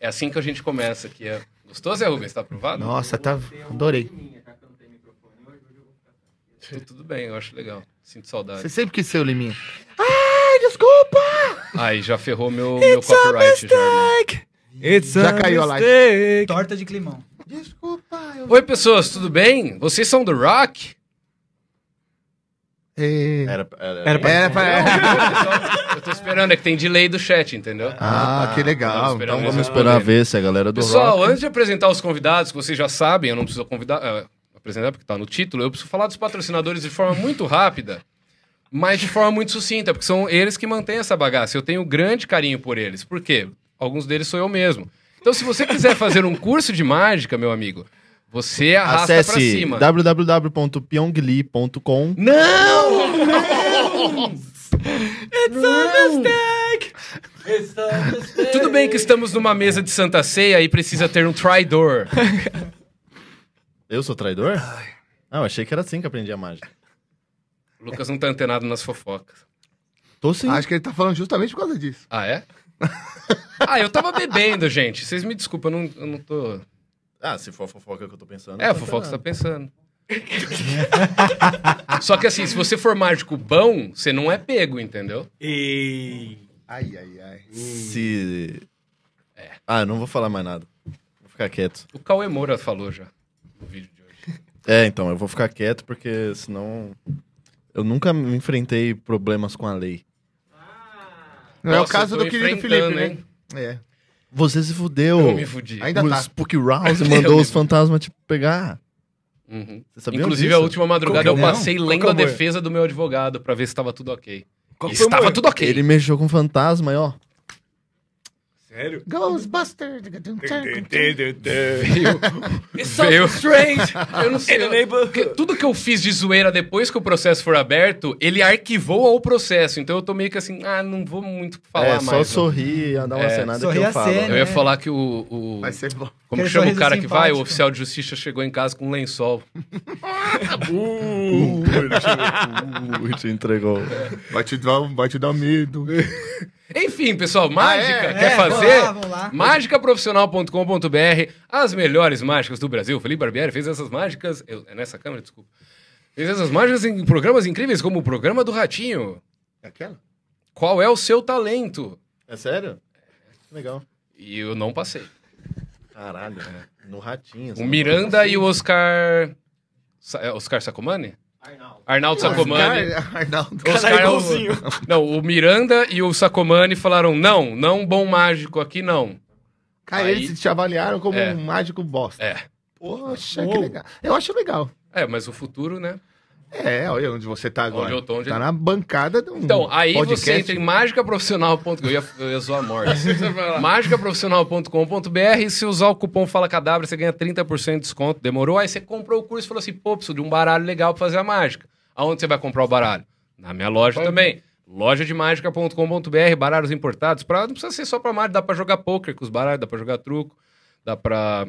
É assim que a gente começa aqui. É... Gostou, Zé Rubens? Tá aprovado? Nossa, tá. Adorei. Tudo, tudo bem, eu acho legal. Sinto saudade. Você sempre quis ser o Liminha. Ai, desculpa! Aí já ferrou meu, meu copyright. Já, né? It's Já a caiu a live. mistake. Torta de climão. Desculpa, eu. Oi, pessoas, tudo bem? Vocês são do Rock? É... Era, era, Era pra- Era pra... Eu tô esperando, é que tem delay do chat, entendeu? Ah, que legal. Então, Vamos esperar ver se a galera do Pessoal, rock... antes de apresentar os convidados, que vocês já sabem, eu não preciso convidar, eh, apresentar porque tá no título, eu preciso falar dos patrocinadores de forma muito rápida, mas de forma muito sucinta, porque são eles que mantêm essa bagaça. Eu tenho grande carinho por eles. Por quê? Alguns deles sou eu mesmo. Então, se você quiser fazer um curso de mágica, meu amigo, você arrasta pra Acesse cima. www.pyongli.com Não! Tudo bem que estamos numa mesa de Santa Ceia e precisa ter um traidor. Eu sou traidor? Ah, eu achei que era assim que aprendi a mágica. O Lucas não tá antenado nas fofocas. Tô sim. Acho que ele tá falando justamente por causa disso. Ah, é? ah, eu tava bebendo, gente. Vocês me desculpem, eu não, eu não tô. Ah, se for a fofoca que eu tô pensando... É, a tô fofoca você tá pensando. Só que assim, se você for mágico bom, você não é pego, entendeu? E... Ai, ai, ai. Se... Ah, eu não vou falar mais nada. Vou ficar quieto. O Cauê Moura falou já no vídeo de hoje. É, então, eu vou ficar quieto porque senão... Eu nunca me enfrentei problemas com a lei. Não é o Nossa, caso do querido Felipe, hein? né? É. Você se fudeu. Eu me fudi. Ainda o tá. Spooky Rouse mandou os fantasmas te pegar. Uhum. Inclusive, disso? a última madrugada eu é passei Qual lendo é a defesa do meu advogado pra ver se estava tudo ok. Qual E estava tudo ok. Ele mexeu com fantasma aí, ó. Sério? Ghostbusters. It's Veio- strange. Eu não sei. Eu- tudo que eu fiz de zoeira depois que o processo for aberto, ele arquivou o processo. Então eu tô meio que assim, ah, não vou muito falar é, mais. só né? sorrir e dar uma É, cenada que eu falo. cena. Eu ia É. falar que o. o- Vai ser bom. como Aquele que chama o cara que vai? O simpático. oficial de justiça chegou em casa com um lençol. Uh, ele te, uh, te entregou. Vai te dar, vai te dar medo. Enfim, pessoal, mágica, é? quer É, fazer? Mágicaprofissional.com.br, as melhores mágicas do Brasil. O Felipe Barbieri fez essas mágicas. Eu, é nessa câmera, desculpa. Fez essas mágicas em programas incríveis, como o programa do Ratinho. Aquela? Qual é o seu talento? É sério? Legal. E eu não passei. Caralho. No ratinho. O Miranda e o Oscar. É Oscar Sacomani? Arnaldo Sacomani. Oscar- Arnaldo. Oscar Cara, é o- igualzinho. Não, o Miranda e o Sacomani falaram: não, não bom mágico aqui não. Cara, Aí- eles te avaliaram como É. um mágico bosta. É. Poxa, que Uou. legal. Eu acho legal. É, mas o futuro, né? É, olha onde você tá agora. Onde eu tô, onde tá na bancada de um Então, aí podcast. você entra em mágicaprofissional.com. Eu ia, eu ia zoar a morte. mágicaprofissional.com.br e se usar o cupom Fala Cadabra, você ganha 30% de desconto. Demorou? Aí você comprou o curso e falou assim: pô, preciso de um baralho legal pra fazer a mágica. Aonde você vai comprar o baralho? Na minha loja também. Loja de mágica.com.br, baralhos importados. Pra, não precisa ser só pra mágica, dá pra jogar poker com os baralhos, dá pra jogar truco, dá pra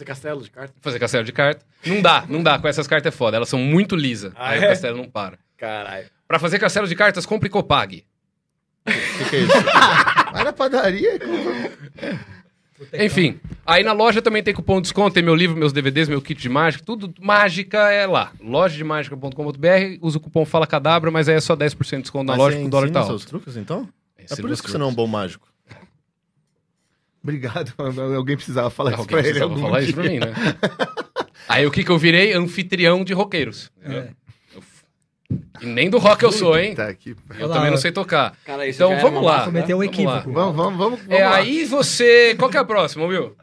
Fazer castelo de carta. fazer castelo de carta. Não dá, não dá. Com essas cartas é foda. Elas são muito lisas. Ah, aí é? o castelo não para. Caralho. Pra fazer castelo de cartas, compre Copag. O que, que é isso? Vai na padaria e compra. Enfim, aí na loja também tem cupom de desconto, tem meu livro, meus DVDs, meu kit de mágica, tudo mágica é lá. Loja de mágica.com.br, usa o cupom Fala Cadabra, mas aí é só 10% de desconto na Mas loja, o dólar ensina tá seus truques, então? É Ensina por isso que você não é um bom mágico. Obrigado. Alguém precisava falar isso Alguém pra ele. precisava algum falar isso dia. pra mim, né? aí o que que eu virei? Anfitrião de roqueiros. É. Eu E nem do rock eu sou, hein? Tá aqui. Eu lá, também não sei tocar. Cara, isso Então já é vamos lá. Cometeu um Vamos lá. equívoco. Vamos, vamos, vamos. vamos É, lá. aí você... Qual que é a próxima, Will?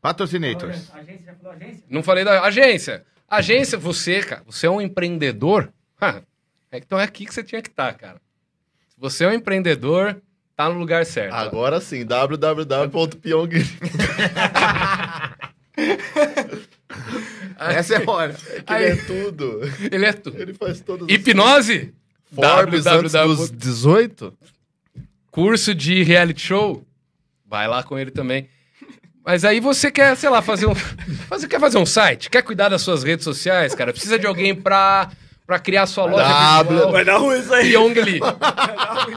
Patrocinators. Não falei da agência. Agência, você, cara, você é um empreendedor? É, então é aqui que você tinha que estar, cara. Se você é um empreendedor, tá no lugar certo. Agora sim, www.pyong. Essa é a hora. Que ele é tudo. Ele é tudo. Ele faz todas as- Hipnose? Forbes antes dos 18? Curso de reality show? Vai lá com ele também. Mas aí você quer, sei lá, fazer um. Você quer fazer um site? Quer cuidar das suas redes sociais, cara? Precisa de alguém pra, pra criar sua loja W. virtual. Vai dar ruim isso aí. Pyongli.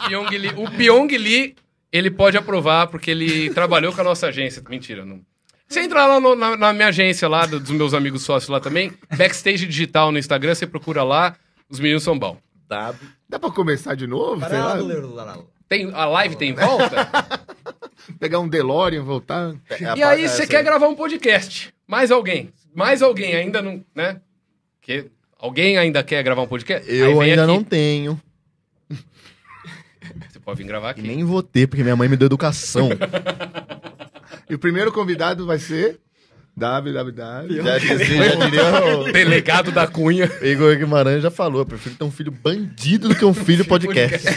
Pyongli. O Pyongli ele pode aprovar porque ele trabalhou com a nossa agência. Mentira, não. Você entra lá no- na, na minha agência lá, do- dos meus amigos sócios lá também, Backstage Digital no Instagram, você procura lá, os meninos são bons. Dado. Dá pra começar de novo? Sei lá, Tem, a live tem volta? pegar um DeLorean, voltar. É, e aí você quer gravar um podcast. Mais alguém. Mais alguém ainda não, né? Que alguém ainda quer gravar um podcast? Eu ainda aqui. não tenho. Você pode vir gravar E aqui. nem vou ter, porque minha mãe me deu educação. E o primeiro convidado vai ser www. já dizia, já diria o Delegado da Cunha. Igor Guimarães já falou. Eu prefiro ter um filho bandido do que um filho podcast.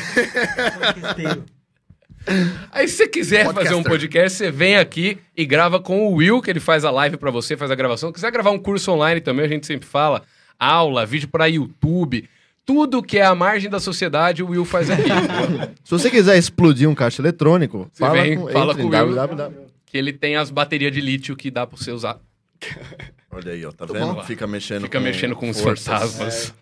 Aí se você quiser fazer um podcast, você vem aqui e grava com o Will, que ele faz a live pra você, faz a gravação. Se quiser gravar um curso online também, a gente sempre fala. Aula, vídeo pra YouTube. Tudo que é a margem da sociedade, o Will faz aqui. Se você quiser explodir um caixa eletrônico, Você fala vem, com, fala entre com o Will. www. que ele tem as baterias de lítio que dá pra você usar. Olha aí, ó, tá Tô vendo? bom. Fica mexendo Fica com mexendo com os forças. fantasmas.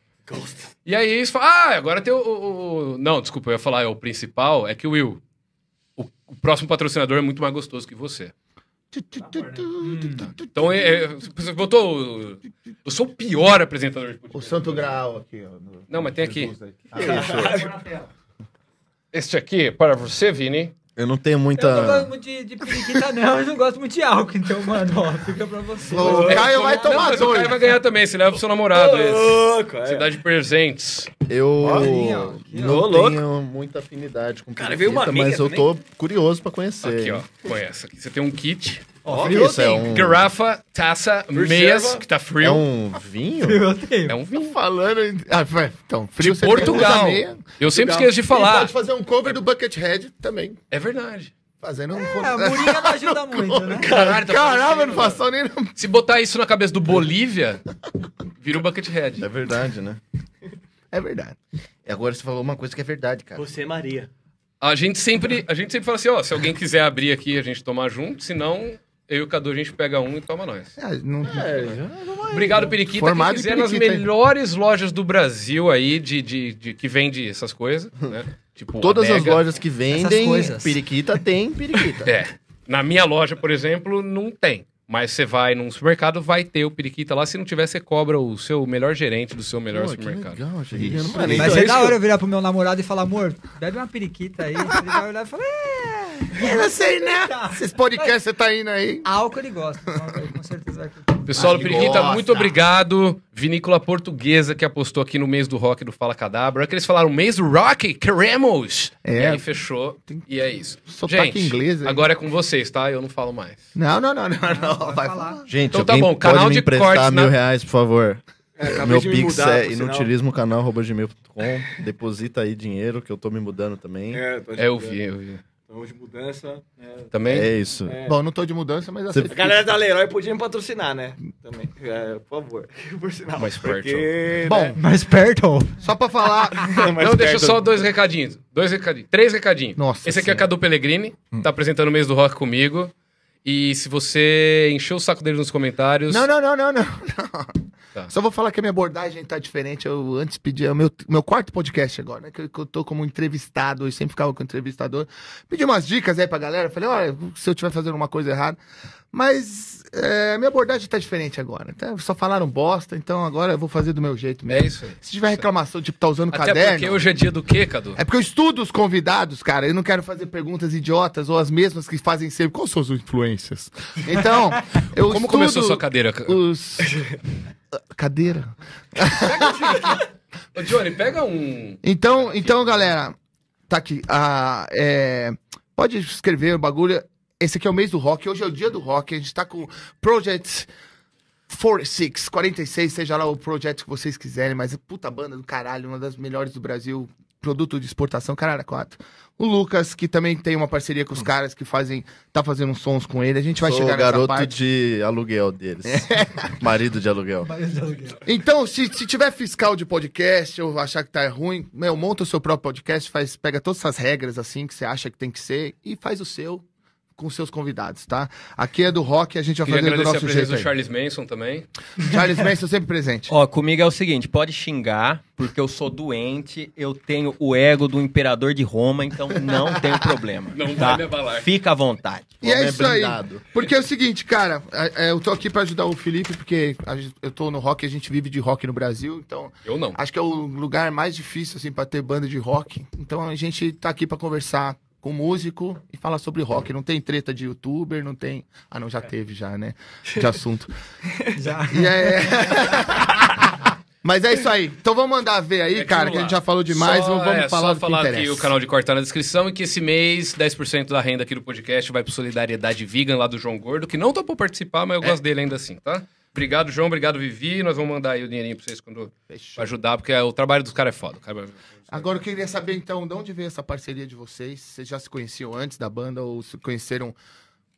E aí eles falam, ah, agora tem o, o- o- Não, desculpa, eu ia falar, é o principal, é que o Will, o, o próximo patrocinador é muito mais gostoso que você. Então, é, você botou... o- Eu sou o pior apresentador de O podcast. Santo Graal aqui, ó. no- Não, mas tem aqui. Jesus aí. Este aqui é para você, Vini. Eu não tenho Eu não gosto muita. muito de, de periquita, não. Eu não gosto muito de álcool, então, mano, ó, fica pra você. O Caio vai Não, tomar mas o dois. Caio vai ganhar também, você leva pro seu namorado esse. Louco, é. Você dá de presentes. Eu Olha, não louco. tenho muita afinidade com Cara, veio uma periquita, mas eu amiga tô curioso pra conhecer. Aqui, ó. Conhece. Aqui você tem um kit. Ó, frio isso é um, Garrafa, taça, meias, que tá é frio. um vinho? Eu tenho. É um vinho. Falando em... Ah. Então, frio De você Portugal. meia. Eu sempre Portugal. esqueço de E falar. pode fazer um cover do Buckethead também. É verdade. Fazendo um... É, a murinha não ajuda muito, né? Caralho, tá Caramba, não passou nem... Se botar isso na cabeça do Bolívia, vira o Buckethead. É verdade, né? É verdade. E agora você falou uma coisa que é verdade, cara. Você, é Maria. A gente sempre, a gente sempre fala assim, ó, se alguém quiser abrir aqui, a gente toma junto, senão eu e o Cadu a gente pega um e toma nós. Ah, não- Obrigado, Periquita. Formado Quem em quiser nas periquita, hein? melhores lojas do Brasil aí, de, de, de- que vende essas coisas, né? Tipo, Todas as adega. lojas que vendem periquita tem periquita. É. Na minha loja, por exemplo, não tem. Mas você vai num supermercado, vai ter o periquita lá. Se não tiver, você cobra o seu melhor gerente do seu melhor Pô, que supermercado. legal, Isso. Mano, mim. Mas Então, é da hora eu virar pro meu namorado e falar, amor, bebe uma periquita aí. Ele vai olhar e falar, é, Eu não sei, né? Esses podcasts você tá indo aí. álcool ele gosta. Então, ele com certeza vai curtir. Pessoal do Periquita, gosta. muito obrigado. Vinícola Portuguesa que apostou aqui no mês do rock do Fala Cadabra. É que eles falaram mês do rock, queremos! É. E aí fechou. E é isso. Sotaque Gente, inglês aí. agora é com vocês, tá? Eu não falo mais. Não, não, não, não, não. Vai falar. falar. Gente, Então tá alguém bom, canal pode me de emprestar cortes mil na- reais, por favor. É, Meu pix mudar, é inutilismocanal.gmail.com. Deposita aí dinheiro, que eu tô me mudando também. É, É, tô de É, eu vi, eu vi. Estamos de mudança. né? Também? isso. É. Bom, não tô de mudança, mas Você- aceito. A galera da Leroy podia me patrocinar, né? Também. É, por favor. Por sinal. Mais perto. Porque, Bom, né? Mais perto. só pra falar. Não, deixa só dois recadinhos. Dois recadinhos. Três recadinhos. Nossa Esse aqui é Senhora. Cadu Pellegrini, tá apresentando o mês do rock comigo. E se você encheu o saco dele nos comentários. Não, não, não, não, não. não. Tá. Só vou falar que a minha abordagem tá diferente. Eu antes pedi. É o meu, meu quarto podcast agora, né? Que eu, que eu tô como entrevistado. Eu sempre ficava com entrevistador. Pedi umas dicas aí pra galera. Falei, olha, se eu estiver fazendo uma coisa errada. Mas é, a minha abordagem tá diferente agora. Então, só falaram bosta, então agora eu vou fazer do meu jeito mesmo. É isso aí. Se tiver reclamação, tipo, tá usando Até caderno. porque hoje é dia do quê, Cadu? É porque eu estudo os convidados, cara. Eu não quero fazer perguntas idiotas ou as mesmas que fazem sempre. Quais são as influências? Então, eu Como começou sua cadeira? Os... Cadeira. Ô, Johnny, pega um. Então, então, galera, tá aqui. Ah, é, pode escrever o bagulho. Esse aqui é o mês do rock. Hoje é o dia do rock. A gente tá com Project 46, 46, seja lá o projeto que vocês quiserem, mas é puta banda do caralho, uma das melhores do Brasil. Produto de exportação, caralho, 4. O Lucas, que também tem uma parceria com os caras que fazem. tá fazendo uns sons com ele. A gente vai Sou chegar o nessa garoto parte. de aluguel deles. Marido de aluguel. Então, se, se tiver fiscal de podcast ou achar que tá ruim, meu, monta o seu próprio podcast, faz, pega todas essas regras assim que você acha que tem que ser e faz o seu. Com seus convidados, tá? Aqui é do rock, a gente vai Queria fazer do agradecer a nosso presença jeito do. Charles Manson também. Charles Manson sempre presente. Ó, comigo é o seguinte, pode xingar, porque eu sou doente, eu tenho o ego do imperador de Roma, então não tem problema. Não tá? vai me abalar. Fica à vontade. E é é isso aí. Porque é o seguinte, cara, é- é, eu tô aqui pra ajudar o Felipe, porque eu tô no rock, a gente vive de rock no Brasil, então Eu não. acho que é o lugar mais difícil, assim, pra ter banda de rock. Então a gente tá aqui pra conversar com músico e falar sobre rock. Não tem treta de youtuber, não tem. Ah, não, já teve já, né? De assunto. Já. E é. Mas é isso aí. Então vamos mandar ver aí, É, cara, que a gente já falou demais. Só, vamos é, falar só do que falar interessa. que o canal de corte tá na descrição e que esse mês 10% da renda aqui do podcast vai pro Solidariedade Vegan lá do João Gordo, que não topou participar, mas eu gosto dele ainda assim, tá? Obrigado, João. Obrigado, Vivi. Nós vamos mandar aí o dinheirinho pra vocês quando Fechou. ajudar, porque o trabalho dos caras é foda. Agora eu queria saber, então, de onde veio essa parceria de vocês? Vocês já se conheciam antes da banda ou se conheceram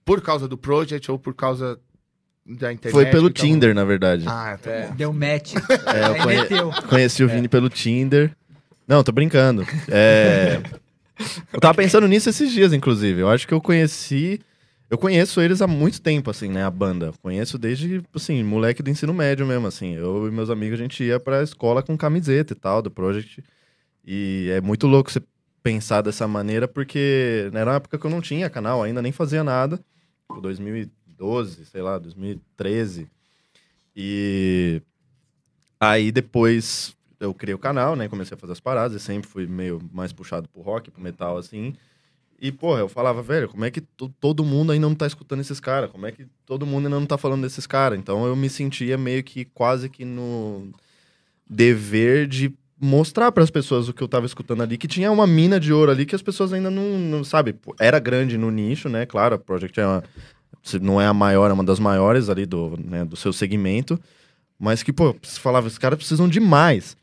por causa do Project ou por causa da internet? Foi pelo então- Tinder, na verdade. Ah, tá É. Deu match. É, eu conhe- meteu. Conheci o Vini pelo Tinder. Não, tô brincando. É... Eu tava pensando nisso esses dias, inclusive. Eu acho que eu conheci. Eu conheço eles há muito tempo, assim, né? A banda. Conheço desde, assim, moleque do ensino médio mesmo, assim. Eu e meus amigos, a gente ia pra escola com camiseta e tal, do Project. E é muito louco você pensar dessa maneira, porque era uma época que eu não tinha canal ainda, nem fazia nada. Tipo, 2012, sei lá, 2013. E aí depois eu criei o canal, né? Comecei a fazer as paradas, e sempre fui meio mais puxado pro rock, pro metal, assim. E, porra, eu falava, velho, como é que to- todo mundo ainda não tá escutando esses caras? Como é que todo mundo ainda não tá falando desses caras? Então eu me sentia meio que quase que no dever de mostrar para as pessoas o que eu tava escutando ali, que tinha uma mina de ouro ali que as pessoas ainda não, não sabe, era grande no nicho, né? Claro, a Project é uma, não é a maior, é uma das maiores ali do, né, do seu segmento, mas que, pô, falava, os caras precisam de mais.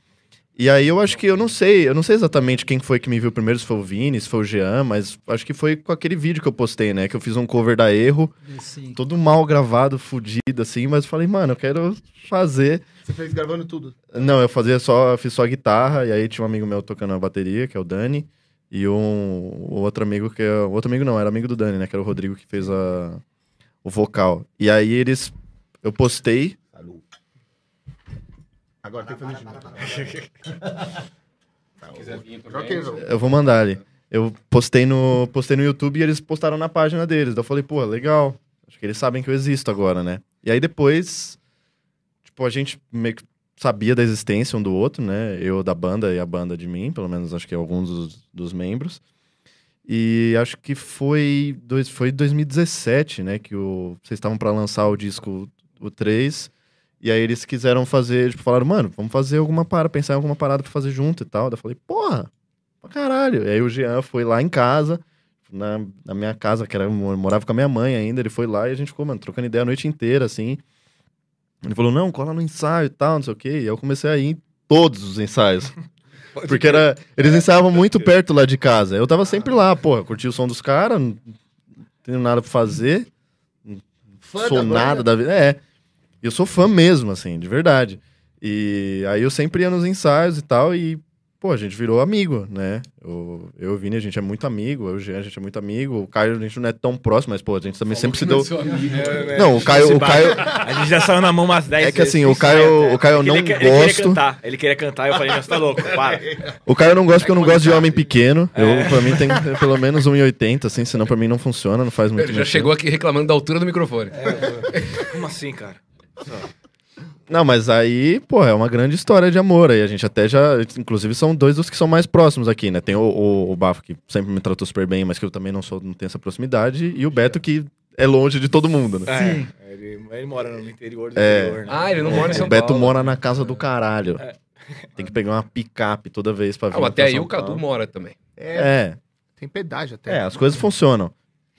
E aí eu acho que eu não sei, eu não sei exatamente quem foi que me viu primeiro, se foi o Vini, se foi o Jean, mas acho que foi com aquele vídeo que eu postei, né? Que eu fiz um cover da Erro, Sim. todo mal gravado, fudido, assim, mas eu falei, mano, eu quero fazer. Você fez gravando tudo. Não, eu fazia só, fiz só a guitarra, e aí tinha um amigo meu tocando a bateria, que é o Dani, e um o outro amigo que é. O outro amigo não, era amigo do Dani, né? Que era o Rodrigo que fez a, o vocal. E aí eles. Eu postei. Agora tem feliz quiser vir também. Joga aí, João. Eu vou mandar ali. Eu postei no, postei no YouTube e eles postaram na página deles. Daí eu falei, pô, legal. Acho que eles sabem que eu existo agora, né? E aí depois, tipo, a gente meio que sabia da existência um do outro, né? Eu da banda e a banda de mim, pelo menos acho que alguns dos, dos membros. E acho que foi, dois, foi 2017, né? Que o, vocês estavam para lançar o disco, o 3. E aí eles quiseram fazer, tipo, falaram, mano, vamos fazer alguma parada, pensar em alguma parada pra fazer junto e tal. Daí eu falei, porra, pra caralho. E aí o Jean foi lá em casa, na, na minha casa, que era, eu morava com a minha mãe ainda, ele foi lá e a gente ficou, mano, trocando ideia a noite inteira, assim. Ele falou, não, cola no ensaio e tal, não sei o quê. E aí eu comecei a ir em todos os ensaios. Porque era, eles ensaiavam muito perto lá de casa. Eu tava sempre lá, porra, curti o som dos caras, não tenho nada pra fazer, Fã sou nada da vida. É. Eu sou fã mesmo, assim, de verdade. E aí eu sempre ia nos ensaios e tal, e, pô, a gente virou amigo, né? Eu, eu e o Vini, a gente é muito amigo, eu e o Jean, a gente é muito amigo. O Caio, a gente não é tão próximo, mas, pô, a gente também sempre se deu. Não, o Caio, o Caio. A gente já saiu na mão umas 10 É que assim, o Caio, o Caio eu não ele, quer- ele queria gosto. cantar. Ele queria cantar, eu falei, não, você tá louco, para. O Caio eu não gosto porque eu não gosto de homem pequeno. Eu, pra mim, tem que ter pelo menos 1,80, assim, senão pra mim não funciona, não faz muito Ele já chegou aqui reclamando da altura do microfone. Como assim, cara? Não, mas aí, pô, é uma grande história de amor. Aí a gente até já. Inclusive, são dois dos que são mais próximos aqui, né? Tem o, o, o Bafo, que sempre me tratou super bem, mas que eu também não sou, não tenho essa proximidade, e o Beto, que é longe de todo mundo, né? Sim. Ele, ele mora no interior do É. interior, né? Ah, ele não mora em São o Beto Paulo. mora na casa do caralho. Tem que pegar uma picape toda vez pra vir. Ah, até aí o Cadu Paulo. mora também. É, Tem pedágio até. é, as coisas funcionam.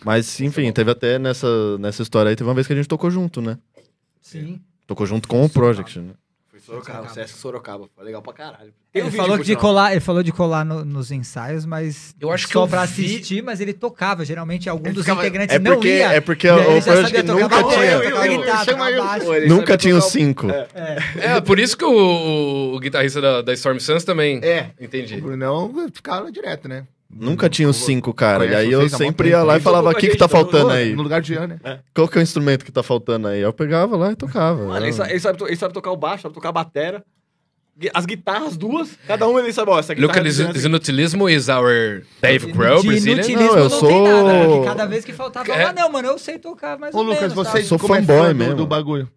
Mas, enfim, teve até nessa, nessa história aí, teve uma vez que a gente tocou junto, né? Sim. Tocou junto com o Project, né? Foi Sorocaba, Sesc Sorocaba. Foi legal pra caralho. Ele um falou, de colar, ele falou de colar no- nos ensaios, mas Eu acho que só eu pra vi- assistir, mas ele tocava. Geralmente algum Ele dos ficava- integrantes É não porque, ia. é porque o ele já Project sabia tocar nunca bateria, tinha. tocar Eu- eu- guitarra, chama tocar eu. baixo. Pô, ele Nunca tinha os tocar o- cinco. É, por isso que o, o- o guitarrista da, da Storm Suns também. É. Entendi. O Brunão ficava direto, né? Nunca tinha os cinco, cara. E aí eu mó sempre ia lá e falava, o que que tá faltando aí? No lugar de Ian, né? Qual que é o instrumento que tá faltando aí? Eu pegava lá e tocava. Mano, Era- ele sabe, ele, sabe, ele sabe tocar o baixo, sabe tocar a batera. As guitarras duas, cada uma ele sabe, ó, essa guitarra... Lucas é. Inutilismo is our Dave Grohl, Brazilian. Não, eu não, sou- tem nada. né? Porque cada vez que faltava, É. ah, não, mano, eu sei tocar mais Ô, ou Lucas, menos. você tá? Sou como é fanboy mesmo. do bagulho.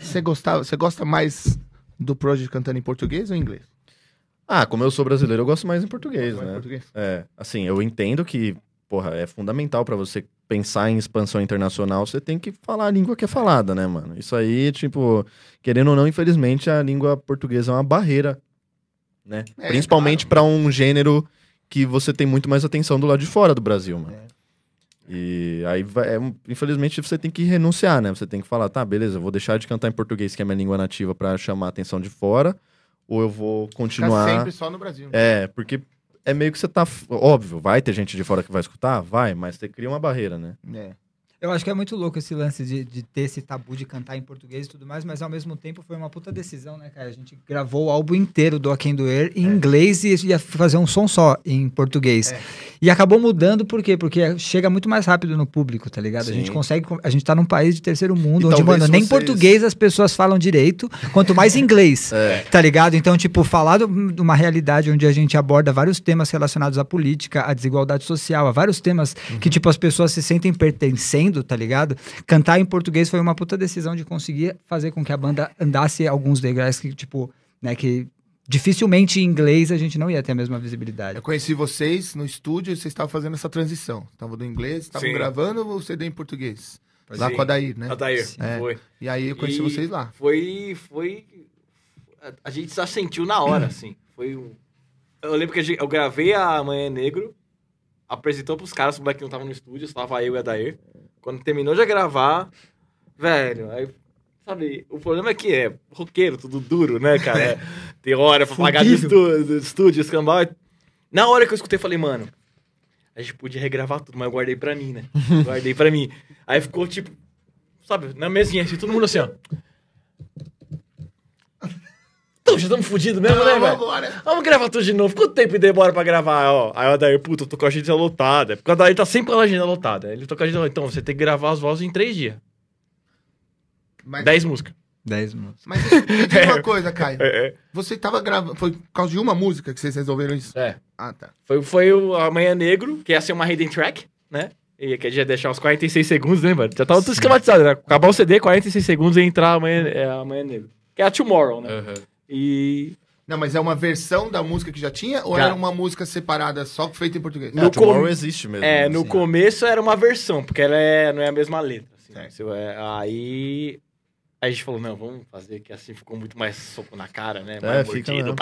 Você gostava, você gosta mais do Project cantando em português ou em inglês? Ah, como eu sou brasileiro, eu gosto mais em português, Mais em né? português. É, assim, eu entendo que, porra, é fundamental pra você pensar em expansão internacional, você tem que falar a língua que é falada, né, mano? Isso aí, tipo, querendo ou não, infelizmente, a língua portuguesa é uma barreira, né? É, Principalmente pra um gênero que você tem muito mais atenção do lado de fora do Brasil, mano. É. E aí, vai, é, infelizmente, você tem que renunciar, né? Você tem que falar, tá, beleza, eu vou deixar de cantar em português, que é minha língua nativa, pra chamar a atenção de fora, ou eu vou Ficar continuar... sempre só no Brasil. É, porque é meio que você tá. Óbvio, vai ter gente de fora que vai escutar? Vai, mas você cria uma barreira, né? É. Eu acho que é muito louco esse lance de, de ter esse tabu de cantar em português e tudo mais, mas ao mesmo tempo foi uma puta decisão, né, cara? A gente gravou o álbum inteiro do Aquém Doer É. em inglês e ia fazer um som só em português. É. E acabou mudando, por quê? Porque chega muito mais rápido no público, tá ligado? A gente Sim. consegue. A gente tá num país de terceiro mundo, E onde, mano, nem vocês- português as pessoas falam direito, quanto mais inglês. É. Tá ligado? Então, tipo, falar de uma realidade onde a gente aborda vários temas relacionados à política, à desigualdade social, a vários temas que, tipo, as pessoas se sentem pertencendo, tá ligado? Cantar em português foi uma puta decisão de conseguir fazer com que a banda andasse alguns degraus que, tipo, né, que dificilmente em inglês a gente não ia ter a mesma visibilidade. Eu conheci vocês no estúdio e vocês estavam fazendo essa transição. Estavam do inglês, estavam gravando o CD em português. Lá Sim. com a Dair, né? Adair, É. foi. E aí eu conheci E vocês lá. Foi, foi... a- A gente já sentiu na hora, assim. Foi um... Eu lembro que a gente- eu gravei a Manhã Negro, apresentou pros caras, os moleques não estavam no estúdio, estava eu e a Dair. Quando terminou de gravar, velho, aí... Sabe, o problema é que é roqueiro, tudo duro, né, cara? É, tem hora pra pagar de estúdio, estúdio, escambau. Na hora que eu escutei, eu falei, mano, a gente podia regravar tudo, mas eu guardei pra mim, né? Guardei pra mim. Aí ficou tipo, sabe, na mesinha, assim, todo mundo assim, ó. Então, já estamos fudidos mesmo, né, velho? Agora. Vamos gravar tudo de novo. Quanto tempo demora pra gravar, ó? Aí o Adair, puta, eu tô com a agenda lotada. Porque o Adair tá sempre com a agenda lotada. Ele tô com a agenda lotada. Então, você tem que gravar as vozes em três dias. Mas, Dez músicas. 10 minutos. mas me diz uma coisa, Caio. É, é. Você tava gravando. Foi por causa de uma música que vocês resolveram isso? É. Ah, tá. Foi, foi o Amanhã Negro, que ia ser uma hidden track, né? E que a gente ia deixar uns 46 segundos, né, mano? Já tava tudo esquematizado, né? Acabar o CD, 46 segundos e entrar amanhã, é, amanhã Negro. Que é a Tomorrow, né? Aham. E Não, mas é uma versão da música que já tinha ou Já. era uma música separada só feita em português? É, No Tomorrow com- existe mesmo. É, né? no começo era uma versão, porque ela é, não é a mesma letra. assim, é, aí a gente falou, não, vamos fazer que assim ficou muito mais soco na cara, né? É, Mais fica mordido.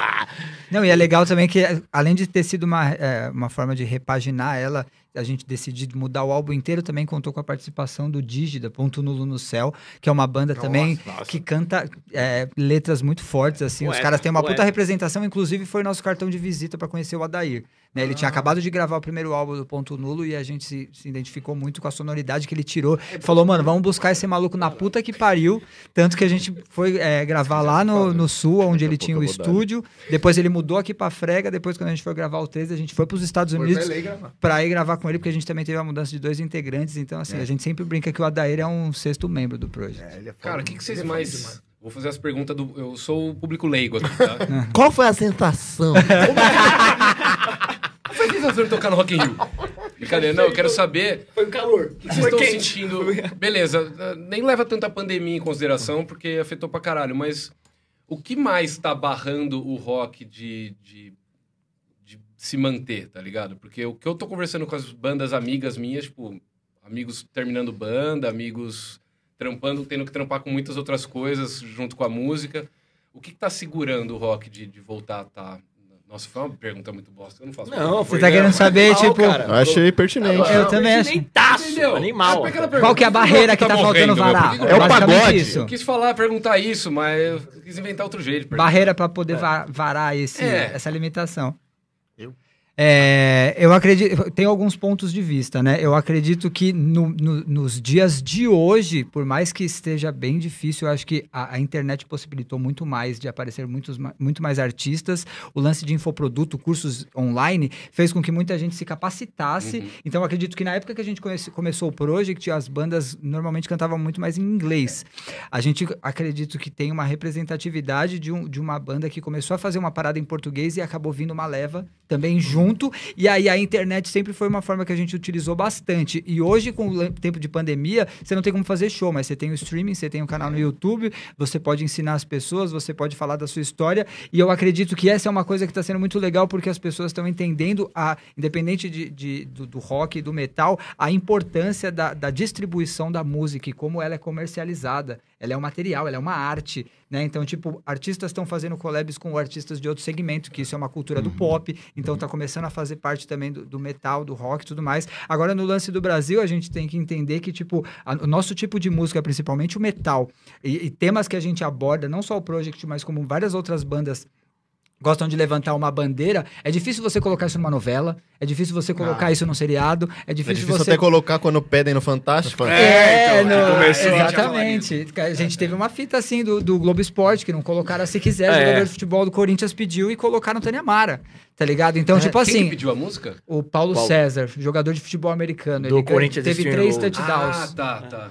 Não, e é legal também que, além de ter sido uma, é, uma forma de repaginar ela, a gente decidir mudar o álbum inteiro, também contou com a participação do Dígida, Ponto Nulo no Céu, que é uma banda também nossa. que canta é, letras muito fortes, assim. Os Poeta, caras têm uma puta poeta. representação, inclusive foi nosso cartão de visita para conhecer o Adair. Né? Ele tinha acabado de gravar o primeiro álbum do Ponto Nulo e a gente se, se identificou muito com a sonoridade que ele tirou. Falou, mano, vamos buscar esse maluco na puta que pariu. Tanto que a gente foi é, gravar lá no, no sul, onde ele tinha o dar. estúdio. Depois ele mudou aqui pra Frega. Depois, quando a gente foi gravar o 13, a gente foi pros Estados Unidos pra LA gravar. pra ir gravar com ele, porque a gente também teve a mudança de dois integrantes. Então, assim, a gente sempre brinca que o Adair é um sexto membro do projeto. É, é Cara, o que, que vocês ele é mais. Vou fazer as perguntas do. Eu sou o público leigo aqui, tá? Qual foi a sensação? Por que vocês tocar no Rock in Rio? Brincadeira, não, eu quero saber Foi o calor. o que vocês estão sentindo. Beleza, nem leva tanta pandemia em consideração, porque afetou pra caralho, mas o que mais tá barrando o rock de, de se manter, tá ligado? Porque o que eu tô conversando com as bandas amigas minhas, tipo, amigos terminando banda, amigos trampando, tendo que trampar com muitas outras coisas junto com a música. O que, que tá segurando o rock de, de voltar a tá. Nossa, foi uma pergunta muito bosta. Eu não faço Não, Você tá querendo saber, Animal, tipo, cara. Eu achei pertinente. Eu também acho. Taço, Entendeu? animal. Aquela Qual que é a barreira que rock tá faltando morrendo, meu? varar? Que que É o pagode. Isso. Eu quis falar, perguntar isso, mas eu quis inventar outro jeito. Barreira pra poder va- varar esse, É. essa limitação. Eu? É, eu acredito, tem alguns pontos de vista, né? Eu acredito que no- no- nos dias de hoje, por mais que esteja bem difícil, eu acho que a, a internet possibilitou muito mais de aparecer muitos, muito mais artistas. O lance de infoproduto, cursos online, fez com que muita gente se capacitasse. Uhum. Então, eu acredito que na época que a gente conhece- começou o Project, as bandas normalmente cantavam muito mais em inglês. A gente acredito que tem uma representatividade de, um- de uma banda que começou a fazer uma parada em português e acabou vindo uma leva também junto. E aí a internet sempre foi uma forma que a gente utilizou bastante. E hoje, com o tempo de pandemia, você não tem como fazer show, mas você tem o streaming, você tem o canal no YouTube, você pode ensinar as pessoas, você pode falar da sua história. E eu acredito que essa é uma coisa que está sendo muito legal porque as pessoas estão entendendo, a, independente de, de- do, do rock e do metal, a importância da, da distribuição da música e como ela é comercializada. Ela é um material, ela é uma arte, né? Então, tipo, artistas estão fazendo collabs com artistas de outro segmento, que isso é uma cultura do pop, então tá começando a fazer parte também do, do metal, do rock e tudo mais. Agora, no lance do Brasil, a gente tem que entender que, tipo, a- o nosso tipo de música, principalmente o metal, e, e temas que a gente aborda, não só o Project, mas como várias outras bandas gostam de levantar uma bandeira, é difícil você colocar isso numa novela, é difícil você colocar isso num seriado, é É difícil, difícil você... até colocar quando pedem no Fantástico. É, então, no- começou a exatamente. A gente teve uma fita assim do, do Globo Esporte, que não colocaram a se quiser, o É. jogador de futebol do Corinthians pediu e colocaram Tânia Mara, tá ligado? Então, tipo Quem que assim, pediu a música? o Paulo, Paulo. César, jogador de futebol americano, Do ele Corinthians teve três touchdowns. Ah, tá, tá.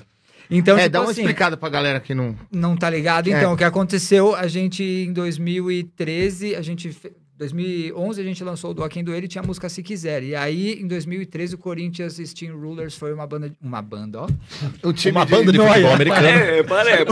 Então, é, tipo dá uma assim, explicada pra galera que não. não tá ligado? É. Então, o que aconteceu, a gente em 2013, a gente fe- 2011 a gente lançou o Doquem do Ele e tinha a música Se Quiser. E aí, em 2013, o Corinthians Steam Rulers foi uma banda. Uma banda, ó. O time Uma banda de Noia. futebol americano. É, parece,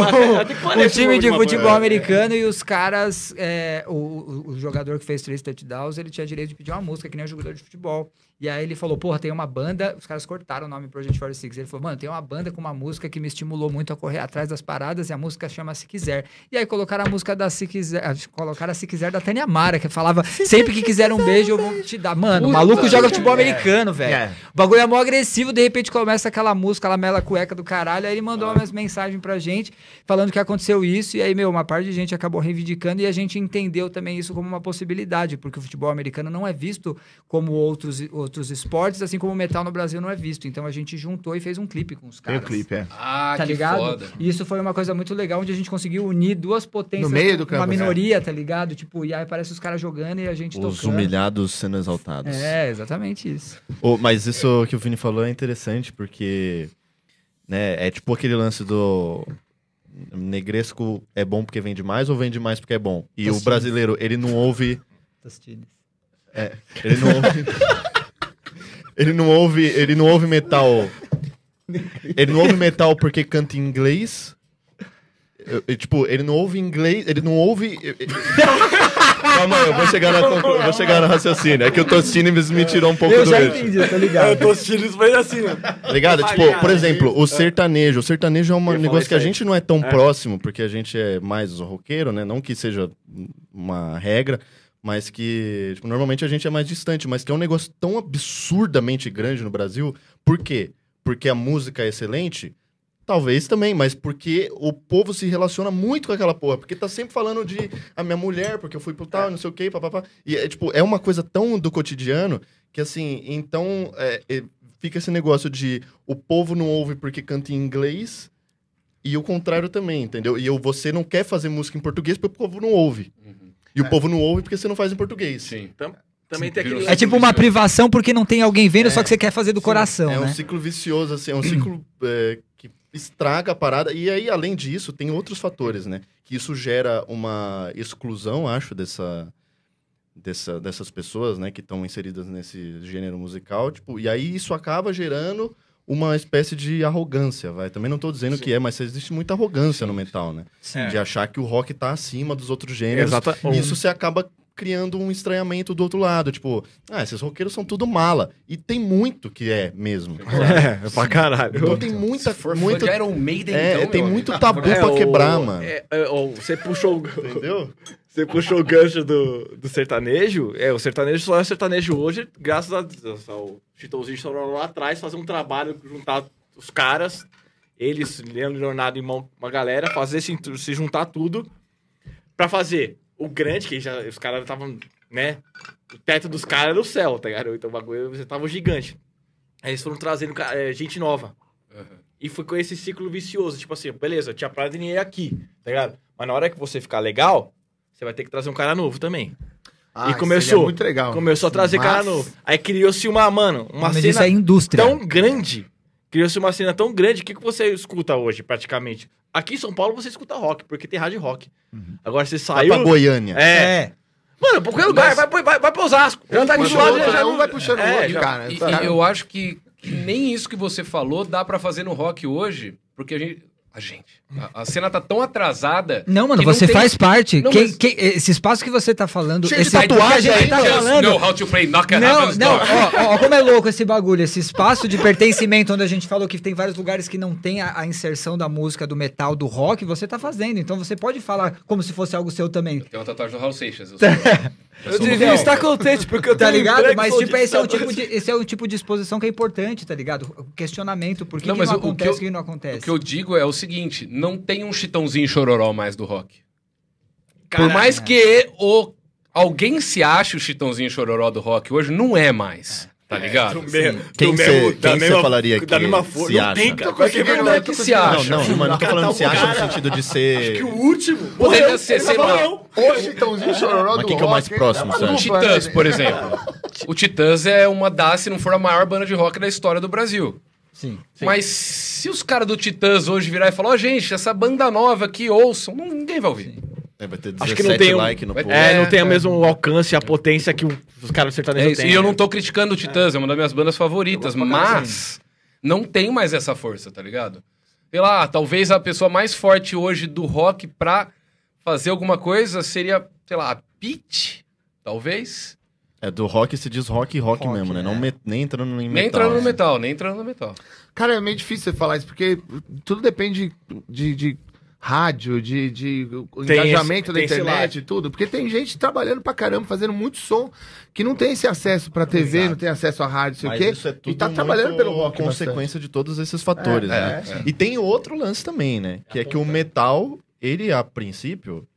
parece, o time de futebol banda. americano e os caras. é, o, o- o jogador que fez três touchdowns, ele tinha direito de pedir uma música, que nem o jogador de futebol. E aí ele falou, porra, tem uma banda. Os caras cortaram o nome Project 46. Ele falou, mano, tem uma banda com uma música que me estimulou muito a correr atrás das paradas e a música chama Se Quiser. E aí colocaram a música da Se Quiser. ah, Colocaram a Se Quiser da Tânia Mara, que falava, sempre que quiser um beijo, eu vou te dar. Mano, o maluco joga futebol americano, velho. É. O bagulho é mó agressivo, de repente começa aquela música, aquela mela cueca do caralho. Aí ele mandou umas mensagens pra gente, falando que aconteceu isso. E aí, meu, uma parte de gente acabou reivindicando e a gente entendeu também isso como uma possibilidade, porque o futebol americano não é visto como outros, outros esportes, assim como o metal no Brasil não é visto. Então a gente juntou e fez um clipe com os Tem caras. o clipe, é. Ah, Tá que ligado? foda. E isso foi uma coisa muito legal, onde a gente conseguiu unir duas potências. No meio do Uma campo, minoria, tá ligado? Tipo, e aí aparece os caras jogando e a gente Os tocando. humilhados sendo exaltados. É, exatamente isso. Ô, mas isso que o Vini falou é interessante, porque né, é tipo aquele lance do negresco é bom porque vende mais ou vende mais porque é bom? E o Tostines. brasileiro, ele não ouve. Tostines. Ele não ouve. ele não ouve. Ele não ouve metal. Ele não ouve metal porque canta em inglês. Eu- eu, tipo, ele não ouve inglês. Ele não ouve. eu- eu- Calma aí, eu vou chegar na conclu... eu vou chegar no raciocínio. É que o Tostini me tirou um pouco Eu do já eixo. entendi, eu tô Eu ligado. tô assistindo isso, mas assim. Tá ligado? Tipo, por exemplo, o sertanejo. O sertanejo é um Eu negócio que a gente não é tão É. próximo, porque a gente é mais roqueiro, né? Não que seja uma regra, mas que tipo, normalmente a gente é mais distante, mas que é um negócio tão absurdamente grande no Brasil. Por quê? Porque a música é excelente? Talvez também, mas porque o povo se relaciona muito com aquela porra. Porque tá sempre falando de a minha mulher, porque eu fui pro tal, não sei o quê, papapá. E é, tipo, é uma coisa tão do cotidiano que, assim, então é, é, fica esse negócio de o povo não ouve porque canta em inglês e o contrário também, entendeu? E eu, você não quer fazer música em português porque o povo não ouve. E o povo não ouve porque você não faz em português. Sim. Também Sim, tem aquele. É tipo uma privação porque não tem alguém vendo, só que você quer fazer do coração, É um né? ciclo vicioso, assim, é um ciclo é, que estraga a parada. E aí, além disso, tem outros fatores, né? Que isso gera uma exclusão, acho, dessa, dessa, dessas pessoas, né? Que estão inseridas nesse gênero musical. Tipo, e aí isso acaba gerando uma espécie de arrogância, vai. Também não tô dizendo Sim. que é, mas existe muita arrogância no metal, né? É. De achar que o rock tá acima dos outros gêneros. Exata. E isso você acaba criando um estranhamento do outro lado. Tipo, ah, esses roqueiros são tudo mala. E tem muito que é mesmo. É, pra caralho. Então tem muita, Se for muito, Iron Maiden, é, então, tem muito tabu É, pra o- quebrar, mano. é, é, o- você puxou, o- Entendeu? Você puxou o gancho do, do sertanejo. É, o sertanejo só é sertanejo hoje, graças a Deus, ao Chitãozinho foram lá atrás fazer um trabalho, juntar os caras, eles, Leandro Leonardo e uma, uma galera, fazer se, se juntar tudo pra fazer o grande, que já, os caras estavam né? O teto dos caras era o céu, tá ligado? Então o bagulho, você tava gigante. Aí eles foram trazendo é, gente nova. E foi com esse ciclo vicioso. Tipo assim, beleza, tinha praia de dinheiro aqui, tá ligado? Mas na hora que você ficar legal, você vai ter que trazer um cara novo também. Ah, e começou. seria muito legal. Começou a trazer Mas- cara novo. Aí criou-se uma, mano, uma Mas cena isso é indústria. tão grande. Criou-se uma cena tão grande. O que, que você escuta hoje, praticamente? Aqui em São Paulo você escuta rock, porque tem rádio rock. Agora você Vai saiu. pra Goiânia. É. É. Mano, qualquer lugar, vai, vai, vai, vai pra Osasco. Já tá aqui lado, o já, um vai puxando o é, outro, já- cara. E, Cara, eu acho que, que nem isso que você falou dá pra fazer no rock hoje, porque a gente. A gente. A, a cena tá tão atrasada. Não, mano, que você tem- faz parte. Não, Quem- mas- quem- esse espaço que você tá falando. Cheio de esse tatuagem que a gente tá falando. know how to play Knock Não, não, ó, ó, ó como é louco esse bagulho, esse espaço de pertencimento onde a gente falou que tem vários lugares que não tem a, a inserção da música, do metal, do rock, você tá fazendo. Então você pode falar como se fosse algo seu também. Tem uma tatuagem do Raul Seixas. Eu sou, Eu devia estar contente, porque eu Tá tenho ligado? Mas, tipo, de esse é, um tipo de, esse é um tipo de exposição que é importante, tá ligado? O questionamento, por que Não, que mas não o- o que acontece, eu- o que não acontece? O que eu digo é o seguinte: não tem um chitãozinho chororó mais do rock. Por Caralho. mais que o, alguém se ache o chitãozinho chororó do rock hoje, não é mais. Tá ligado? Do mesmo- Quem do cê- mesmo- quem da mesma- falaria Da que mesma força. se Não acha? tem, que é conseguindo- verdade. Não é que se Não, acha. não, mas não tô falando se acha no sentido de ser. Que o último. Poderia morreu, ser, ele sei tava lá. O Chitãozinho Chororó Mas do quem que é o mais rock, próximo, você acha? dupla, Titãs, né? por exemplo. O Titãs é uma das, se não for a maior banda de rock da história do Brasil. Sim. Mas se os caras do Titãs hoje virar e falar, ó, gente, essa banda nova aqui, ouçam, não- ninguém vai ouvir. É, vai ter Acho 17 que não tem um- like no post. É, não tem É, o mesmo alcance, a potência que os caras do É sertanejo isso. têm. E eu não tô criticando o Titãs, é uma das minhas bandas favoritas, mas não tem mais essa força, tá ligado? Sei lá, talvez a pessoa mais forte hoje do rock pra fazer alguma coisa seria, sei lá, a Pete, talvez. É, do rock se diz rock rock, Rock, mesmo, né? é. Não me- nem entrando em metal. Nem entrando no assim. metal, nem entrando no metal. Cara, é meio difícil você falar isso, porque tudo depende de, de rádio, de, de o Tem engajamento esse- da internet e tudo. Porque tem gente trabalhando pra caramba, fazendo muito som, que não tem esse acesso pra TV, Exato. não tem acesso à rádio, sei o Mas quê. isso é tudo e tá trabalhando pelo rock consequência de todos esses fatores, É, né? é, E tem outro lance também, né? Que é que o metal, ele, a princípio,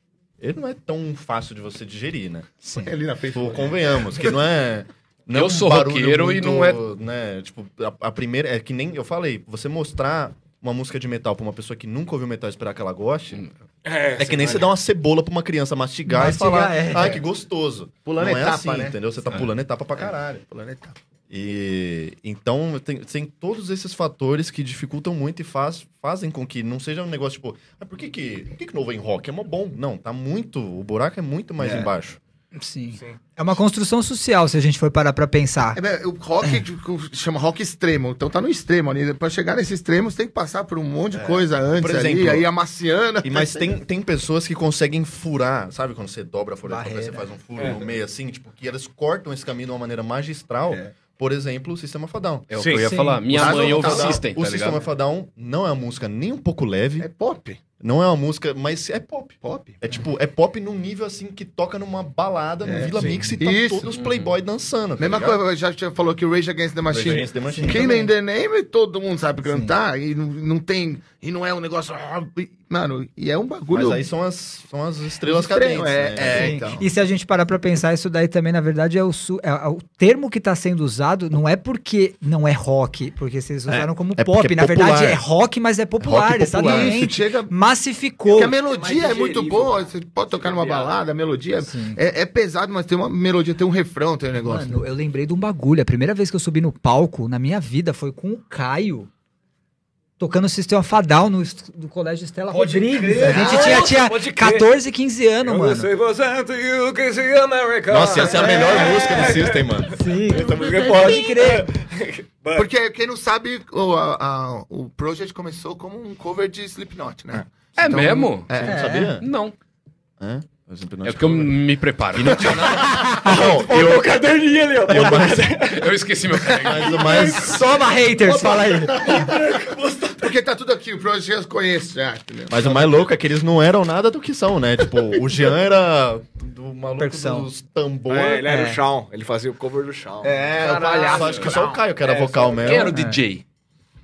ele não é tão fácil de você digerir, né? bastante. Ali na frente. Tipo, convenhamos, que não é. Não é Eu um sou roqueiro e não é- Né, tipo, a, a primeira. É que nem eu falei, você mostrar uma música de metal pra uma pessoa que nunca ouviu metal e esperar que ela goste. É, que nem você dá uma cebola pra uma criança mastigar, Mastigar, e falar, é. ai, que gostoso. Pulando não é etapa, assim, né? entendeu? Você tá pulando etapa pra caralho. Planeta. E então tem, tem todos esses fatores que dificultam muito e faz, fazem com que não seja um negócio tipo, ah, por que que, por que que não vem rock? É mó bom. Não, tá muito, o buraco é muito mais É. embaixo. Sim. É uma construção social, se a gente for parar pra pensar. É, o rock tipo, chama rock extremo, então tá no extremo ali. Pra chegar nesse extremo, você tem que passar por um monte de coisa antes ali, exemplo- aí amaciana. E, mas tem, tem pessoas que conseguem furar, sabe quando você dobra a folha você faz um furo no meio assim, tipo, que elas cortam esse caminho de uma maneira magistral. Por exemplo, o Sistema Fadão. É o Sim, que eu ia sim. falar. Minha Mas mãe ouve System, o tá Sistema ligado? Fadão não é uma música nem um pouco leve, É pop. Não é uma música, mas é pop. Pop. É tipo, é pop num nível assim que toca numa balada no É, Vila sim. Mix e tá Isso. todos os playboy dançando. tá Mesma ligado? coisa, já já falou que o Rage Against the Rage Machine. Against the Machine Quem nem the name, todo mundo sabe cantar. E não, não tem. E não é um negócio. Mano, e é um bagulho. Mas aí são as, são as estrelas Estranho, cadentes, é, né? é, Sim. então. E se a gente parar pra pensar, isso daí também, na verdade, é o, su- é- é o termo que tá sendo usado, não é porque não é rock, porque vocês usaram como é pop. é Na verdade, popular. é rock, mas é popular, Rock popular. exatamente. Isso, chega- Massificou. Porque a É melodia mais é muito boa, você pode tocar numa balada, a melodia Sim. é, é pesado, mas tem uma melodia, tem um refrão, tem um negócio. Mano, eu lembrei de um bagulho. A primeira vez que eu subi no palco na minha vida foi com o Caio. Tocando Sistema Fadal no, do Colégio Estela Pode Rodrigues. crer. A gente Ah, tinha, tinha pode crer. 14, 15 anos, mano. Nossa, essa é a melhor música do System, mano. Sim. Pode crer. Porque quem não sabe, o, a- a- o Project começou como um cover de Slipknot, né? É Então, mesmo? Você não sabia? Não. É? É porque eu me preparo. Não, Eu... O caderninho ali, ó. eu mais, Eu esqueci meu caderno. mais, o mais Soma haters, fala aí. Porque tá tudo aqui, o Project eu conheço já, entendeu? Mas o mais louco é que eles não eram nada do que são, né? Tipo, o Jean era do maluco Percussão. dos tambor. É, ele era É. o Shawn. Ele fazia o cover do Shawn. É, o Eu palhaço. acho que só o Caio que era É, vocal só- mesmo. Quem era o DJ?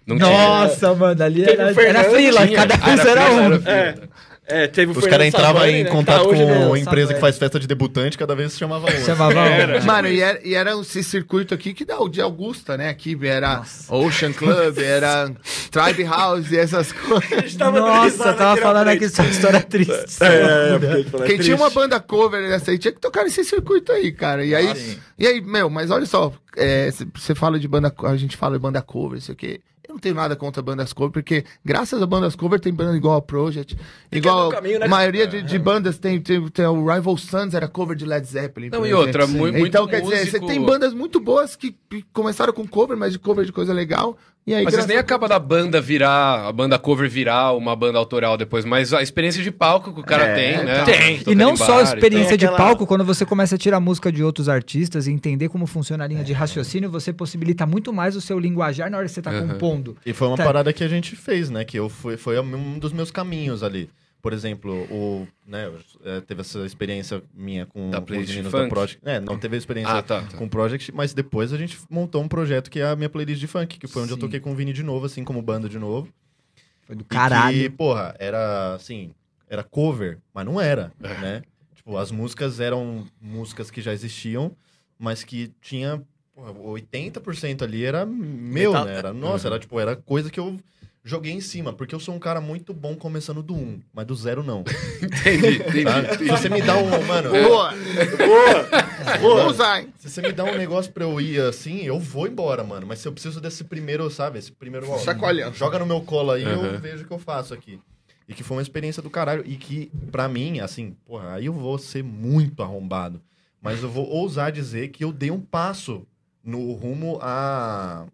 Não Nossa, mano, ali era, Fernando, era frila, tinha. cada vez era frila, um. frila. É, teve o Os caras entravam em né, contato tá com no- a empresa que faz festa de debutante, cada vez se chamava um. Chamava Era. Mano, e era, e era esse circuito aqui que dá o de Augusta, né? Aqui era Ocean Club, era Tribe House e essas coisas. Tava Nossa, tava falando aqui só história triste. É, é Quem tinha triste. uma banda cover nessa aí tinha que tocar nesse circuito aí, cara. E aí, e aí meu, mas olha só, você fala de banda, a gente fala de banda cover, isso aqui. Eu não tenho nada contra bandas cover, porque graças a bandas cover tem banda igual a Project, igual caminho, né? a maioria de, de bandas tem, tem, tem o Rival Sons era cover de Led Zeppelin. Não, e exemplo. outra, mu- muito Então, quer dizer, músico- você tem bandas muito boas que começaram com cover, mas de cover de coisa legal. E aí, Mas vocês graças nem a- acaba da banda virar, a banda cover virar uma banda autoral depois, mas a experiência de palco que o cara É, tem, né? tem. Tocando E não só a experiência de Tem aquela- palco, quando você começa a tirar música de outros artistas e entender como funciona a linha de raciocínio, você possibilita muito mais o seu linguajar na hora que você tá Aham. compondo. E foi uma Tá. parada que a gente fez, né? Que eu fui, foi um dos meus caminhos ali. Por exemplo, o, né, eh, teve essa experiência minha com, Da com os playlist meninos funk? da Project. É, não teve a experiência Ah, tá, tá. com o Project, mas depois a gente montou um projeto que é a minha playlist de funk, que foi onde eu Sim. toquei com o Vini de novo, assim, como banda de novo. Foi do E caralho. que, porra, era assim, era cover, mas não era, É. né? Tipo, as músicas eram músicas que já existiam, mas que tinha, porra, 80% ali era meu, Metal- né? Era, nossa, era tipo, era coisa que eu joguei em cima, porque eu sou um cara muito bom começando do 1, mas do zero não. Entendi, entendi. Tá? Se você me dá um, mano, Boa! Boa! Boa! usar, hein? se você me dá um negócio pra eu ir assim, eu vou embora, mano. Mas se eu preciso desse primeiro, sabe? Esse primeiro. ó, Sacolhão. Joga no meu colo aí, Uhum. eu vejo o que eu faço aqui. E que foi uma experiência do caralho. E que, pra mim, assim, porra, aí eu vou ser muito arrombado. Mas eu vou ousar dizer que eu dei um passo no rumo a.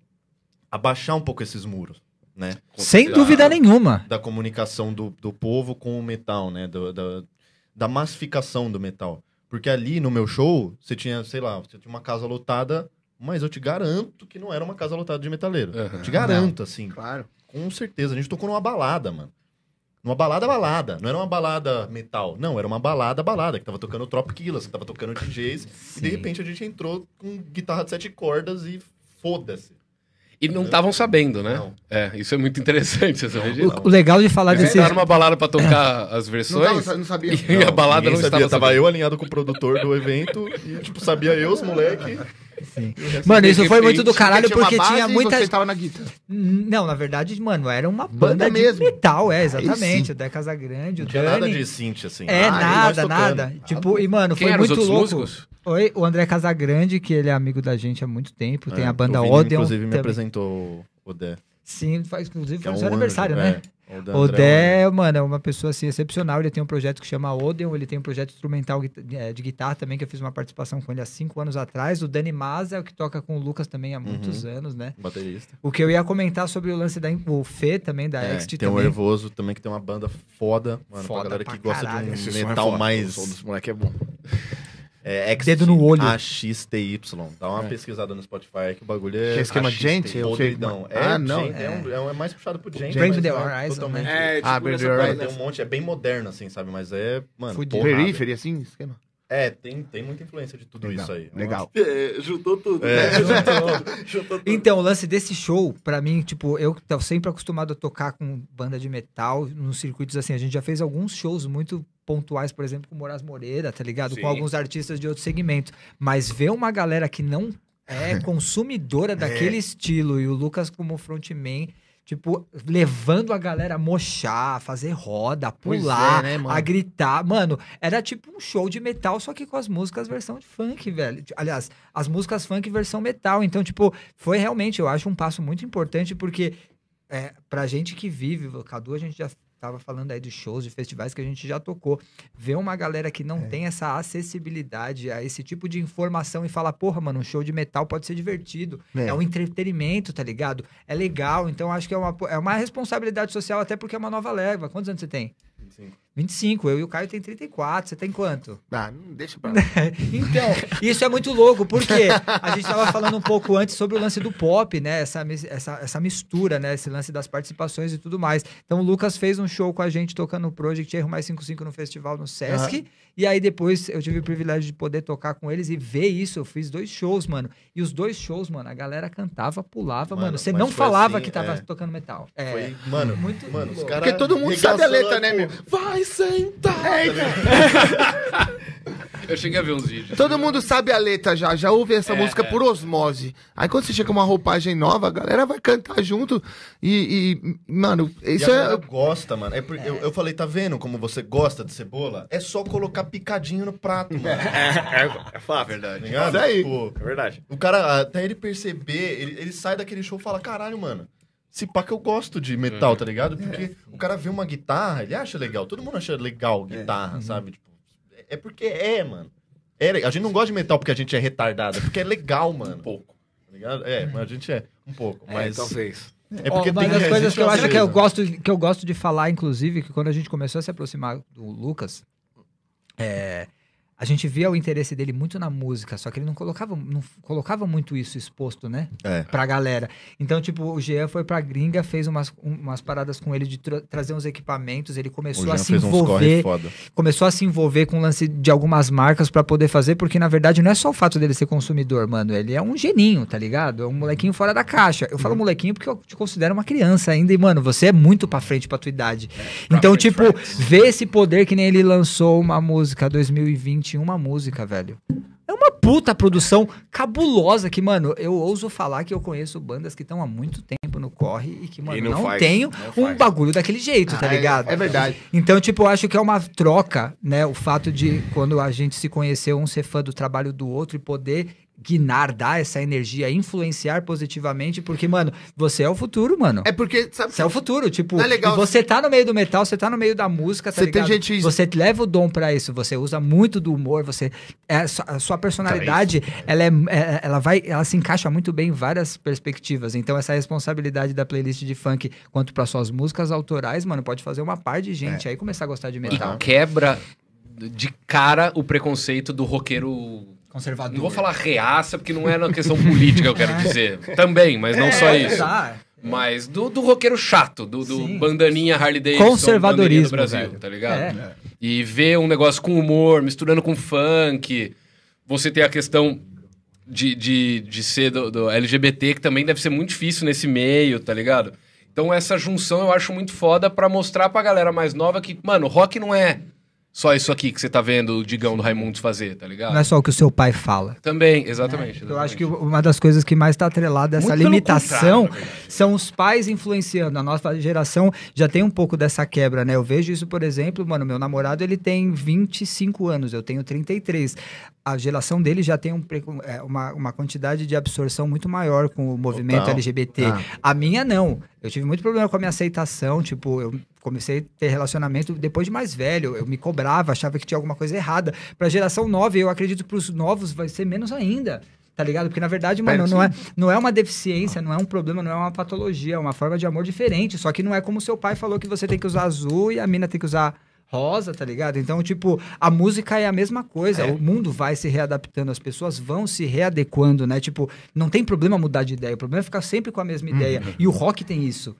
a baixar um pouco esses muros, né? Sem Da- dúvida nenhuma. Da comunicação do, do povo com o metal, né? Do- da, da massificação do metal. Porque ali no meu show, você tinha, sei lá, você tinha uma casa lotada, mas eu te garanto que não era uma casa lotada de metaleiro. Aham. Te garanto, assim. Claro. Com certeza. A gente tocou numa balada, mano. Numa balada, balada. Não era uma balada metal. Não, era uma balada, balada. Que tava tocando Tropquilas, que tava tocando DJs. E de repente a gente entrou com guitarra de sete cordas e foda-se. E não estavam sabendo, né? Não. É, isso é muito interessante, disso? O, o legal de falar Eles desse. entraram numa balada pra tocar as Não, versões tava, não sabia. e a balada não estava sabia. Tava sabendo. eu alinhado com o produtor do evento e, tipo, sabia eu, os moleque. Sim. Mano, isso foi muito do caralho tinha porque base tinha muita. Você tava na guitarra. Não, na verdade, mano, era uma Banda banda, de mesmo. metal, é, exatamente. O Dé Casagrande, o Não tinha nada Dani. de synth, assim. É, Ah, nada, nada. Tipo, e, mano, Quem foi muito outros louco. músicos? Oi, o André Casagrande, que ele é amigo da gente há muito tempo. Tem É, a banda Odeon. Inclusive, me também. apresentou o Dé. Sim, faz, inclusive que foi é no um seu aniversário, anjo, né? é. O André Dé, mano, é uma pessoa assim excepcional. Ele tem um projeto que chama Odeon, ele tem um projeto instrumental eh, de guitarra também, que eu fiz uma participação com ele há cinco anos atrás. O Dani Maza é o que toca com o Lucas também há muitos Uhum. anos, né? Baterista. O que eu ia comentar sobre o lance da o Fê também, da É, Ext tem o também. Nervoso também, que tem uma banda foda. Mano, Foda pra galera pra que gosta caralho. de Esse um é metal foda, mais... O som dos moleques é bom. É, Ext, Dedo no olho. AXTY. Dá uma pesquisada no Spotify que o bagulho é. Que é esquema AXTY, gente? Eu sei. podridão. É, Ah, não, gente, é. um- é um- é mais puxado pro gente. Bring mas the não é Horizon, totalmente- né? É, tipo, Ah, Bring the parada. tem um monte, é bem moderno, assim, sabe? Mas é, mano, Fudido. Periferia, assim, esquema. É, tem, tem muita influência de tudo Legal, isso aí. Legal. É, juntou tudo. É. né? Juntou tudo. Juntou tudo. Então, o lance desse show, pra mim, tipo, eu tô sempre acostumado a tocar com banda de metal, nos circuitos assim, a gente já fez alguns shows muito pontuais, por exemplo, com o Moraes Moreira, tá ligado? Sim. Com alguns artistas de outro segmento. Mas ver uma galera que não é consumidora daquele estilo e o Lucas como frontman, tipo, levando a galera a mochar, a fazer roda, a Pois pular, é, né, a gritar. Mano, era tipo um show de metal, só que com as músicas versão de funk, velho. Aliás, as músicas funk versão metal. Então, tipo, foi realmente, eu acho, um passo muito importante, porque é, pra gente que vive, o Cadu, a gente já tava falando aí de shows, de festivais que a gente já tocou. Ver uma galera que não tem essa acessibilidade a esse tipo de informação e falar, porra, mano, um show de metal pode ser divertido. É, É. um entretenimento, tá ligado? É legal. Então, acho que é uma, é uma responsabilidade social, até porque é uma nova leva. Quantos anos você tem? 25. 25. Eu e o Caio tem 34. Você tem quanto? Ah, não deixa pra lá. Então, isso é muito louco, porque a gente estava falando um pouco antes sobre o lance do pop, né? Essa, essa, essa mistura, né? Esse lance das participações e tudo mais. Então, o Lucas fez um show com a gente tocando o Project Erro Mais 55 no festival no Sesc. E aí, depois, eu tive o privilégio de poder tocar com eles e ver isso. Eu fiz dois shows, mano. E os dois shows, mano, a galera cantava, pulava, mano. Mano, Você não falava assim, que tava é. tocando metal. É. Foi, mano, muito mano, os louco. caras. Porque todo mundo sabe a letra, né, tipo, meu? Vai senta! Eu cheguei a ver uns vídeos. Todo mundo sabe a letra já, já ouve essa É, música por osmose. Aí quando você chega com uma roupagem nova, a galera vai cantar junto. E, e, mano, E isso a galera é. gosta, mano. É por- eu, eu falei, tá vendo como você gosta de cebola? É só colocar picadinho no prato, mano. É, é. Tá Verdade. ligado? Isso aí. Tipo, É verdade. o cara, até ele perceber, ele, ele sai daquele show e fala, caralho, mano. Se pá que eu gosto de metal, tá ligado? Porque o cara vê uma guitarra, ele acha legal. Todo mundo acha legal guitarra, sabe? Tipo, é é porque é, mano. É, a gente não gosta de metal porque a gente é retardado, é porque é legal, mano. Um pouco. Tá ligado? É, mas a gente é um pouco. É, Mas talvez. é porque uma tem das coisas que eu uma acho que eu gosto que eu gosto de falar, inclusive, que quando a gente começou a se aproximar do Lucas, é, a gente via o interesse dele muito na música, só que ele não colocava, não colocava muito isso exposto, né? É. Pra galera. Então, tipo, o Jean foi pra gringa, fez umas, um- umas paradas com ele de tra- trazer uns equipamentos, ele começou a se envolver começou a se envolver com o lance de algumas marcas pra poder fazer, porque na verdade não é só o fato dele ser consumidor, mano. Ele é um geninho, tá ligado? É um molequinho fora da caixa. Eu falo Uhum. molequinho porque eu te considero uma criança ainda. E, mano, você é muito pra frente pra tua idade. pra então, tipo, ver esse poder que nem ele lançou uma música 2020, uma música, velho. É uma puta produção cabulosa que, mano, eu ouso falar que eu conheço bandas que estão há muito tempo no corre e que, mano, E não não, faz, tenho não um bagulho daquele jeito, tá Ah, é- ligado? É, verdade. Então, tipo, eu acho que é uma troca, né? O fato de quando a gente se conheceu, um ser fã do trabalho do outro e poder guinar, dar essa energia, influenciar positivamente, porque, mano, você é o futuro, mano. É porque, sabe, Você é o futuro, tipo, é legal- e você tá no meio do metal, você tá no meio da música, tá Você tem ligado? gente- Você leva o dom pra isso, você usa muito do humor, você é, a sua- personalidade, ela é, é- ela vai, ela se encaixa muito bem em várias perspectivas. Então essa responsabilidade da playlist de funk quanto pra suas músicas autorais, mano, pode fazer uma par de gente aí começar a gostar de E metal. quebra de cara o preconceito do roqueiro. Conservador. Não vou falar reaça, porque não é na questão política, eu quero dizer. Também, mas não só isso. Tá. Mas do, do roqueiro chato, do, do Sim. bandaninha Harley Davidson, Conservadorismo, bandeirinha do Brasil, velho. tá ligado? É. E ver um negócio com humor, misturando com funk. Você tem a questão de, de, de ser do, do LGBT, que também deve ser muito difícil nesse meio, tá ligado? Então essa junção eu acho muito foda pra mostrar pra galera mais nova que, mano, rock não é só isso aqui que você tá vendo o Digão do Raimundos fazer, tá ligado? Não é só o que o seu pai fala. Também, exatamente. Eu acho que exatamente. uma das coisas que mais está atrelada a essa Muito limitação são os pais influenciando. A nossa geração já tem um pouco dessa quebra, né? Eu vejo isso, por exemplo, mano, meu namorado ele tem 25 anos, eu tenho 33. A geração dele já tem um é, uma, uma quantidade de absorção muito maior com o movimento Total. LGBT. Ah. A minha não. Eu tive muito problema com a minha aceitação, tipo, eu comecei a ter relacionamento depois de mais velho, eu me cobrava, achava que tinha alguma coisa errada. Pra geração nova, eu acredito que pros novos vai ser menos ainda. Tá ligado? Porque, na verdade, mano, não é, não é uma deficiência, não é um problema, não é uma patologia, é uma forma de amor diferente. Só que não é como seu pai falou que você tem que usar azul e a mina tem que usar rosa, tá ligado? Então, tipo, a música é a mesma coisa. O mundo vai se readaptando, as pessoas vão se readequando, né? Tipo, não tem problema mudar de ideia. O problema é ficar sempre com a mesma ideia. E o rock tem isso.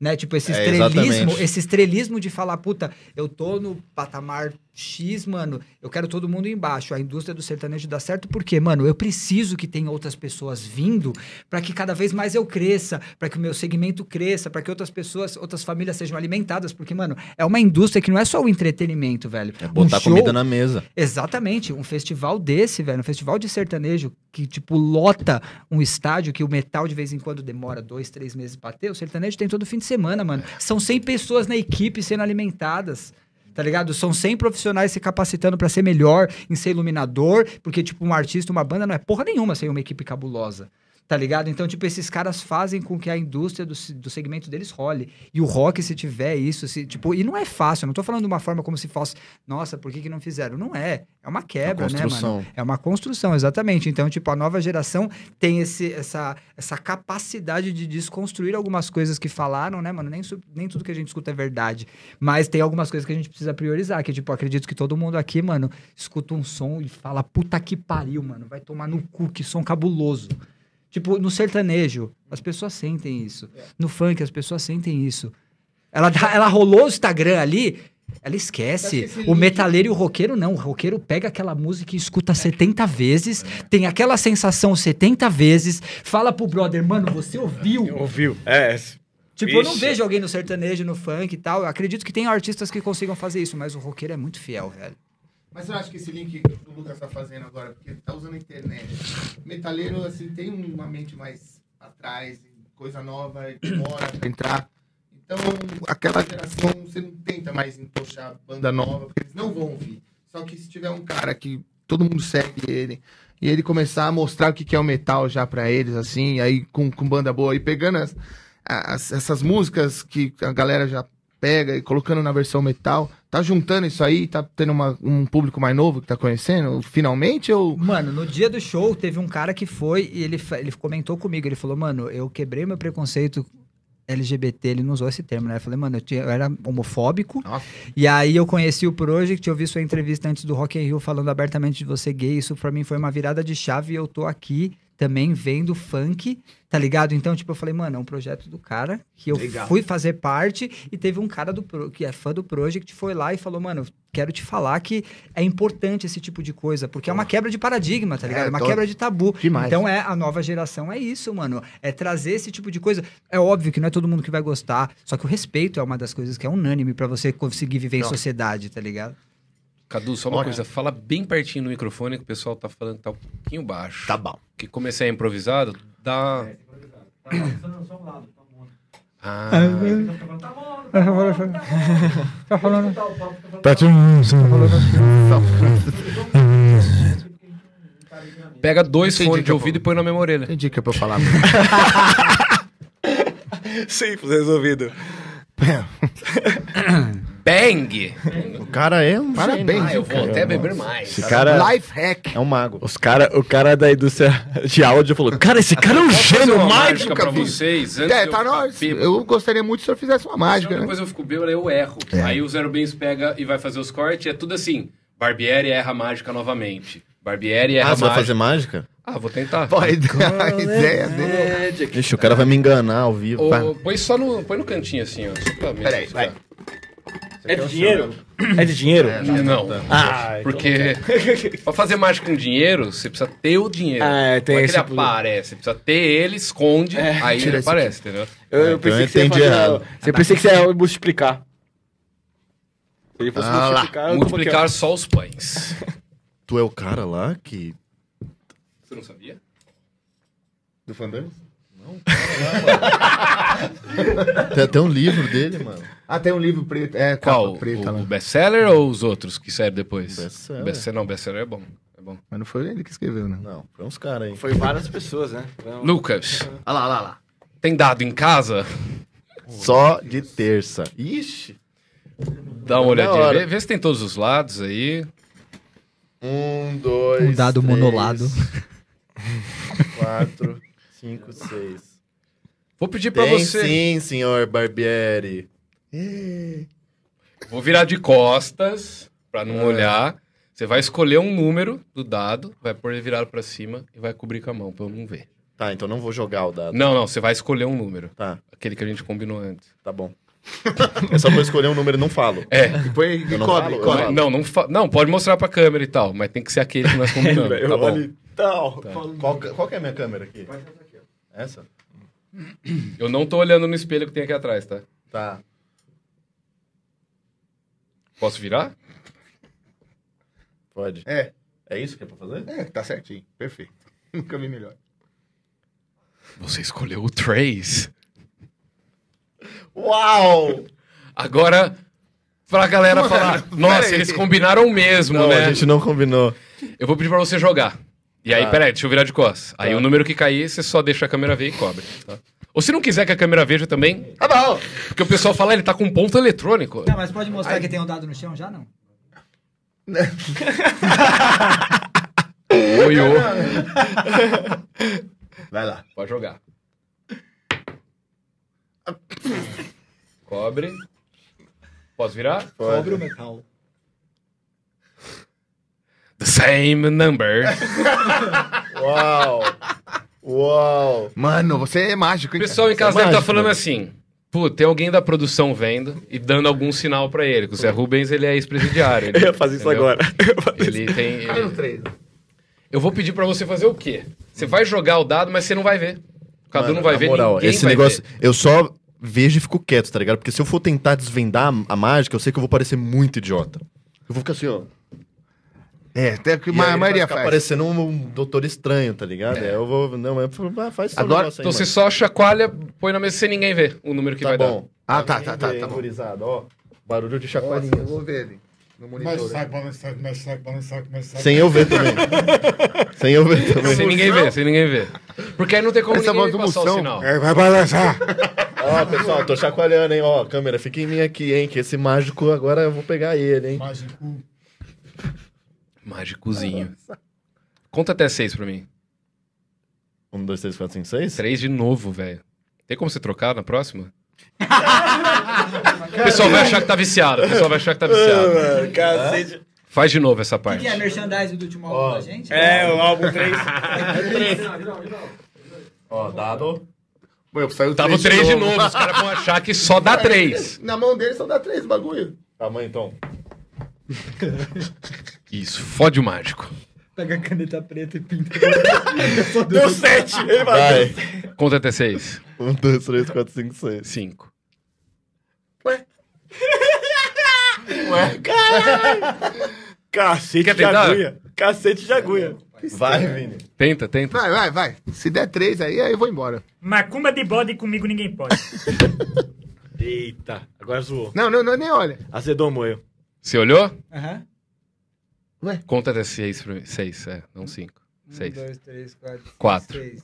Né? Tipo, esse É, estrelismo, exatamente. esse estrelismo de falar, puta, eu tô no patamar X, mano, eu quero todo mundo embaixo. A indústria do sertanejo dá certo porque, mano, eu preciso que tenha outras pessoas vindo para que cada vez mais eu cresça, para que o meu segmento cresça, para que outras pessoas, outras famílias sejam alimentadas, porque, mano, é uma indústria que não é só o entretenimento, velho. É botar um show, comida na mesa. Exatamente, um festival desse, velho, um festival de sertanejo que, tipo, lota um estádio que o metal de vez em quando demora dois, três meses pra ter, o sertanejo tem todo fim de semana, mano. São 100 pessoas na equipe sendo alimentadas. Tá ligado? São 100 profissionais se capacitando pra ser melhor em ser iluminador, porque, tipo, um artista, uma banda não é porra nenhuma sem uma equipe cabulosa. Tá ligado? Então, tipo, esses caras fazem com que a indústria do, do segmento deles role. E o rock, se tiver isso, se, tipo, e não é fácil, eu não tô falando de uma forma como se fosse, nossa, por que, que não fizeram? Não é. É uma quebra, né, construção. mano? É uma construção, exatamente. Então, tipo, a nova geração tem esse, essa, essa capacidade de desconstruir algumas coisas que falaram, né, mano? Nem, nem tudo que a gente escuta é verdade. Mas tem algumas coisas que a gente precisa priorizar. Que, tipo, acredito que todo mundo aqui, mano, escuta um som e fala, puta que pariu, mano. Vai tomar no cu, que som cabuloso. Tipo, no sertanejo, as pessoas sentem isso. No funk, as pessoas sentem isso. Ela, ela rolou o Instagram ali, ela esquece. O metaleiro e o roqueiro não. O roqueiro pega aquela música e escuta 70 vezes, tem aquela sensação 70 vezes, fala pro brother, mano, você ouviu? Ouviu? É. Tipo, eu não vejo alguém no sertanejo, no funk e tal. Eu acredito que tem artistas que consigam fazer isso, mas o roqueiro é muito fiel, velho. Mas eu acho que esse link que o Lucas tá fazendo agora, porque ele tá usando a internet. Metaleiro, assim, tem uma mente mais atrás, coisa nova, demora pra entrar. Então, aquela geração, você não tenta mais entochar banda nova, porque eles não vão ouvir. Só que se tiver um cara que todo mundo segue ele, e ele começar a mostrar o que é o metal já pra eles, assim, aí com, com banda boa, e pegando as, as- essas músicas que a galera já pega e colocando na versão metal, tá juntando isso aí, tá tendo uma- um público mais novo que tá conhecendo, finalmente, ou... Mano, no dia do show, teve um cara que foi e ele, ele comentou comigo. Ele falou, mano, eu quebrei meu preconceito LGBT. Ele não usou esse termo, né? Eu falei, mano, eu, tinha- eu era homofóbico. Nossa. E aí eu conheci o Project, eu vi sua entrevista antes do Rock in Rio falando abertamente de você gay. Isso pra mim foi uma virada de chave e eu tô aqui também vendo funk, tá ligado? Então, tipo, eu falei, mano, é um projeto do cara que eu Legal. fui fazer parte e teve um cara do Pro- que é fã do Project, foi lá e falou, mano, quero te falar que é importante esse tipo de coisa, porque é uma quebra de paradigma, tá ligado? É, É uma tô- quebra de tabu. Demais. Então é a nova geração é isso, mano. É trazer esse tipo de coisa. É óbvio que não é todo mundo que vai gostar, só que o respeito é uma das coisas que é unânime pra você conseguir viver em Pronto. sociedade, tá ligado? Cadu, só uma Olha. coisa, fala bem pertinho no microfone que o pessoal tá falando que tá um pouquinho baixo. Tá bom. Que comecei improvisado, dá. Ah, Tá falando. pega dois Entendi fones de eu ouvido e põe na minha orelha. Entendi que é pra eu falar. Simples, resolvido. Bang! O cara é um Parabéns, Ah, eu vou até beber mais. Esse cara, Life hack. É um mago. os cara, o cara da indústria de áudio falou: Cara, esse cara é um gênio uma mágico. mágica pra vi. vocês? Antes É, tá nós. Eu gostaria muito se o senhor fizesse uma mágica, né? depois eu fico bêbado, aí eu erro. Aí o Zero Bens pega e vai fazer os cortes, é tudo assim. Barbieri erra a mágica novamente. Barbieri erra Ah, a você vai mágica. fazer mágica? Ah, vou tentar. Pô, a ideia, a ideia dele. Ixi, o cara vai me enganar ao vivo. Ô, põe só no, põe no cantinho assim, ó. Só pra mim. Peraí, vai. É de dinheiro? É de dinheiro? Não, Ah, porque pra fazer mágica com dinheiro, você precisa ter o dinheiro. É, tem Não é que esse ele aparece, você precisa ter ele, esconde, aí Tira ele aparece, entendeu? eu, eu então pensei eu que você ia fazer. Você pensei que você ia multiplicar. Se ele fosse Ah multiplicar, Multiplicar só os pães. Tu é o cara lá que. Você não sabia? Do Fandango? Tem até um livro dele, mano. Ah, tem um livro preto. É, Qual? preta o, lá. o best-seller ou os outros que saíram depois? Best-seller. Best-seller. Não, best-seller é bom. É bom. Mas não foi ele que escreveu, não. Não, foi uns caras aí. Foi várias pessoas, né? Um- Lucas, Olha lá, olha lá, lá. tem dado em casa? Só de terça. Ixi. Dá uma olhadinha. Vê, vê se tem todos os lados aí. Um, dois. Um dado três, monolado. Quatro, cinco, seis. Vou pedir pra Tem você. sim, senhor Barbieri. Vou virar de costas pra não olhar. Você vai escolher um número do dado, vai pôr ele virado pra cima e vai cobrir com a mão pra eu não ver. Tá, então não vou jogar o dado. Não, não, você vai escolher um número. Tá, Aquele que a gente combinou antes. tá bom. É só pra eu escolher um número e não falo. É. E põe e Eu não cobre, falo, eu cobre. Não, não, fa- não, pode mostrar pra câmera e tal, mas tem que ser aquele que nós combinamos. tá bom. Tal. Qual, qual que é a minha câmera aqui? Essa? Eu não tô olhando no espelho que tem aqui atrás, tá? Tá. Posso virar? Pode. É, É isso que é pra fazer? é, tá certinho. Perfeito. Nunca vi melhor. Você escolheu o Trace. Uau! Agora, pra galera Mano, falar, nossa, aí. eles combinaram mesmo, Não, né? a gente não combinou. Eu vou pedir pra você jogar. E aí, Tá. peraí, deixa eu virar de costas. Aí Tá. o número que cair, você só deixa a câmera ver e cobre. tá? Ou se não quiser que a câmera veja também, Tá bom. porque o pessoal fala, ele tá com ponto eletrônico. Não, mas pode mostrar que tem um dado no chão já não? Oi, oi. Vai lá. Pode jogar. Cobre. Posso virar? Cobre o metal. The same number. Uau! Uau! Mano, você é mágico, O hein? pessoal em Isso é casa deve estar mágico, falando assim. Pô, tem alguém da produção vendo e dando algum sinal pra ele. que O Zé Rubens, ele é ex-presidiário. Eu ia fazer isso entendeu? agora. Ele tem... Cai no ele- três. Eu vou pedir pra você fazer o quê? Você vai jogar o dado, mas você não vai ver. O Cadu Mano, não vai ver, moral, ninguém esse vai negócio. ver. Eu só vejo e fico quieto, tá ligado? Porque se eu for tentar desvendar a mágica, eu sei que eu vou parecer muito idiota. Eu vou ficar assim, ó. É, até que a maioria faz. parecendo um, um doutor estranho, tá ligado? Aí eu vou. Não, mas ah, faz Agora- aí, Então você mano. só chacoalha, põe na mesa sem ninguém ver o número que Tá vai dar. bom. Ah, tá, tá, tá, tá gurizada, ó. Barulho de chacoalhinha. eu vou ver ele no monitor. Sai, sai, sai. Sem eu ver também. Sem eu ver também. Sem ninguém ver, sem ninguém ver. Porque aí não tem como Essa ninguém voz do passar o sinal. É, vai balançar. Ó, pessoal, tô chacoalhando, hein? Ó, câmera, fica em mim aqui, hein? Que esse mágico agora eu vou pegar ele, hein? Mágico. Mágicozinho. Conta até seis pra mim. Um, dois, três, quatro, cinco, seis? Três de novo, velho. Tem como você trocar na próxima? o pessoal vai achar que tá viciado. O pessoal vai achar que tá viciado. Cacete. Faz de novo essa O que, parte. que é merchandising do último álbum da gente? É, o álbum 3. Ó, dado. Meu, saiu Tava o três de novo. Os caras vão achar que só dá três. Na mão dele só dá três bagulho. Tamanho, então. Isso, fode o mágico. Pega a caneta preta e pinta. Deu 7. Ele vai. Vai. Conta até seis. Um, dois, três, quatro, cinco, seis. Cinco. Cacete Quer de tentar? agulha. Cacete de agulha. Vai, Vini. Tenta, tenta. Vai, vai, vai. Se der três aí, aí eu vou embora. Macumba de bode comigo ninguém pode. Eita, agora zoou. Não, não, não, nem olha. Azedou moio. Você olhou? Aham. Conta até seis pra mim. Seis, é, não cinco. Seis. Um, dois, três, quatro. cinco, Quatro. Seis.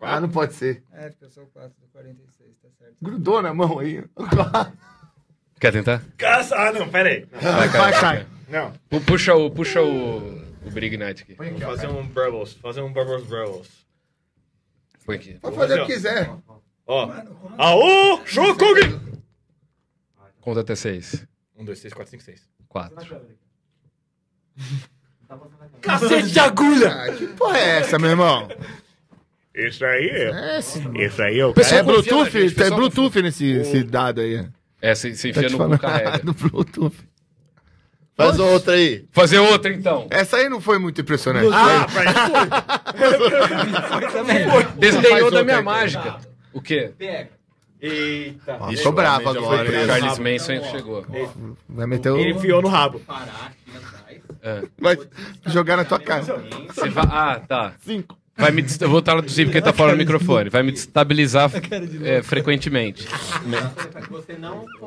Ah, não pode ser. É, porque eu sou o 4 do 46, tá certo. Grudou na mão aí. Quer tentar? Caça. Ah, não, pera aí. Vai, Vai, cai. Não. Pu- Puxa o, puxa o, o Brig Knight aqui. Vou fazer um Bubbles. Fazer um Bubbles Bubbles. Põe aqui. Pode fazer o que quiser. Ó. Aô, Shokugi! Conta até seis. 1, 2, 3, 4, 5, 6. Quatro. Cacete de agulha! Ah, que porra é essa, meu irmão? Isso aí é. É, esse... Isso aí é o Pessoal é confia Bluetooth? gente, Tem Bluetooth nesse esse dado aí. É, você você Tá enfia te no falando cu, carrega. no Bluetooth. Faz outra aí. Fazer outra então. Essa aí não foi muito impressionante. Ah, pra ele Desdenhou da minha mágica. O quê? Eita. Ó, Ficou bravo foi agora. hein? Charles Manson chegou. Vai meter o... Ele enfiou no rabo. É. Vai jogar na tua cara. Você vai... Ah, tá. Cinco. Vai me dest- Eu vou traduzir porque tá fora do microfone. Vai me destabilizar é, frequentemente.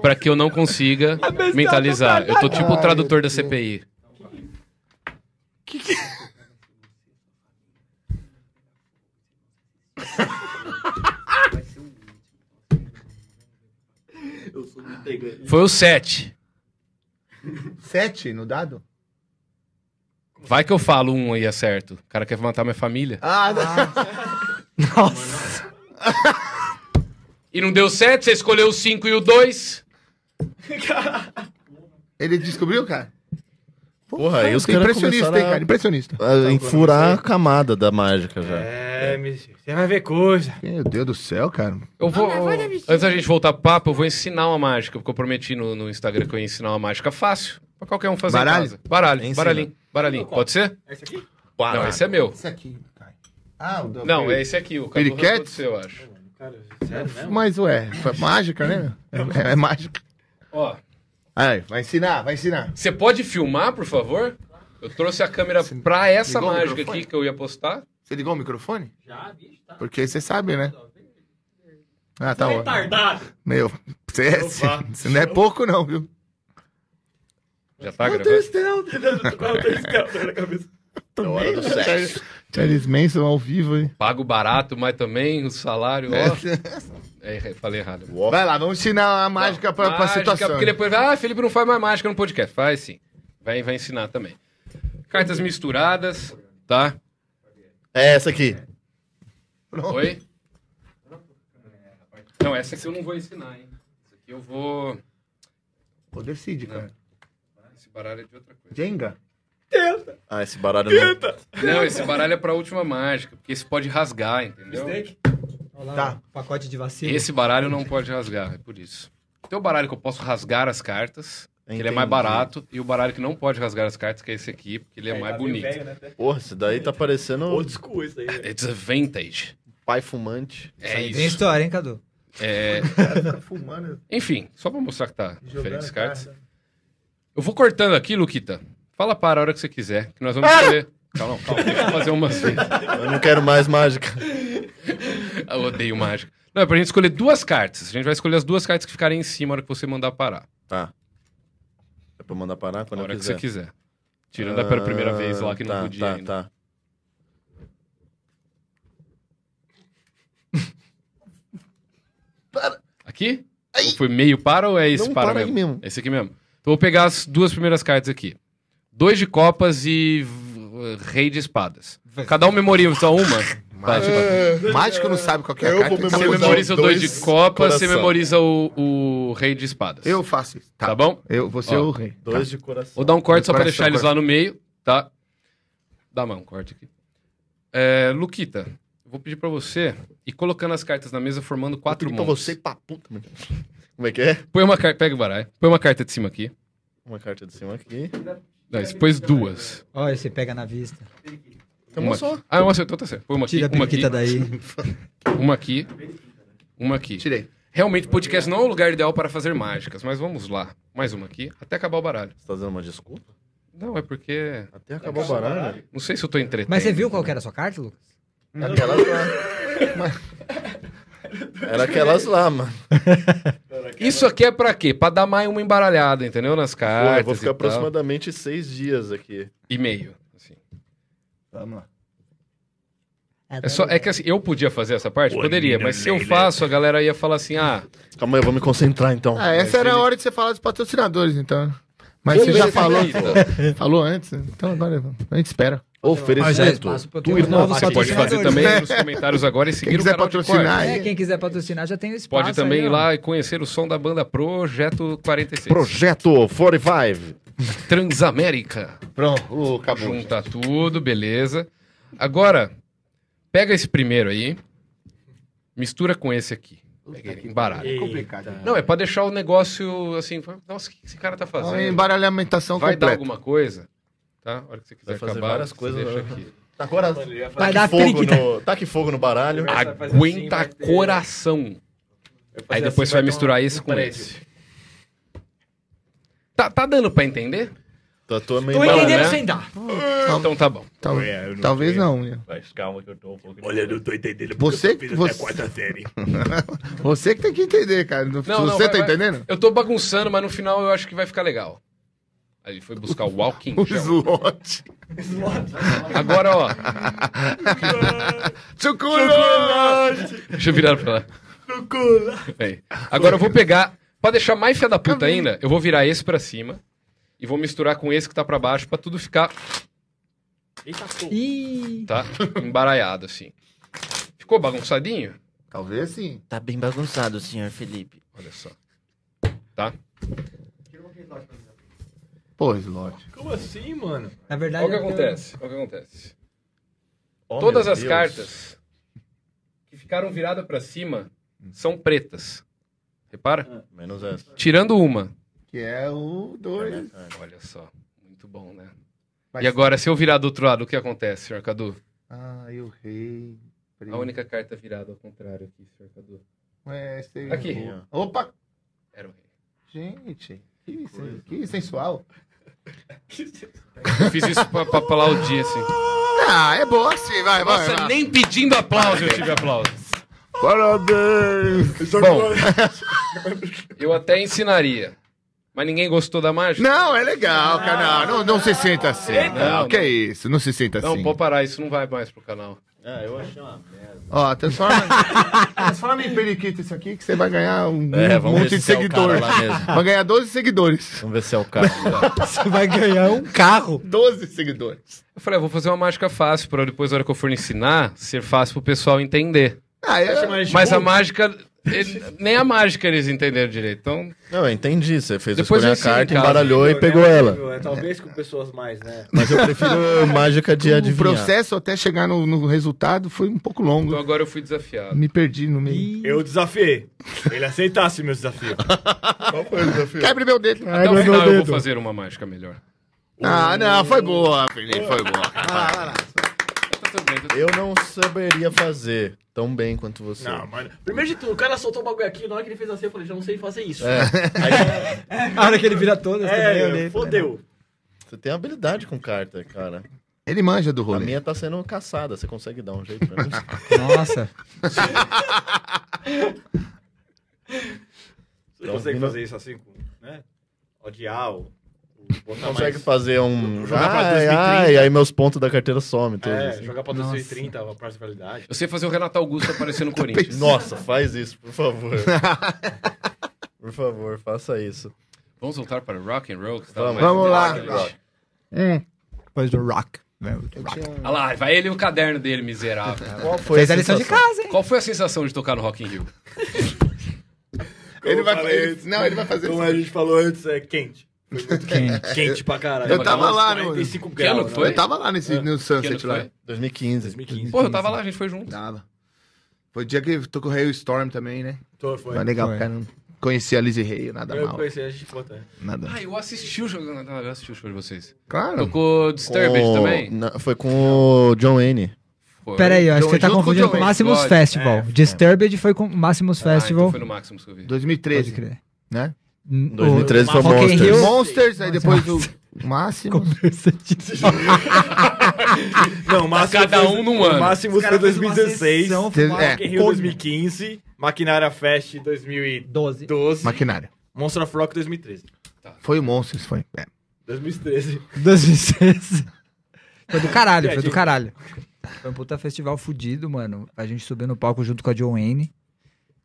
Pra que eu não consiga mentalizar. Eu tô tipo o tradutor da CPI. Foi o 7. Sete no dado? Vai que eu falo um aí, acerto. O cara quer matar minha família. Ah, Nossa. E não deu 7, você escolheu o 5 e o 2. ele descobriu, cara? Porra, aí os é caras impressionista, hein, cara? Impressionista. a, a enfurar a camada da mágica já. É, você vai ver coisa. Meu Deus do céu, cara. Eu vou. Antes da gente voltar pro papo, eu vou ensinar uma mágica, porque eu prometi no, no Instagram que eu ia ensinar uma mágica fácil. Pra qualquer um fazer Baralho? em casa. Baralho, Ensina. baralhinho, baralhinho. Pode ser? Esse aqui? Não, esse é meu. Esse aqui, cara. Ah, o do... Não, é esse aqui, o do seu, eu acho. Cara, sério mesmo? Mas, ué, foi mágica, né? É, é mágica. Ó, Aí, vai ensinar, vai ensinar. você pode filmar, por favor? Eu trouxe a câmera pra essa ligou o mágica microfone? aqui que eu ia postar. Você ligou o microfone? Já, bicho, tá. Porque você sabe, né? Ah, tá. Retardado. Meu, você, é- Opa. você não é pouco, não, viu? Já tá gravando? O teu stealth na cabeça? hora do sexo. Charles Manson ao vivo, hein? Pago barato, mas também o salário, ó. É, falei errado. Vai lá, vamos ensinar a mágica pra, pra Mágica, situação. Porque depois, ah, Felipe não faz mais mágica no podcast. Faz sim. Vai, vai ensinar também. Cartas misturadas, tá? É essa aqui. Oi? Não, essa aqui eu não vou ensinar, hein? Essa aqui eu vou. Pô, decide, cara. Baralho é de outra coisa. Jenga? Ah, esse baralho não. Não, esse baralho é pra última mágica, porque esse pode rasgar, entendeu? Olha lá, Tá. o pacote de vacina. Esse baralho não pode rasgar, é por isso. Tem o baralho que eu posso rasgar as cartas, que ele é mais Entendi. barato, e o baralho que não pode rasgar as cartas, que é esse aqui, porque ele é, mais bonito. Porra, esse daí tá parecendo Old school isso aí. It's a vintage. pai fumante. É Tem isso. história, hein, Cadu? É, Tá fumando. enfim, só pra mostrar que tá Jogando diferentes cartas. carta. Eu vou cortando aqui, Luquita. Fala para a hora que você quiser, que nós vamos escolher. Calma, calma, deixa eu fazer uma assim. Eu não quero mais mágica. Eu odeio mágica. Não, é pra gente escolher duas cartas. A gente vai escolher as duas cartas que ficarem em cima na hora que você mandar parar. Tá. É pra mandar parar quando Na hora eu que quiser. você quiser. Tirando a pela primeira vez lá que não tá, podia Tá, ainda. tá. Aqui? Ou foi meio para ou é esse Não, para, para aí mesmo? mesmo. Esse aqui mesmo. Vou pegar as duas primeiras cartas aqui. Dois de copas e rei de espadas. Cada um memoriza uma. Tá, tipo, Mágico não sabe qual que é a carta. Tá Você memoriza o dois dois de copas, você memoriza o, o rei de espadas. Eu faço isso. Tá, bom? Eu vou ser Ó, o rei. Dois de coração. Vou dar um corte só pra deixar eles lá no meio, tá? Dá mais um corte aqui. É, Luquita, eu vou pedir pra você ir colocando as cartas na mesa, formando quatro Quatro pra mãos. você pra puta. meu Deus. Como é que é? Põe uma carta, pega o baralho. Põe uma carta de cima aqui. Uma carta de cima aqui. Não, depois duas. Olha, você pega na vista. Tem uma uma só. Ah, uma só, então tá certo. Põe uma aqui, Tira a uma aqui, daí. uma aqui, uma aqui. Tirei. Realmente, podcast não é o lugar ideal para fazer mágicas, mas vamos lá. Mais uma aqui, até acabar o baralho. Você tá dando uma desculpa? Não, é porque... Até acabar o baralho. Não sei se eu tô entretendo. Mas você viu qual que era a sua carta, Lucas? Aquelas lá. Era aquelas lá, mano. Isso aqui é pra quê? Pra dar mais uma embaralhada, entendeu? Nas Pô, cartas eu vou ficar e tal. aproximadamente seis dias aqui. E meio, assim. Vamos lá. É, só, é que assim, eu podia fazer essa parte? Poderia, mas se eu faço, a galera ia falar assim, ah, Calma aí, eu vou me concentrar então. Ah, essa era a hora de você falar dos patrocinadores, então. Mas você já falou, falou antes, então agora a gente espera. Oferecimento. Tu irmão. novos você pode fazer também nos comentários agora e seguir Quem quiser o canal patrocinar. É, quem quiser patrocinar já tem o espaço. Pode também aí, ir lá e conhecer o som da banda Projeto 46. Projeto 45. Transamérica. Pronto, uh, acabou. Junta tudo, beleza. Agora, pega esse primeiro aí, mistura com esse aqui. Pega ele, embaralha. É complicado. Não, é pra deixar o negócio assim, nossa, o que esse cara tá Uma fazendo? embaralhamentação Vai dar completa. alguma coisa? Tá? A hora que você quiser Vai fazer acabar, várias você coisas, deixa né? aqui. Agora ele ia Vai fazer- dar fogo periquita. no, taque fogo no baralho. Vai assim, Aguenta vai ter- coração. vai Aí depois assim, você vai misturar um- esse um com prédio. esse. Tá, tá dando pra entender? Meio Tô Não, entendendo né? sem dar. Então tá bom. Tal- talvez não. né? Mas calma que eu tô um pouco... Olha, eu não tô entendendo. porque Você eu que- você- até a quarta série. Você que tem que entender, cara. Não, você não, vai- tá vai- entendendo? Eu tô bagunçando, mas no final eu acho que vai ficar legal. Aí ele foi buscar o Walking O slot. Agora, ó, Chocolate! deixa eu virar pra lá. Aí. Agora eu vou pegar, pra deixar mais fia da puta ainda, eu vou virar esse pra cima e vou misturar com esse que tá pra baixo pra tudo ficar, Eita. Ih, tá? Embaralhado assim. Ficou bagunçadinho? Talvez sim. Tá bem bagunçado, senhor Felipe. Olha só. Tá? Pô, slot. Como assim, mano? na verdade. Olha o que acontece. Olha o que acontece. Oh, Todas as Deus. cartas que ficaram viradas pra cima são pretas. Repara? Menos essa. Tirando uma. Que é o 2. Olha só. Muito bom, né? Mas- E agora, se eu virar do outro lado, o que acontece, senhor Cadu? Ah, eu rei. A única carta virada ao contrário aqui, senhor Cadu. Ué, esse... Aqui. Opa! Era o rei. Gente, que, sen- que sensual. Eu fiz isso pra, pra falar o dia, assim. Ah, é boa sim, vai, vai. Nossa, vai. nem pedindo aplauso eu tive aplauso. Parabéns! Bom, eu até ensinaria. Mas ninguém gostou da mágica? Não, é legal, cara. Não, não, não se senta assim. Não, Não, que não. é isso? Não se senta Não, assim. pode parar, isso não vai mais pro canal. Ah, eu achei uma merda. Ó, transforma, transforma em periquito isso aqui que você vai ganhar um, É, um monte de se é seguidores. mesmo. vai ganhar 12 seguidores. Vamos ver se é o cara. Você vai ganhar um carro. 12 seguidores. Eu falei, eu vou fazer uma mágica fácil pra depois, na hora que eu for ensinar, ser fácil pro pessoal entender. Ah, é, Mas a mágica, ele- nem a mágica eles entenderam direito. Então, Não, eu entendi. Você fez Depois escolher a carta, embaralhou e pegou horrível, ela. É, talvez com pessoas mais, né? Mas eu prefiro mágica de o adivinhar. processo até chegar no, no resultado foi um pouco longo. então agora eu fui desafiado. Me perdi no meio. Eu desafiei. Ele aceitasse meu desafio. Qual foi o desafio? Quebre meu dedo. Até o final eu vou fazer uma mágica melhor. Ah, não, foi boa, Felipe, foi boa. Tá tudo bem, tudo bem. Eu não saberia fazer. tão bem quanto você. Não, mano. Primeiro de tudo, o cara soltou o bagulho aqui, na hora que ele fez assim, eu falei, já não sei fazer isso. É, Aí, A hora que ele vira todas também, eu olhei é, fodeu. você tem habilidade com carta, cara. Ele manja do A rolê. minha tá sendo caçada, você consegue dar um jeito pra mim? Nossa. Você Então, consegue vindo- fazer isso assim com, né? Odiar o... consegue mais- fazer um. Jogar pra Ai, 2030. ai, aí meus pontos da carteira somem todos. É, assim. jogar pra Nossa. 2030, a parcialidade. Eu sei fazer o Renato Augusto aparecer no Corinthians. Nossa, faz isso, por favor. por favor, faça isso. Vamos voltar para o rock and roll? que você tava Vamos. mais- Vamos lá. Rock. Depois do rock. Rock. Olha lá, vai ele e o caderno dele, miserável. Qual foi Fez a lição de casa, hein? Qual foi a sensação de tocar no Rock in Rio? Ele vai, falei ele- antes, não, ele vai fazer Como isso. a gente falou antes, é quente. Quente. quente pra caralho. Eu tava lá no- 45 Que ano que foi? Eu tava lá nesse, no Sunset lá. foi? 2015. 2015. Pô, eu tava lá, a gente foi junto. Tava. Foi o dia que tocou Hailstorm também, né? Tô, foi. Foi legal, cara. Conheci a Lizzie Ray, nada Eu mal. conheci a gente conta. Nada. Ah, eu assisti o show. Não, eu assisti o show de vocês. Claro. Tocou Disturbed Com- também? na- foi com o John Wayne. Foi. Pera aí, eu acho que você tá com o confundindo com o. Maximus God. Festival. É. Disturbed foi com o Maximus Ah, então Festival. foi no Maximus que eu vi. 2013, Pode crer. né? N- 2013 o- foi Monsters. Rio- Monsters, aí depois o Máximo. Não, o Máximo cada foi- um num ano. O Máximo foi caras fez uma 2016. sessão, Teve- é. Rock in Rio 2015. Maquinária Fest 2012. 12. Maquinário. Monster of Rock 2013. Foi o Monsters, foi. É. 2013. 2006. Foi do caralho, foi do caralho. Foi um puta festival fudido, mano. A gente subiu no palco junto com a John Wayne,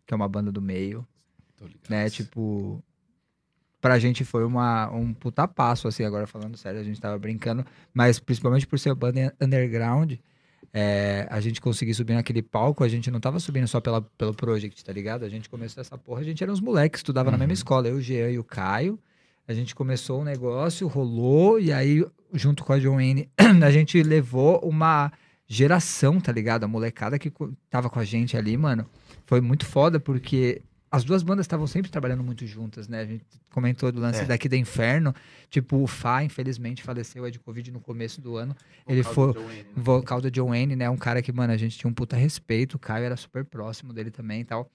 que é uma banda do meio, Tô ligado. né? Tipo, pra gente foi uma, um puta passo, assim, agora falando sério, a gente tava brincando, mas principalmente por ser banda underground, é, a gente conseguir subir naquele palco, a gente não tava subindo só pela, pelo Project, tá ligado? A gente começou essa porra, a gente era uns moleques, estudava na mesma escola, eu, o Jean e o Caio. A gente começou o negócio, rolou, e aí, junto com a John Wayne, a gente levou uma geração, tá ligado? A molecada que tava com a gente ali, mano. Foi muito foda, porque as duas bandas estavam sempre trabalhando muito juntas, né? A gente comentou do lance daqui da Inferno. Tipo, o Fá, infelizmente, faleceu é de Covid no começo do ano. Ele foi vocal do John Wayne, né? Um cara que, mano, a gente tinha um puta respeito. O Caio era super próximo dele também e tal.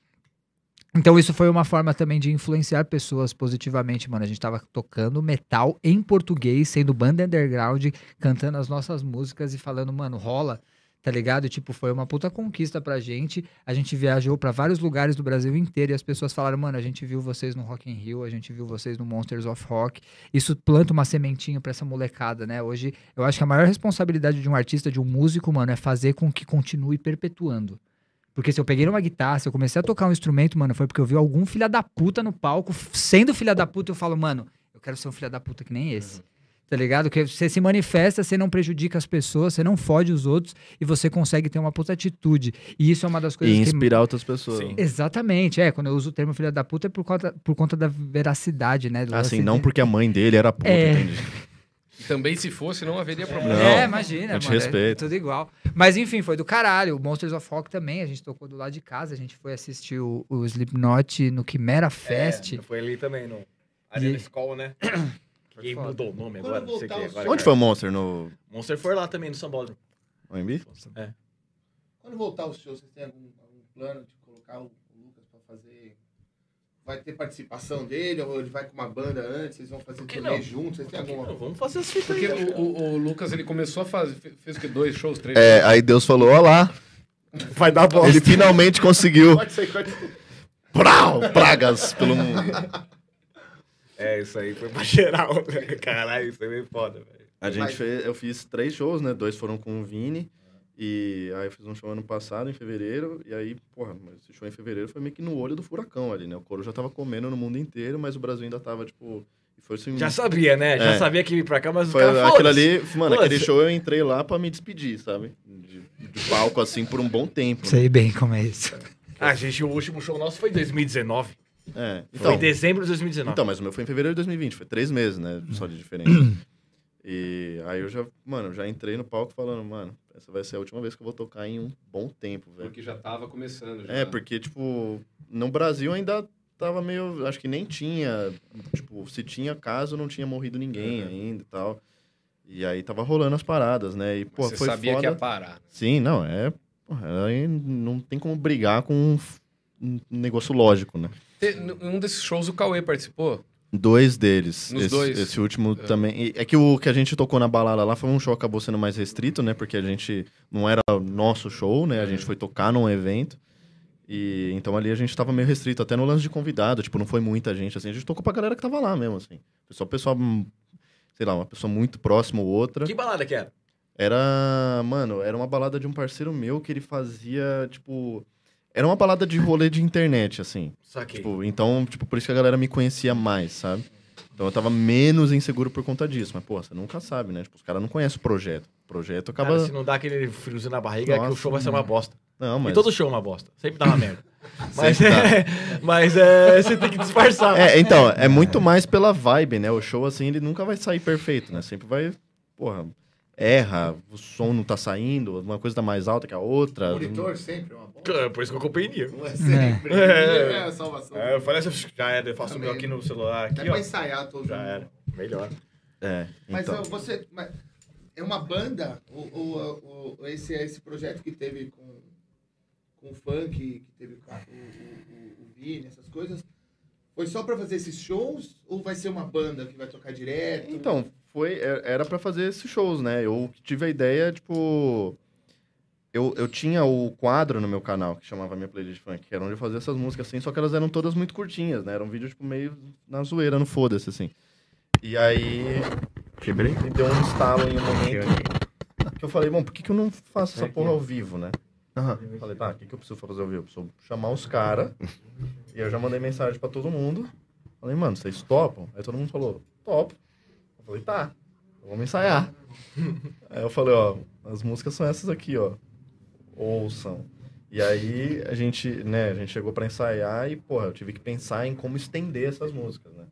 Então isso foi uma forma também de influenciar pessoas positivamente, mano. A gente tava tocando metal em português, sendo banda underground, cantando as nossas músicas e falando, mano, rola, tá ligado? Tipo, foi uma puta conquista pra gente. A gente viajou pra vários lugares do Brasil inteiro e as pessoas falaram, mano, a gente viu vocês no Rock in Rio, a gente viu vocês no Monsters of Rock. Isso planta uma sementinha pra essa molecada, né? Hoje, eu acho que a maior responsabilidade de um artista, de um músico, mano, é fazer com que continue perpetuando. Porque se eu peguei uma guitarra, se eu comecei a tocar um instrumento, mano, foi porque eu vi algum filha da puta no palco, sendo filha da puta, eu falo, mano, eu quero ser um filha da puta que nem esse. Tá ligado? Que você se manifesta, você não prejudica as pessoas, você não fode os outros e você consegue ter uma puta atitude. E isso é uma das coisas E que. inspirar outras pessoas. Sim. Exatamente, é. Quando eu uso o termo filha da puta é por conta, por conta da veracidade, né? do Assim, lance não porque a mãe dele era puta, É. entendi. E também se fosse, não haveria problema. Não, é, imagina, eu te mano, é respeito. tudo igual. Mas enfim, foi do caralho. O Monsters of Rock também, a gente tocou do lado de casa, a gente foi assistir o, o Slipknot no Quimera Fest. É, foi ali também, no E- Arena Né? Que foda. mudou o nome Quando agora, não sei o que. Agora, Onde foi o Monster? No Monster foi lá também, no São Paulo. OMB? Quando voltar os shows, vocês têm algum, algum plano de colocar o, o Lucas pra fazer? Vai ter participação dele ou ele vai com uma banda antes? Vocês vão fazer que turnê juntos? Vocês têm alguma... Não, vamos fazer as fitas Porque aí. o, o- o Lucas, ele começou a fazer... fe- Fez o quê? Dois shows? Três É, shows? aí Deus falou, ó lá, Vai dar bosta. ele finalmente conseguiu. Pode ser, pode ser. Prau, pragas pelo mundo. É, isso aí foi pra geral, velho. Caralho, isso aí é foda, velho. A gente fez, eu fiz três shows, né? Dois foram com o Vini. E aí eu fiz um show ano passado, em fevereiro. E aí, porra, mas esse show em fevereiro foi meio que no olho do furacão ali, né? O coro já tava comendo no mundo inteiro, mas o Brasil ainda tava, tipo. Foi assim, Já sabia, né? Já É. sabia que ia vir pra cá, mas os Foi caras aquilo ali, mano, aquele show eu entrei lá pra me despedir, sabe? De, de palco, assim, por um bom tempo. Sei bem como é isso. Ah, gente, o último show nosso foi em 2019. É, Foi então, em dezembro de 2019. então, mas o meu foi em fevereiro de 2020, foi três meses, né? Só de diferença. e aí eu já, mano, já entrei no palco falando, mano, essa vai ser a última vez que eu vou tocar em um bom tempo, velho. Porque já tava começando. Já. É, porque, tipo, no Brasil ainda tava meio. Acho que nem tinha. Tipo, se tinha caso, não tinha morrido ninguém ainda e tal. E aí tava rolando as paradas, né? E, pô, Você foi sabia foda. que ia parar. Sim, não, é. porra, aí não tem como brigar com um, um negócio lógico, né? Um desses shows o Cauê participou. Dois deles. Nos esse, dois? esse último também. e É que o que a gente tocou na balada lá foi um show que acabou sendo mais restrito, né? Porque a gente não era nosso show, né? A gente foi tocar num evento. E então ali a gente tava meio restrito, até no lance de convidado, tipo, não foi muita gente, assim, a gente tocou pra galera que tava lá mesmo, assim. Foi só pessoal, hum, sei lá, uma pessoa muito próxima ou outra. Que balada que era? Era, mano, era uma balada de um parceiro meu que ele fazia, tipo, era uma balada de rolê de internet, assim. Saquei. Tipo, então, tipo, por isso que a galera me conhecia mais, sabe? Então eu tava menos inseguro por conta disso. Mas, pô, você nunca sabe, né? Tipo, os caras não conhecem o projeto. O projeto acaba. Cara, se não dá aquele friozinho na barriga, é que o Nossa, show vai ser uma bosta. Não, mas. E todo show é uma bosta. Sempre dá uma merda. Mas, é, mas é, você tem que disfarçar. É, então, é muito mais pela vibe, né? O show, assim, ele nunca vai sair perfeito, né? Sempre vai. Porra, erra, o som não tá saindo, uma coisa tá mais alta que a outra. Monitor sempre é uma boa. Cara, Por isso que eu comprei Nier. Não é sempre. É. É, a salvação. É, eu falei assim, já era, eu faço o meu Também. aqui no celular. Até Aqui, ó. pra ensaiar todo Já mundo. era. Melhor. É, Mas então. você. mas é uma banda? O, o, o- esse, esse projeto que teve com, com o funk, que teve com a- o, o, o, o Vini, essas coisas. Foi só pra fazer esses shows? Ou vai ser uma banda que vai tocar direto? Então, foi, é- era pra fazer esses shows, né? Eu tive a ideia, tipo. Eu, eu tinha o quadro no meu canal que chamava Minha Playlist Funk, que era onde eu fazia essas músicas assim, só que elas eram todas muito curtinhas, né? Era um vídeo, tipo, meio na zoeira, no foda-se, assim. E aí. Quebrei? Me deu um estalo em um momento que eu falei, bom, por que, que eu não faço essa porra ao vivo, né? Eu Falei, tá, o que, que eu preciso fazer ao vivo? Eu preciso chamar os caras. e eu já mandei mensagem pra todo mundo. Falei, mano, vocês topam? Aí todo mundo falou, topo. Eu falei, tá, vamos ensaiar. aí eu falei, ó, as músicas são essas aqui, ó. Ouçam. E aí a gente, né, a gente chegou pra ensaiar e, porra, eu tive que pensar em como estender essas músicas, né?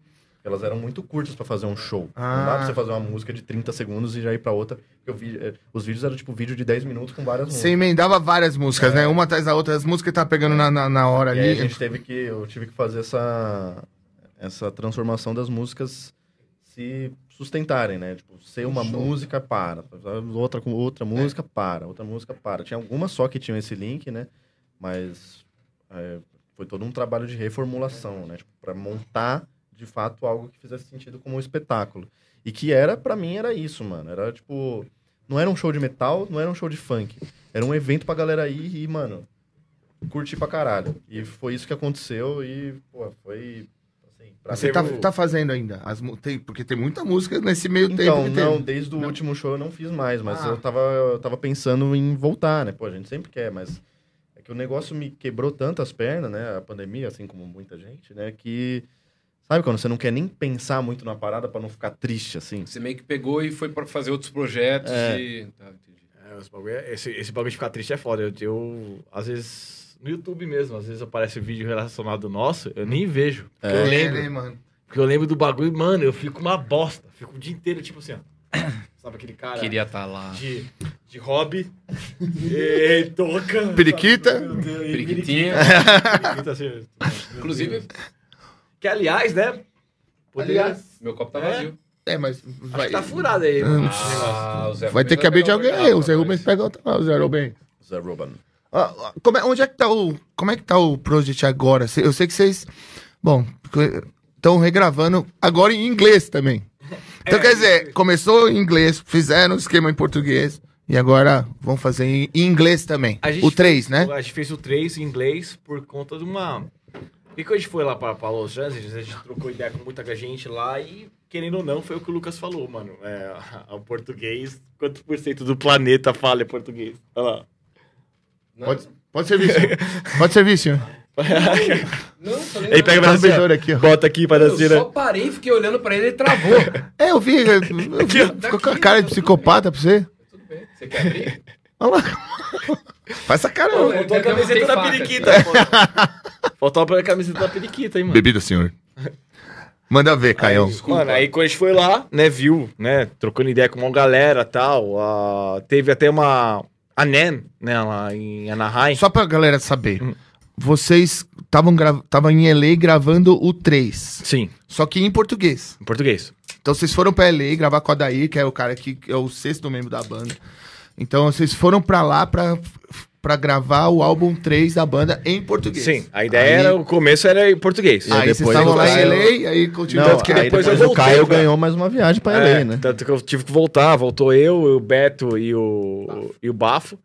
Elas eram muito curtas pra fazer um show. Não dá Ah. pra você fazer uma música de 30 segundos e já ir pra outra. O vídeo- eh, os vídeos eram tipo vídeo de 10 minutos com várias Você músicas. emendava várias músicas, né? Uma atrás da outra. As músicas que tá pegando na, na, na hora E aí a ali. gente teve que. Eu tive que fazer essa, essa transformação das músicas se sustentarem, né? Tipo, ser uma Show. música para. Outra com outra música para, outra música para. Tinha algumas só que tinham esse link, né? Mas é, foi todo um trabalho de reformulação, né? Tipo, pra montar de fato algo que fizesse sentido como um espetáculo. E que era, pra mim, era isso, mano. Era tipo. Não era um show de metal, não era um show de funk. Era um evento pra galera ir e, mano, curtir pra caralho. E foi isso que aconteceu e, pô, foi. Pra Você tá, o- tá fazendo ainda? As, tem, porque tem muita música nesse meio tempo. Então, não, desde o Não. último show eu não fiz mais, mas Ah. eu, tava, eu tava pensando em voltar, né? Pô, a gente sempre quer, mas é que o negócio me quebrou tanto as pernas, né? A pandemia, assim como muita gente, né? Que. Sabe quando você não quer nem pensar muito na parada pra não ficar triste, assim? Você meio que pegou e foi pra fazer outros projetos É. e... Tá, entendi. É, esse, bagulho, é- esse, esse bagulho de ficar triste é foda. Eu, eu, às vezes, no YouTube mesmo, às vezes aparece vídeo relacionado nosso, eu nem vejo. Porque eu É, lembro. né, mano? Porque eu lembro do bagulho, mano, eu fico uma bosta. Fico o dia inteiro, tipo assim, ó. Sabe aquele cara Queria estar lá. de, de hobby e toca. Periquita. Deus, Periquitinha. Periquita, assim, Inclusive. Que, aliás, né? Poderia... Aliás, meu copo tá É? vazio. É, mas. Acho Vai, que tá furado aí. mano. Ah, o Zé vai ter que abrir de alguém. O Zé Rubens pega outra. Ah, o Zé Rubens. Zé Ruben. Ah, ah, como é- onde é que tá o. Como é que tá o Project agora? Eu sei que vocês. Bom, estão regravando agora em inglês também. Então, É, quer dizer, começou em inglês, fizeram o esquema em português e agora vão fazer em inglês também. A gente O 3, fez- né? A gente fez o 3 em inglês por conta de uma. E quando a gente foi lá pra, pra Los Angeles, a gente trocou ideia com muita gente lá e, querendo ou não, foi o que o Lucas falou, mano. É, o português, quantos por cento do planeta fala português? Olha lá. Pode, pode servir, senhor. Pode servir, senhor. não, nem Ele pega nada. pra assim, ó, Servidor aqui, ó. bota aqui pra Eu assim, só né? parei, fiquei olhando pra ele e travou. É, eu vi. Eu vi ficou com a cara de psicopata pra você. Tudo bem. Você quer abrir? Olha lá. Faz essa cara. Ô, não. Faltou a camiseta da periquita. pô. Faltou a camiseta da periquita, hein, mano. Bebida, senhor. Manda ver, Caião. Mano, aí quando a gente foi lá, né, viu, né, trocando ideia com uma galera e tal, ah, teve até uma, a NEM, né, lá em Anaheim. Só pra galera saber. Hum. Vocês estavam gra... tavam em LA gravando o 3. Sim, Só que em português. em português. Então vocês foram pra LA gravar com o Adair, que é o cara que é o sexto membro da banda. Então vocês foram pra lá pra, pra pra gravar o álbum 3 da banda em português. Sim, a ideia Aí- era, o começo era em português. E Aí depois vocês estavam o lá em Caio- LA, aí continuou. Tanto que aí depois depois, eu o voltei, Caio né? ganhou mais uma viagem pra É, LA, né? Tanto que eu tive que voltar, voltou eu, o Beto e o, e o Bafo,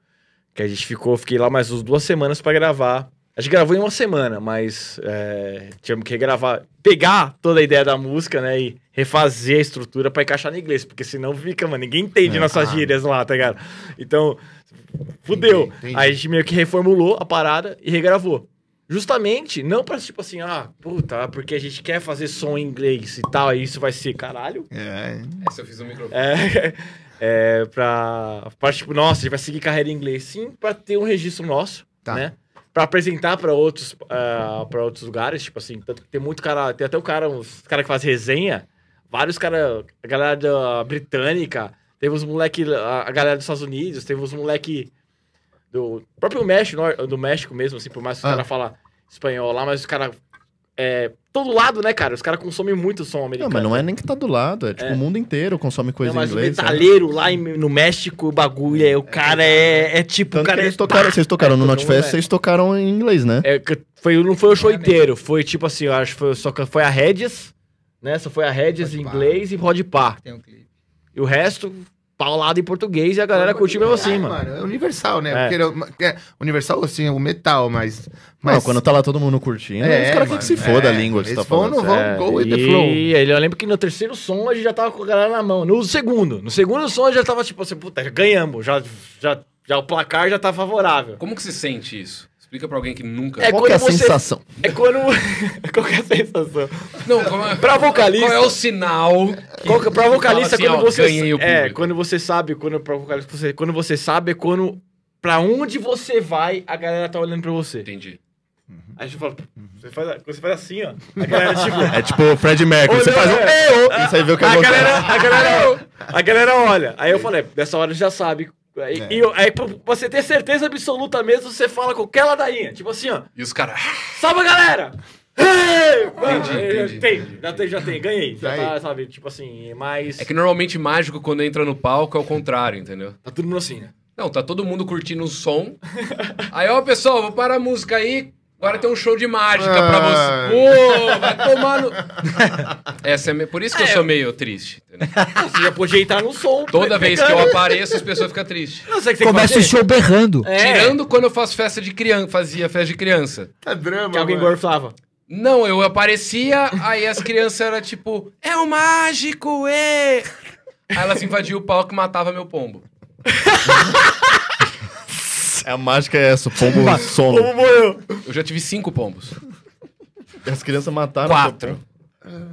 que a gente ficou, fiquei lá mais uns duas semanas pra gravar. A gente gravou em uma semana, mas é, tivemos que regravar, pegar toda a ideia da música, né, e refazer a estrutura pra encaixar no inglês, porque senão fica, mano, ninguém entende É. nossas Ah. gírias lá, tá ligado? Então, fudeu. Entendi, entendi. Aí a gente meio que reformulou a parada e regravou. Justamente, não pra, tipo assim, ah, puta, porque a gente quer fazer som em inglês e tal, aí isso vai ser caralho. É, Essa eu fiz o microfone. É, é pra, pra, tipo, nossa, a gente vai seguir carreira em inglês. Sim, pra ter um registro nosso, Tá. né? Pra apresentar pra outros, ah, pra outros lugares, tipo assim, tanto que tem muito cara, tem até o cara, os cara que faz resenha, vários cara, a galera da britânica, teve os moleque, a, a galera dos Estados Unidos, teve os moleque do próprio México, do México mesmo, assim, por mais que os Ah. cara fala espanhol lá, mas os cara, é, todo lado, né, cara, os cara consomem muito som Não, americano. mas não é nem que tá do lado, é tipo, É. o mundo inteiro consome coisa Não, mas em inglês. o metaleiro lá em- no México, o bagulho é. O cara é, é tipo. Tanto o cara que é, eles tocaram, vocês tocaram É, no Notfest, é. vocês tocaram em inglês, né? é, foi, não foi o show inteiro. Foi tipo assim, eu acho que foi, só que foi a Regis, né? Só foi a Regis em Pá. inglês e Rod Pá. Tem um clipe. E o resto, paulado em português e a galera curtiu mesmo assim, É, mano. É universal, né? É. Porque, é, universal, assim, o metal, mas. mas Não, quando tá lá todo mundo curtindo, É, os caras que se mano, foda a é, língua que você tá vão falando. vão- sério. go with the e flow. ele- eu lembro que no terceiro som a gente já tava com a galera na mão. No segundo, no segundo som já tava tipo assim, puta, já ganhamos, já, já, já o placar já tá favorável. Como que se sente isso? Explica pra alguém que nunca... É Qual que é a você- sensação? É quando. Qual que é a sensação? Não, como é... Pra vocalista. Qual é o sinal que, Qual que, pra vocalista, assim, quando ó, você. ganhei o é, público? quando você sabe, quando, pra vocalista, você, quando você sabe é quando. Pra onde você vai, a galera tá olhando pra você. Entendi. Aí a gente fala, você faz, você faz assim, ó. A galera, tipo. É tipo o Fred Mercury, você faz um é. "Eo", e você vê o que a, galera, a, galera, a galera olha. Aí eu falei, dessa hora já sabe. Aí, e eu- aí pra você ter certeza absoluta mesmo, você fala qualquer ladainha. Tipo assim, ó. E os caras... Salve, galera! Hey! Mano, Entendi, já entendi, tem, entendi. já tem, já tem, ganhei. Já Aí. tá, sabe, tipo assim, mas. É que normalmente mágico, quando entra no palco, é o contrário, entendeu? Tá todo mundo assim, né? Não, tá todo mundo curtindo o som. Aí, ó, pessoal, vou parar a música aí. Agora tem um show de mágica pra Ah. você. Pô, vai tomar no... Essa é me- Por isso que eu sou meio triste. entendeu? Você já podia entrar no som. Toda vez que eu apareço, as pessoas ficam tristes. Não sei o que você Começa o show berrando. É, Tirando quando eu faço festa de criança, fazia festa de criança. Tá drama, que alguém mano. gorfava. Não, eu aparecia, aí as crianças eram tipo, é o mágico, é! Aí elas invadiam o palco e matavam meu pombo. A mágica é essa, o pombo some. Como morreu? Eu já tive cinco pombos. As crianças mataram. Quatro.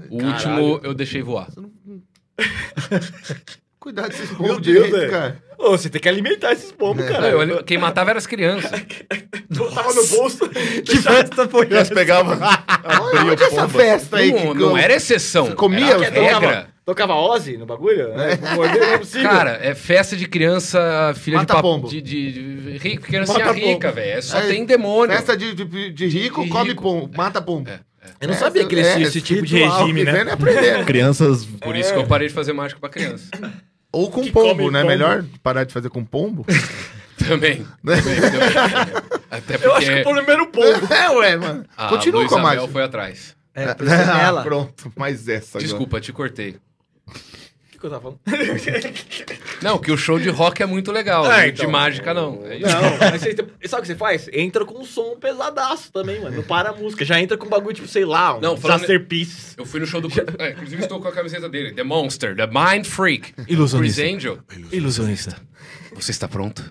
O Caralho. último eu deixei voar. Cuidado desses Meu pombos Deus, direito, velho. cara. Ô, você tem que alimentar esses pombos, Não, cara. eu quem matava eram as crianças. Tava no bolso. Que festa foi Elas pegavam, abriam Onde o essa pombo. festa aí? Não, que não era exceção. Você comia era os regra. Tocava, Ozzy no bagulho? É. Morder não é possível. Cara, é festa de criança, filha Mata de papo. pombo. De, de, de rico, criancinha Mata rica, velho. É Só Aí, tem demônio. Festa de, de, de rico, De come rico. pombo, mata pombo. É, Eu não sabia que eles tinham esse tipo de regime, né? Crianças. Por isso que eu parei de fazer mágica pra criança. Ou com Que pombo, né? pombo. Melhor parar de fazer com pombo. Também. também, também. Até porque Eu acho que o problema era o pombo. é, ué, mano. a Continua Luísa com a mágica. foi atrás. É, é Ah, ela. pronto, mais essa agora. Desculpa, te cortei. O que, que eu tava falando? Não, que o show de rock é muito legal. Ah, de então. mágica, não. É isso. Não, mas você, sabe o que você faz? Entra com um som pesadaço também, mano. Não para a música. Já entra com um bagulho, tipo, sei lá, um Não, Masterpiece. Eu fui no show do. É, inclusive, estou com a camiseta dele. The Monster, The Mind Freak. Ilusionista. Chris Angel. Ilusionista. Você está pronto?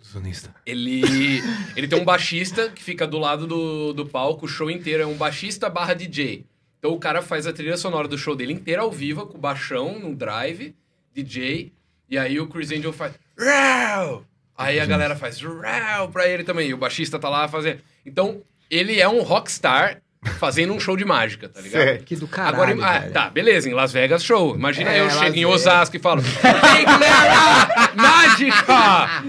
Ilusionista. Ele, ele tem um baixista que fica do lado do, do palco o show inteiro. É um baixista barra DJ. Então o cara faz a trilha sonora do show dele inteira ao vivo, com o baixão no drive, DJ. E aí o Chris Angel faz. "Rau!" Aí a galera faz "Rau!" pra ele também. E o baixista tá lá fazendo. Então, ele é um rockstar fazendo um show de mágica, tá ligado? Certo. Que do caralho, Agora, ah, velho. tá, beleza, em Las Vegas, show. Imagina É, eu Las chego em Vegas. Osasco e falo: Ei, galera! Mágica!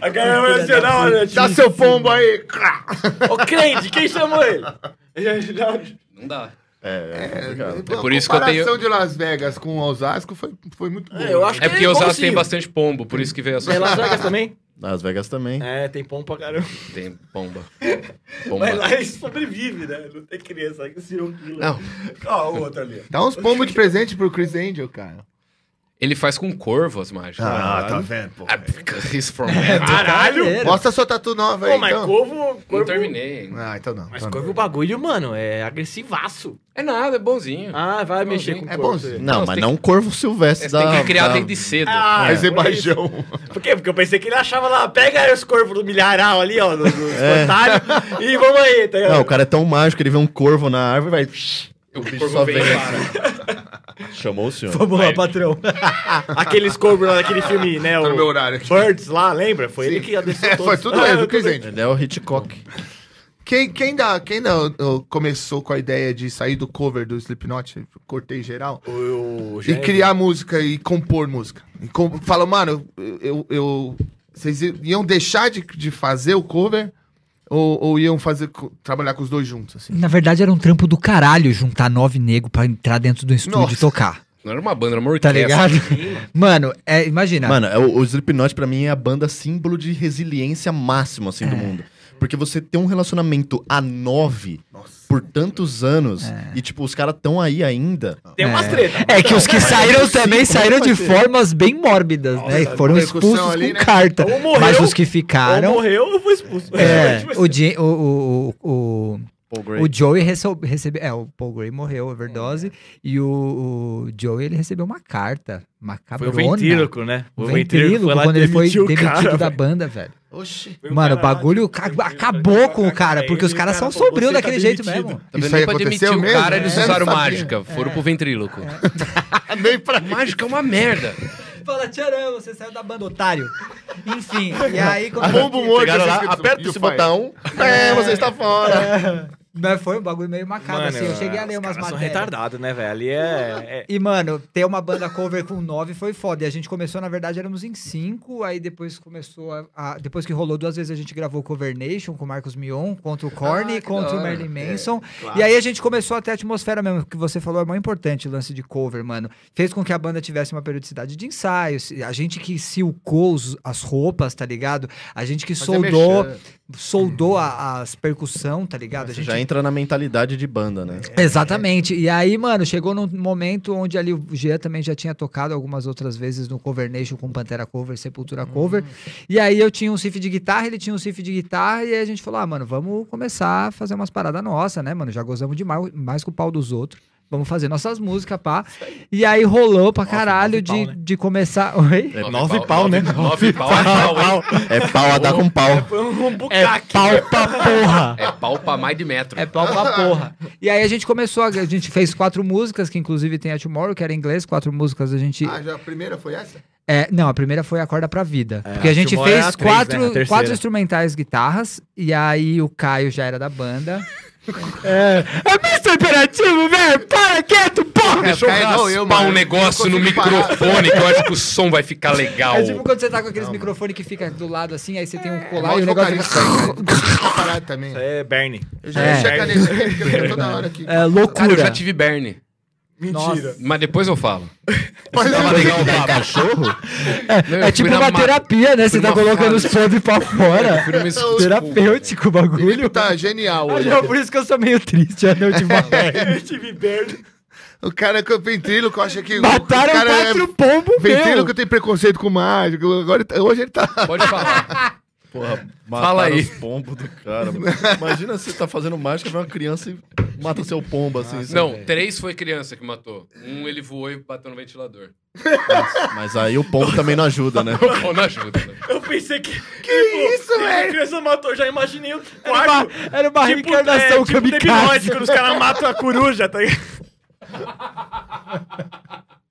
A galera vai assim, Dá seu pombo aí. Ô, crente, quem chamou ele? Não dá. É, é complicado. É por isso que eu A tenho- comparação de Las Vegas com Osasco foi, foi muito boa. eu acho É porque Osasco tem igualzinho. bastante pombo, por isso que veio a É Las Vegas também? Las Vegas também. É, tem pombo pra caramba. Tem pomba. Pomba. Mas lá eles sobrevivem, né? Não tem criança que se um quilo. Não. Ó, o outro ali. Dá uns pombos de presente pro Chris Angel, cara. Ele faz com corvo as mágicas. Ah, tá vendo, pô. Ah, from metal. Caralho! Mostra sua tatu nova aí, Pô, mas então. corvo... Não corvo... terminei. Ah, então não. Mas então corvo o bagulho, mano, é agressivaço. É nada, é bonzinho. Ah, vai É mexer com É corvo. bonzinho. Não, Não, mas tem não um corvo silvestre Você da... tem que criar da- desde cedo. Ah, é por quê? Porque eu pensei que ele achava lá, pega aí os corvos do milharal ali, ó, no, no espantalho, e vamos aí, tá ligado? Não, o cara é tão mágico, ele vê um corvo na árvore e vai... O bicho corvo só vem vem para. Chamou o senhor. Vamos lá, patrão. Aqueles corvos lá daquele filme, né, Tá no meu o horário aqui. Birds lá, lembra? Foi ele que adesceu É, todos. foi tudo Ah, ele, eu o também. Angel. Ele é o Hitchcock. Quem, quem, dá, quem ó, começou com a ideia de sair do cover do Slipknot, cortei geral, O, o e criar música e compor música? E com, fala, mano, eu, eu, vocês iam deixar de, de fazer o cover ou, ou iam fazer, trabalhar com os dois juntos? Assim? Na verdade, era um trampo do caralho juntar nove negros pra entrar dentro do estúdio Nossa. e tocar. Não era uma banda, era uma Tá orquestra. ligado? Mano, é, imagina. Mano, é o, o Slipknot pra mim é a banda símbolo de resiliência máximo, assim, É. do mundo. Porque você tem um relacionamento a nove por tantos anos e, tipo, os caras tão aí ainda. Tem umas treta. É que os que saíram também saíram de formas bem mórbidas, né? E foram expulsos ali, com né? carta. Ou morreu, Mas os que Ou ficaram. morreu ou foi expulso. É, Tipo o, Jim- o, o, o, Gray. o Joey recebeu, recebe, É, o Paul Gray morreu, overdose. E o, o Joey, ele recebeu uma carta. Uma Foi o cabrona. ventríloco, né? O ventríloco, quando ele foi o demitido cara, da banda, velho. Oxi. Um Mano, o bagulho acabou com o cara, porque os caras cara, são sombrios tá daquele jeito mesmo. Isso aí pra demitir aconteceu o mesmo? cara, eles É, usaram não sabia. mágica. Foram pro ventríloco. Nem pra Mágica é uma merda. Fala, tcharam, você saiu da banda, otário. Enfim, e aí... quando- lá, assim, aperta o esse botão. É, você está fora. Mas foi um bagulho meio macabro, assim. Eu cheguei a ler umas são matérias. retardados, né, velho? Ali é... é- E, mano, ter uma banda cover com nove foi foda. E a gente começou, na verdade, éramos em cinco. Aí depois começou a. a- depois que rolou duas vezes, a gente gravou Cover Nation com o Marcos Mion, contra o Korn, Ah, contra o hora. Marilyn Manson. E aí a gente começou a ter a atmosfera mesmo, que você falou é muito importante, o lance de cover, mano. Fez com que a banda tivesse uma periodicidade de ensaios. A gente que silcou os- as roupas, tá ligado? A gente que Fazer soldou. Soldou a- as percussão, tá ligado? A Você gente já entra na mentalidade de banda, né? Exatamente. E aí, mano, chegou num momento onde ali o Jean também já tinha tocado algumas outras vezes no Cover Nation com Pantera Cover, Sepultura Cover. E aí eu tinha um riff de guitarra, ele tinha um riff de guitarra, e aí a gente falou: ah, mano, vamos começar a fazer umas paradas nossas, né, mano? Já gozamos demais mais com o pau dos outros. Vamos fazer nossas músicas, pá. E aí rolou pra caralho nove de, pau, né? de começar. Oi? É Nove pau, né? Nove pau é pau? É a dar com pau. Foi um É bucaque. pau pra porra. É pau pra mais de metro. É pau pra porra. E aí a gente começou, a, a gente fez quatro músicas, que inclusive tem a Tomorrow, que era em inglês, quatro músicas a gente... Ah, já a primeira foi essa? É, não, a primeira foi Acorda pra Vida. porque a gente Tomorrow fez era a três, quatro, né? A quatro instrumentais guitarras, e aí o Caio já era da banda. É, é Mr. Imperativo, velho! Para quieto, porra! Deixa eu eu, raspar mano, um eu negócio no microfone que eu acho que o som vai ficar legal. É tipo quando você tá com aqueles microfones que fica do lado assim, aí você tem um É colar mal e o negócio fica... consigo parar também. É Bernie. Eu já É. enchi a caneta eu toda hora aqui. É Cara, eu loucura. já tive Bernie. Mentira. Mas depois eu falo. Mas Tava eu- legal o papo. Cachorro? Não, eu É fui tipo uma ma- terapia, né? Você tá colocando fase- os podres pra fora. Escola. Terapêutico o Felipe bagulho. tá genial Ah, hoje. não, por isso que eu sou meio triste, a noite Eu tive Bernie. O cara que é ventríloco acha que. Mataram o cara quatro pombos, é ventríloco meu. tem preconceito com mágico. Agora, tá- hoje ele tá. Pode falar. Porra, Fala mataram aí. os pombos do cara. mano. Imagina você tá fazendo mágica, vem uma criança e mata seu pombo, assim. Não, três foi criança que matou. Um ele voou e bateu no ventilador. Mas aí o pombo também não ajuda, né? Pô, não ajuda, né? Eu pensei que. Que isso, velho? A criança matou, já imaginei o Era quarto. era uma Tipo, reencarnação é, tipo kamikaze. Quando os caras matam a coruja, tá ligado?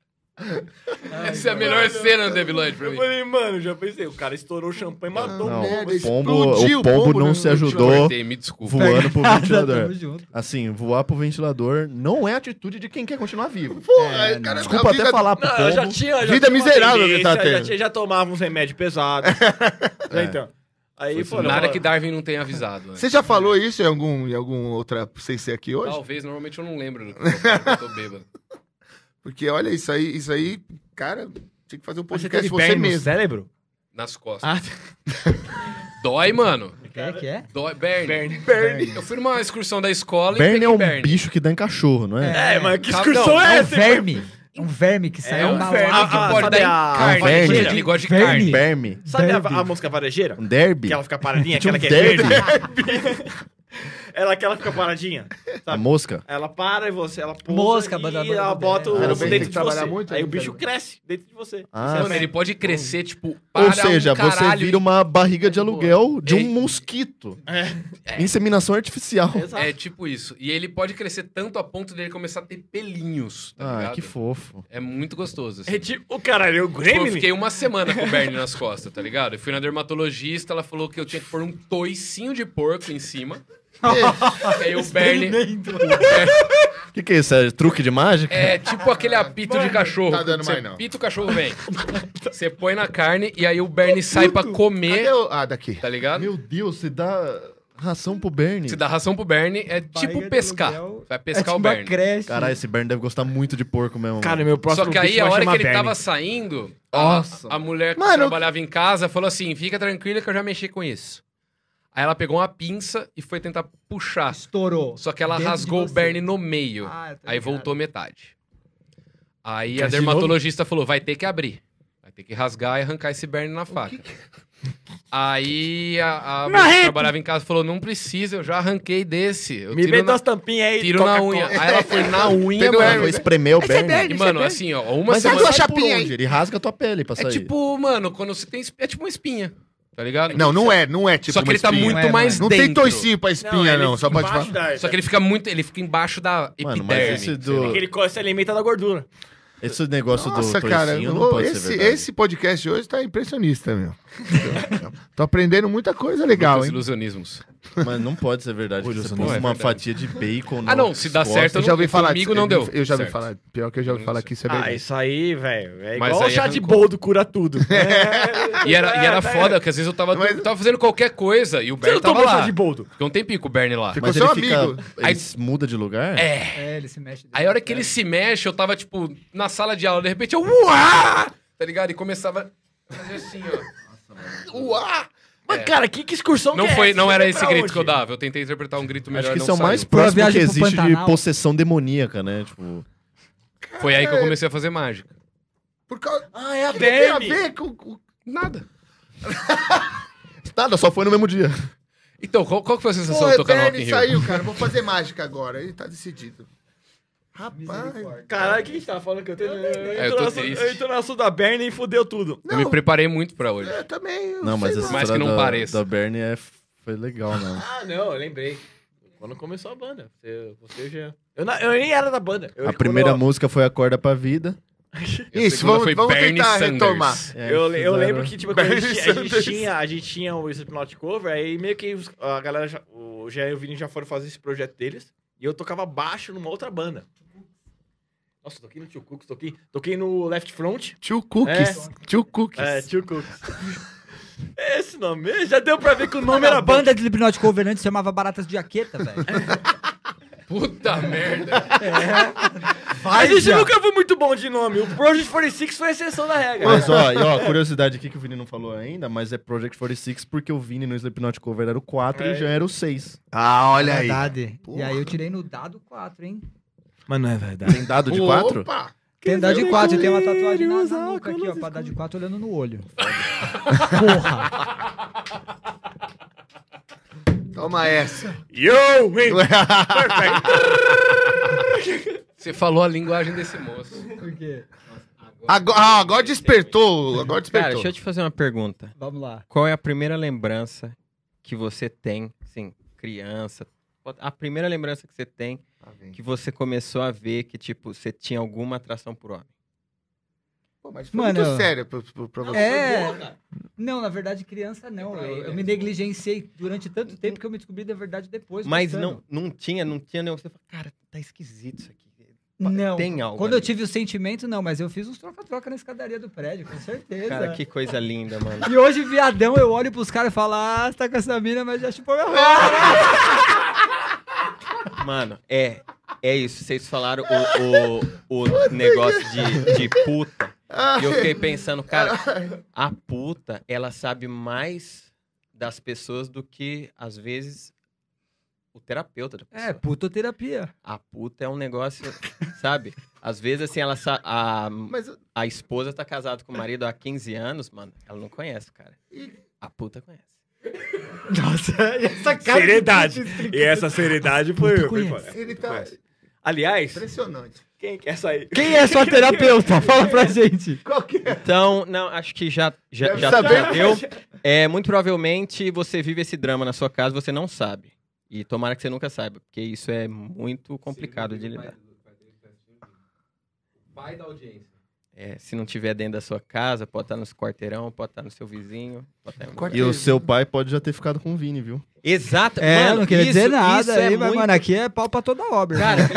Essa é a melhor cena do Devil Lloyd pra Eu mim. falei, mano, já pensei, o cara estourou o champanhe e matou Não, o merda, pombo. o pombo, explodiu o pombo pombo não se ajudou me desculpa. voando pro ventilador. Assim, voar pro ventilador não é atitude de quem quer continuar vivo. Porra, cara, Desculpa a até vida- falar pro Não, eu já pombo. tinha. Já Vida miserável que tá já, tendo. tinha- já tomava uns remédios pesados. É. Então. Aí, pô, Nada que Darwin não tenha avisado. né? Você já falou isso em algum, em algum outra sem ser aqui hoje? Talvez, normalmente eu não lembro do que eu eu tô bêbado. Porque olha, isso aí, isso aí, cara, tinha que fazer um você podcast teve você Bernie no mesmo. cérebro? nas costas. Ah, Dói, mano. Que é que é? Dói. Bernie. Bernie. Eu fui numa excursão da escola e Bernie peguei é um Bernie. bicho que dá em cachorro, não é? é, mas que Calma, excursão não, é É um essa? verme. É um verme que saiu um na verme que Ah, pode dar em a- carne. Verme. Ele gosta de Verme. carne. Berme. Sabe a, a música varejeira? Um derby. Que ela fica paradinha, aquela um que é derby. verde. ela que ela fica paradinha. A Sabe? mosca. Ela para e você, ela pousa Mosca, e ela bada- bota o dentro de você. muito, Aí o né, bicho velho? cresce dentro de você. Ah, Mano, ele pode crescer, tipo, para Ou seja, um você vira uma barriga de aluguel de um É. mosquito. Inseminação artificial. Exato. É tipo isso. E ele pode crescer tanto a ponto dele começar a ter pelinhos, tá Ah, ligado? que fofo. É muito gostoso. assim. É tipo, o caralho, o eu Gremlin? fiquei uma semana com o Bernie nas costas, tá ligado? Eu fui na dermatologista, ela falou que eu tinha que pôr um toicinho de porco em cima. E aí o Bernie. O que, que é isso? É truque de mágica? É tipo aquele apito de cachorro. tá dando mais, não. Pita o cachorro vem. Você põe na carne e aí o Bernie sai pra comer, Cadê o... Ah, daqui. tá ligado? Meu Deus, você dá ração pro Bernie. Se dá ração pro Bernie, é tipo de pescar. aluguel. Vai É pescar tipo o uma Bernie. creche. Caralho, esse Bernie deve gostar muito de porco mesmo. Cara, meu próximo Só que aí, bicho a vai hora que chamar ele Bernie. tava saindo, a, Nossa. a mulher que Mano, trabalhava em casa falou assim: fica tranquila que eu já mexi com isso. Aí ela pegou uma pinça e foi tentar puxar. Estourou. Só que ela Dentro rasgou o você. Bernie no meio. Ah, aí voltou metade. Aí a Quer de dermatologista falou: vai ter que abrir. Vai ter que rasgar e arrancar esse Bernie na faca. Aí a, a mulher que trabalhava em casa falou: não precisa, eu já arranquei desse. Eu Me vem das tampinhas aí. tiro na unha. Aí ela foi na unha, Ela mano. foi espremer o Bernie. E, mano, assim, ó, uma Mas semana. uma sai por chapinha. Ele rasga a tua pele pra É sair. tipo, mano, quando você tem. É tipo uma espinha. Tá ligado? Não, não é, não é tipo Só que uma ele tá espinha. muito Não é, mais Não dentro. tem toicinho pra espinha, não, só pode falar. Só que ele fica muito. Ele fica embaixo da Mano, mas epiderme. esse sei do-. Porque ele se alimenta da gordura. Esse negócio Nossa, do cara, toicinho não pode esse, esse podcast de hoje tá impressionista, meu. Tô aprendendo muita coisa legal, Muitos hein? ilusionismos. Mas não pode ser verdade. que você não põe é uma verdade. fatia de bacon Ah, não, se dá costas. certo, Eu já ouvi falar Comigo disso. não deu. Eu já ouvi Certo. falar. Pior que eu já ouvi falar que isso é Ah, verdade. isso aí, velho. É Mas igual o chá de boldo cura tudo. E era, e era É, foda, que às vezes eu tava, Mas- tava fazendo qualquer coisa e o Bernie tava tomou chá lá. de boldo? Ficou um tempinho com o Bernie lá. Ficou Mas seu ele fica... amigo. Ele Aí- muda de lugar? É. É, ele se mexe. Aí a hora que ele se mexe, eu tava, tipo, na sala de aula, de repente eu. Uá! Tá ligado? E começava a fazer assim, ó. Uá! Mas, cara, que, que excursão Não, que é foi, essa? não era esse grito onde? que eu dava. Eu tentei interpretar um grito melhor. Acho que não isso é o saiu. mais Foi a próximo que existe de Pantanal. possessão demoníaca, né? Tipo, Foi aí que eu comecei a fazer mágica. Por causa... Ah, é a que tem a ver com... com- Nada. nada, só foi no mesmo dia. Então, qual, qual que foi a sensação Pô, de tocar no Rock in Rio? saiu, cara. Vou fazer mágica agora. Ele tá decidido. Rapaz... Caralho, o que a gente tava falando que eu tenho... É, eu tô triste. Eu tô na sua da Bernie e fudeu tudo. Eu me preparei muito pra hoje. Eu também... eu Não, mas essa. Mais que não da, pareça. da Bernie é, foi legal, né? Ah, não, eu lembrei. Quando começou a banda. Você, você já... Eu, não- eu nem era da banda. Eu, A primeira eu- música foi Acorda Pra Vida. Isso, vamos, foi vamos Bernie tentar Sanders. retomar. É, Eu, eu lembro que, tipo, a gente, a gente tinha, a gente tinha o Slipknot Cover, aí meio que a galera, já, o Jean e o Vini já foram fazer esse projeto deles, e eu tocava baixo numa outra banda. Nossa, toquei no Tio Cooks, toquei, toquei no Left Front. Tio Cookies. Tio Cookies. É, Tio Cooks. Esse nome, já deu pra ver que o nome A era bom. banda de Slipknot Cover antes chamava Baratas de Jaqueta, velho. Puta merda. A gente já. nunca foi muito bom de nome, o Project 46 foi a exceção da regra. Mas ó, e, ó, curiosidade aqui que o Vini não falou ainda, mas é Project 46 porque o Vini no Slipknot Cover era o 4 É. e já era o 6. Ah, olha aí. Verdade. Porra. E aí eu tirei no dado 4, hein? Mas não é verdade. Tem dado de 4? Opa! Tem dado de 4 e tem uma tatuagem na, na nuca aqui, ó, pra dar de 4 olhando no olho. Porra! Toma essa. Yo, man! Você falou a linguagem desse moço. Por quê? Agora, ah, agora despertou. Agora Cara, despertou. deixa eu te fazer uma pergunta. Vamos lá. Qual é a primeira lembrança que você tem, assim, criança? A primeira lembrança que você tem que você começou a ver que, tipo, você tinha alguma atração por homem? Pô, mas foi Mano, muito sério pra, pra- você. É. Não, na verdade, criança não. Eu, eu me negligenciei durante tanto tempo que eu me descobri da verdade depois. Mas não, não tinha, não tinha nenhum. Você fala, cara, tá esquisito isso aqui. Não. Tem algo. Quando eu ali. tive o sentimento, não, mas eu fiz uns troca-troca na escadaria do prédio, com certeza. Cara, que coisa linda, mano. E hoje, viadão, eu olho pros caras e falo, ah, você tá com essa mina, mas já chupou minha rola. Mano, é. É isso. Vocês falaram o, o, o negócio de, de puta. E eu fiquei pensando, cara, a puta, ela sabe mais das pessoas do que, às vezes, o terapeuta da pessoa. É, putoterapia. A puta é um negócio, sabe? Às vezes, assim, ela a, Mas a esposa tá casada com o marido há 15 anos, mano. Ela não conhece, o cara. A puta conhece. Nossa, essa cara. Seriedade. E essa seriedade foi. Puta foi foda. ele tá. Aliás, impressionante. quem quer sair? Quem é sua terapeuta? Fala pra gente. Qual que é? Então, não, acho que já, já, já, já deu. É, muito provavelmente você vive esse drama na sua casa e você não sabe. E tomara que você nunca saiba, porque isso é muito complicado de lidar. Pai da audiência. É, se não tiver dentro da sua casa, pode estar no seu quarteirão, pode estar no seu vizinho. Pode estar em algum lugar. E o seu pai pode já ter ficado com o Vini, viu? Exato. É, mano, não queria isso- dizer nada isso aí, é mas, muito... mano, aqui é pau pra toda obra. Cara,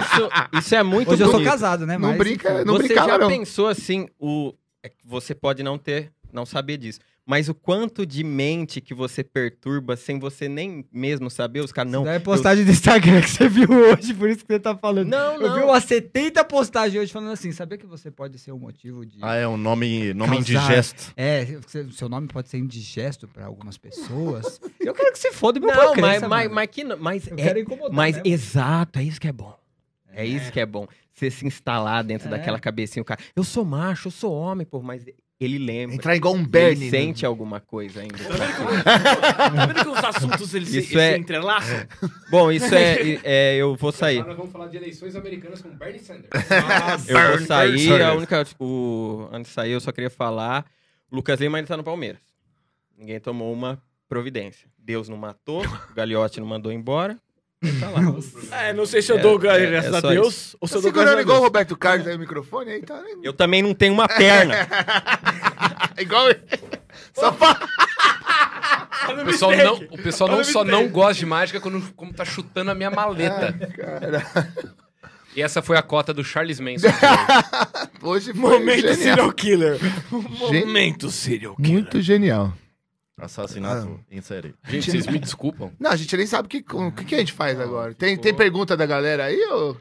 isso, isso é muito Hoje eu sou bonito. casado, né? Não mas- brinca, não você brincava, já não. pensou assim, o é você pode não ter, não saber disso, mas o quanto de mente que você perturba sem você nem mesmo saber, os caras não. Não, é postagem do Instagram que você viu hoje, por isso que você tá falando. Não, Eu vi não. umas 70 postagens hoje falando assim, sabia que você pode ser um motivo de... Ah, é um nome, nome Causar. indigesto. É, o seu nome pode ser indigesto pra algumas pessoas. Eu quero que você foda meu Não, pai mas, mas, mas que não- mas Eu é, quero incomodar mas mesmo. exato, é isso que é bom. É isso que é bom. Você se instalar dentro É. daquela cabecinha, o cara, eu sou macho, eu sou homem, pô, mas ele lembra. Entrar igual um ele Bernie. né? sente alguma coisa ainda. Tá vendo que os assuntos eles se, Isso se é- entrelaçam? Bom, isso é, é, Eu vou sair. Agora nós vamos falar de eleições americanas com Bernie Sanders. Eu vou sair. A única. O, antes de sair, eu só queria falar. O Lucas Lima ainda tá no Palmeiras. Ninguém tomou uma providência. Deus não matou, o Gagliotti não mandou embora. Tá lá. É, não sei se eu É, dou é, graças é a Deus ou se Tá eu dou segurando igual o. Roberto Carlos aí o microfone aí, tá? Eu também não tenho uma perna. igual. Só pra... O pessoal não, o pessoal não só não gosta de mágica quando, como tá chutando a minha maleta. E essa foi a cota do Charles Manson. Hoje foi Momento genial. serial killer. Gen- Momento serial killer. Muito genial. Assassinato em série. Gente, vocês me desculpam. Não, a gente nem sabe o que, o que, que a gente faz agora. Tem, tem pergunta da galera aí, ou...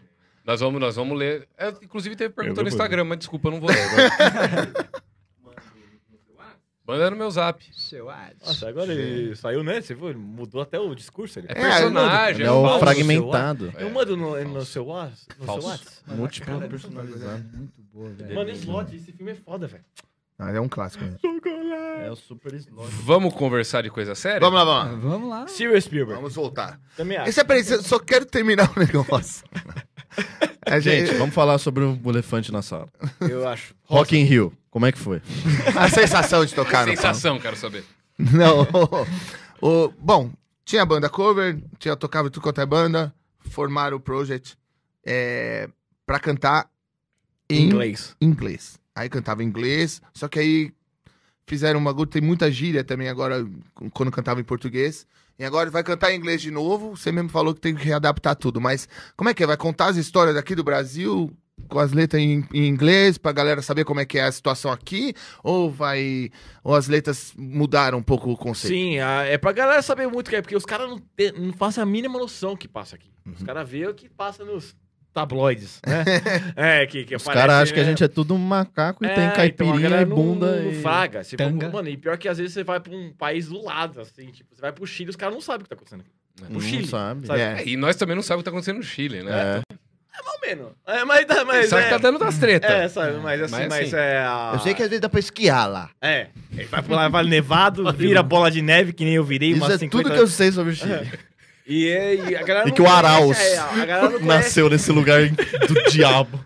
Nós vamos, nós vamos ler. É, inclusive teve pergunta Eu no vou- Instagram, mas desculpa, eu não vou ler agora. Manda no meu zap. Nossa, agora ele saiu, né? Você viu? Ele mudou até o discurso. Ele... É personagem, É é o falso. fragmentado. Eu mando no, no seu WhatsApp. No seu Falso. WhatsApp. Múltiplo personalizado. Muito boa, velho. Mano, slot, esse filme é foda, velho. Ah, é um clássico. né? É o super slot. Vamos conversar de coisa séria? Vamos lá, vamos lá. Vamos lá. Steven Spielberg. Vamos voltar. Também acho. Esse é, peraí, eu só quero terminar o negócio. A Gente, vamos falar sobre o elefante na sala. Eu acho. Rock in Rio, como é que foi? A sensação de tocar no palco. Sensação, quero saber. Não. O, bom, tinha banda cover, tinha tocava em tudo quanto é banda, formaram o project é, pra cantar em Inglês. inglês. Aí cantava em inglês, só que aí fizeram um bagulho, tem muita gíria também agora, quando cantava em português. E agora vai cantar em inglês de novo, você mesmo falou que tem que readaptar tudo, mas como é que é? Vai contar as histórias daqui do Brasil com as letras em, em inglês pra galera saber como é que é a situação aqui? Ou vai... ou as letras mudaram um pouco o conceito? Sim, a- é pra galera saber muito que é, porque os caras não, te- não fazem a mínima noção que passa aqui. Uhum. Os caras veem o que passa nos tabloides, né? é, que, que Os caras acham que a né? gente é tudo um macaco e É, tem então caipirinha galera e bunda não, não e... fraga. Se for- Tanga. mano, e pior que às vezes você vai pra um país do lado, assim, tipo, você vai pro Chile, os caras não sabem o que tá acontecendo aqui. Não O Chile, sabe. sabe? É. É, e nós também não sabemos o que tá acontecendo no Chile, né? É. Mais ou menos. É, mas, mas Sabe é, que tá dando das tretas. É, sabe, mas assim, Mas, mas, assim, é a... Eu sei que às vezes dá pra esquiar lá. É, ele vai pular Vale Nevado, vira bola de neve, que nem eu virei, Isso umas é 50... tudo que eu sei sobre o Chile. E, é- e a galera E não que o conhece, Arauz é. Nasceu nesse lugar do diabo.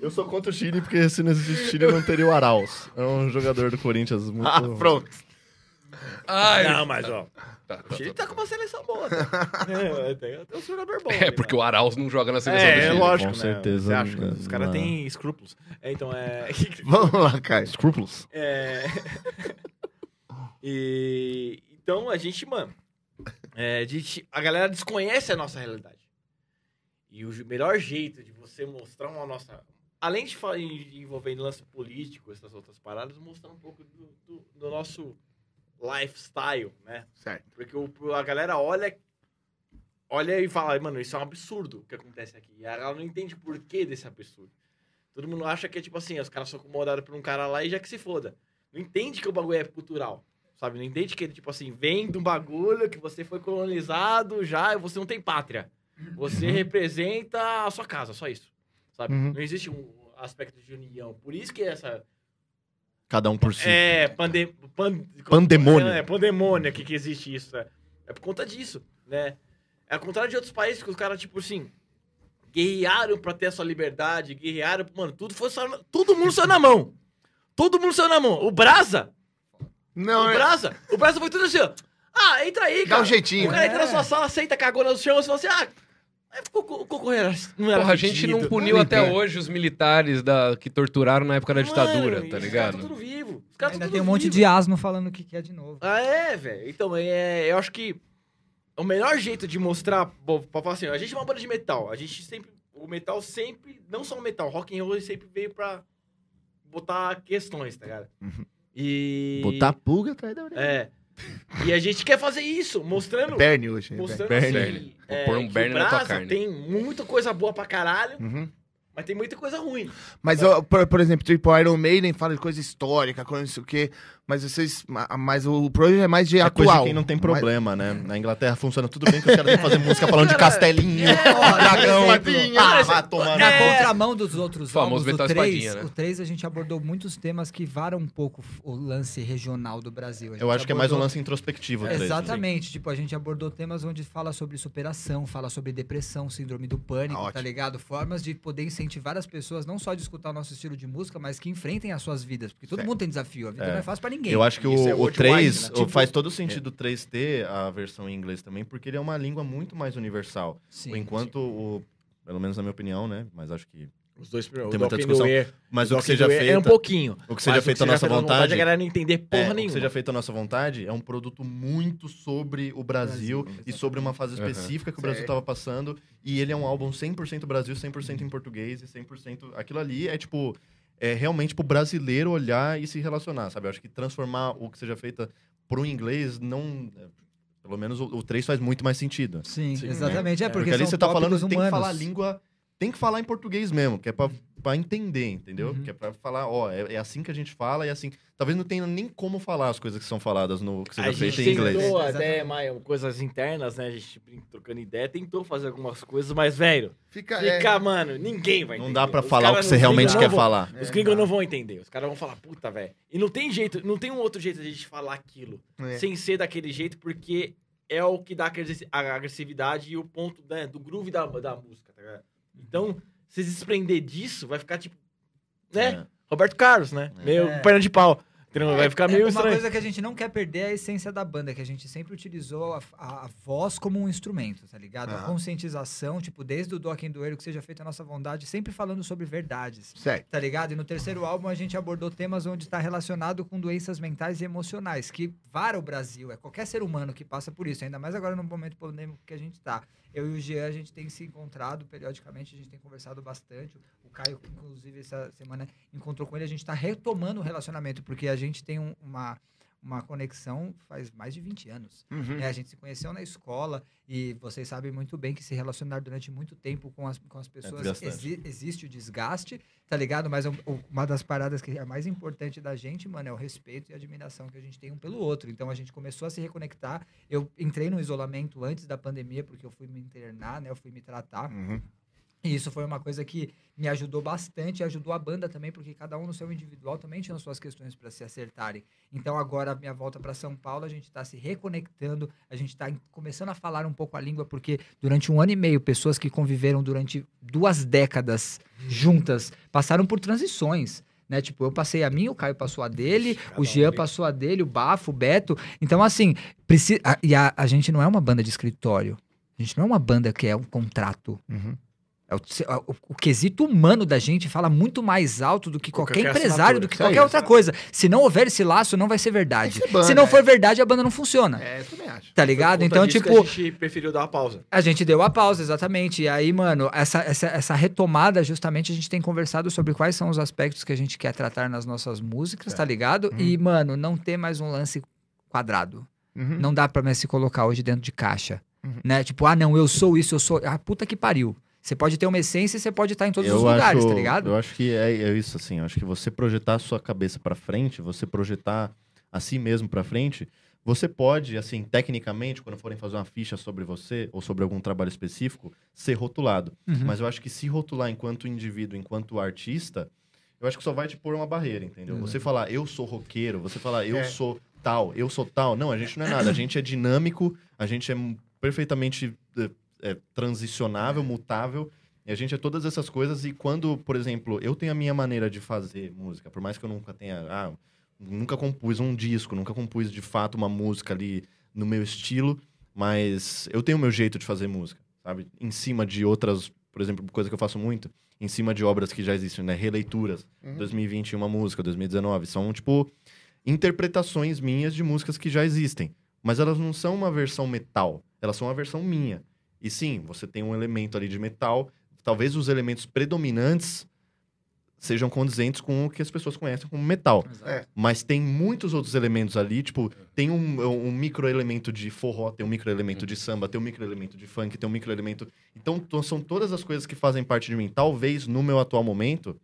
Eu sou contra o Chile porque se não existisse Chile não teria o Arauz. É um jogador do Corinthians muito... Ah, pronto. Ai, Não, mas ó, tá, tá, o Chile tá. tá com uma seleção boa. Tá? é, tem, tem um jogador bom. É, ali, porque o Arauz não joga na seleção do É, é Chile. lógico, Com né? certeza, Você acha que os caras têm escrúpulos. É, então, é... Vamos lá, Caio. Scruples. É... e... Então, a gente, mano... é, a, galera desconhece a nossa realidade. E o melhor jeito de você mostrar uma nossa... Além de falar em- lance político, essas outras paradas, mostrar um pouco do, do- do nosso lifestyle, né? Certo. Porque o- a galera olha olha e fala, mano, isso é um absurdo o que acontece aqui. E ela não entende o porquê desse absurdo. Todo mundo acha que é tipo assim, os caras são acomodados por um cara lá e já que se foda. Não entende que o bagulho é cultural. Sabe? Não entende que ele, tipo assim, vem de um bagulho que você foi colonizado já e você não tem pátria. Você representa a sua casa, só isso. Sabe? Uhum. Não existe um aspecto de união. Por isso que essa. Cada um por si. É, pande, pan- Pandemônio. É, pandemônio aqui que existe isso. É. é por conta disso, né? É ao contrário de outros países que os caras, tipo assim, guerrearam pra ter a sua liberdade, guerrearam. Mano, tudo foi só. Todo mundo saiu na mão. Todo mundo saiu na mão. O Brasa, Não, o é... Brasa, o Brasa foi tudo assim, ó. Ah, entra aí, cara. Dá um jeitinho. O cara entra na sua sala, senta, cagou no chão, você fala assim, ah. Aí o cocô- era, não era Porra, a gente não puniu Não até hoje os militares da, que torturaram na época da ditadura, Mano, tá Os ligado? caras tão tudo vivo. Os caras Ainda tão tem um tudo monte vivo. de asno falando que quer de novo. Ah, é, velho. Então, é, eu acho que o melhor jeito de mostrar, pra falar assim, a gente é uma banda de metal. A gente sempre, o metal sempre, não só o metal, o rock and roll sempre veio pra botar questões, tá ligado? E... Botar pulga atrás da orelha. É. E a gente quer fazer isso, mostrando... Berne hoje. Mostrando Berne. assim, é, pôr um berne na tua carne. tem muita coisa boa pra caralho, Uhum. mas tem muita coisa ruim. Mas, ó, por, por exemplo, tipo, Iron Maiden fala de coisa histórica, coisa não sei o quê. Mas vocês. ma- Mas o Project é mais de É coisa atual. de quem não tem Mas- problema, né? Na Inglaterra funciona tudo bem que os caras que fazer música falando de Cara, castelinho, é, dragão. espadinha. Ah, vai tomar Na É. contramão dos outros Famoso álbuns, o metal 3, espadinha, né? o 3 a gente abordou muitos temas que varam um pouco o lance regional do Brasil. Eu acho que é mais um lance introspectivo. o três, assim. Exatamente, tipo, a gente abordou temas onde fala sobre superação, fala sobre depressão, síndrome do pânico, Ah, tá ligado? Formas de poder incentivar as pessoas não só de escutar o nosso estilo de música, mas que enfrentem as suas vidas, porque todo Certo. mundo tem desafio, a vida É. não é fácil pra ninguém. Eu acho que Isso o, é o worldwide, 3 né? o- Tipo- faz todo sentido o 3 ter a versão em inglês também, porque ele é uma língua muito mais universal. Sim, Enquanto o. Pelo menos na minha opinião, né? Mas acho que. Os dois primeiros. Tem o muita discussão. Doer- Mas o Doc que seja feito. É um pouquinho. O que seja feito à nossa feito vontade. A galera não entender porra É, o que nenhuma. seja feito à nossa vontade é um produto muito sobre o Brasil, Brasil, e sobre uma fase específica que o Brasil Certo. estava passando. E ele é um álbum 100% Brasil, 100% em português e 100%. Aquilo ali é tipo. É realmente pro brasileiro olhar e se relacionar, sabe? Eu acho que transformar o que seja feito pro inglês não. é, Pelo menos o, o 3 faz muito mais sentido. Sim, Sim, exatamente. É, né? porque, Porque ali você tá falando que tem que falar a humanos. língua. Tem que falar em português mesmo, que é pra, pra entender, entendeu? Uhum. Que é pra falar, ó, é, é assim que a gente fala e assim. Talvez não tenha nem como falar as coisas que são faladas no que seja A feito gente em inglês. tentou Exatamente. até mais coisas internas, né? A gente brin- trocando ideia, tentou fazer algumas coisas, mas, velho, Fica. é, fica, mano, ninguém vai Não entender. dá pra Os falar o que você realmente quer não vão- falar. Os É, gringos dá. não vão entender. Os caras vão falar, puta, velho. E não tem jeito, não tem um outro jeito de a gente falar aquilo. é. Sem ser daquele jeito, porque é o que dá a a agressividade e o ponto né, do groove da, da música, tá ligado? Então, se se desprender disso, vai ficar tipo. Né? É. Roberto Carlos, né? É. Meio perna de pau. Vai ficar É, meio uma estranho. coisa que a gente não quer perder é a essência da banda, que a gente sempre utilizou a, a- a voz como um instrumento, tá ligado? A Aham. conscientização, tipo, desde o Doc and Doer, que seja feita a nossa vontade, sempre falando sobre verdades. Certo. Tá ligado? E no terceiro álbum a gente abordou temas onde está relacionado com doenças mentais e emocionais, que vara o Brasil, é qualquer ser humano que passa por isso, ainda mais agora no momento polêmico que a gente tá. Eu e o Jean, a gente tem se encontrado periodicamente, a gente tem conversado bastante. O Caio, inclusive, essa semana encontrou com ele, a gente tá retomando o relacionamento, porque a gente tem um- uma, uma conexão faz mais de 20 anos. Uhum. né? A gente se conheceu na escola e vocês sabem muito bem que se relacionar durante muito tempo com as, com as pessoas desgastante. exi- existe o desgaste, tá ligado? Mas o- uma das paradas que é mais importante da gente, mano, é o respeito e a admiração que a gente tem um pelo outro. Então a gente começou a se reconectar. Eu entrei no isolamento antes da pandemia porque eu fui me internar, né? Eu fui me tratar. Uhum. E isso foi uma coisa que me ajudou bastante, e ajudou a banda também, porque cada um no seu individual também tinha suas questões para se acertarem. Então agora a minha volta para São Paulo, a gente está se reconectando, a gente está começando a falar um pouco a língua, porque durante um ano e meio, pessoas que conviveram durante duas décadas juntas passaram por transições. Né? Tipo, eu passei a minha, o Caio passou a dele, Cada o Jean passou a dele, o Bafo, o Beto. Então, assim, precisa. E a, a gente não é uma banda de escritório. A gente não é uma banda que é um contrato. Uhum. É o, o- o quesito humano da gente fala muito mais alto do que qualquer, Qualquer empresário, assinatura. do que qualquer outra exato. coisa. Se não houver esse laço, não vai ser verdade. Banda, Se não é. for verdade, a banda não funciona. É, eu também acho. Tá ligado? Então, tipo, A gente preferiu dar uma pausa. a gente deu a pausa, exatamente. E aí, mano, essa, essa, essa retomada, justamente, a gente tem conversado sobre quais são os aspectos que a gente quer tratar nas nossas músicas, tá ligado? E, mano, não ter mais um lance quadrado. Uhum. Não dá pra mais se colocar hoje dentro de caixa. Uhum. Né? Tipo, ah, não, eu sou isso, eu sou. Ah, puta que pariu. Você pode ter uma essência e você pode estar em todos eu os lugares, acho, tá ligado? Eu acho que é, é isso, assim. Eu acho que você projetar a sua cabeça pra frente, você projetar a si mesmo pra frente, você pode, assim, tecnicamente, quando forem fazer uma ficha sobre você ou sobre algum trabalho específico, ser rotulado. Uhum. Mas eu acho que se rotular enquanto indivíduo, enquanto artista, eu acho que só vai te pôr uma barreira, entendeu? Você falar, eu sou roqueiro, você falar, eu É. sou tal, eu sou tal. Não, a gente não é nada. A gente é dinâmico, a gente é perfeitamente é, é, transicionável, mutável. E a gente é todas essas coisas. E quando, por exemplo, eu tenho a minha maneira de fazer música, por mais que eu nunca tenha. Ah, nunca compus um disco, nunca compus de fato uma música ali no meu estilo, mas eu tenho o meu jeito de fazer música, sabe? Em cima de outras, por exemplo, coisa que eu faço muito, em cima de obras que já existem, né? Releituras. 2020 uma música, 2019. São, tipo, interpretações minhas de músicas que já existem. Mas elas não são uma versão metal, elas são uma versão minha. E sim, você tem um elemento ali de metal, talvez os elementos predominantes sejam condizentes com o que as pessoas conhecem como metal. É. Mas tem muitos outros elementos ali, tipo, tem um, um microelemento de forró, tem um microelemento de samba, tem um microelemento de funk, tem um microelemento... Então, são todas as coisas que fazem parte de mim. Talvez, no meu atual momento,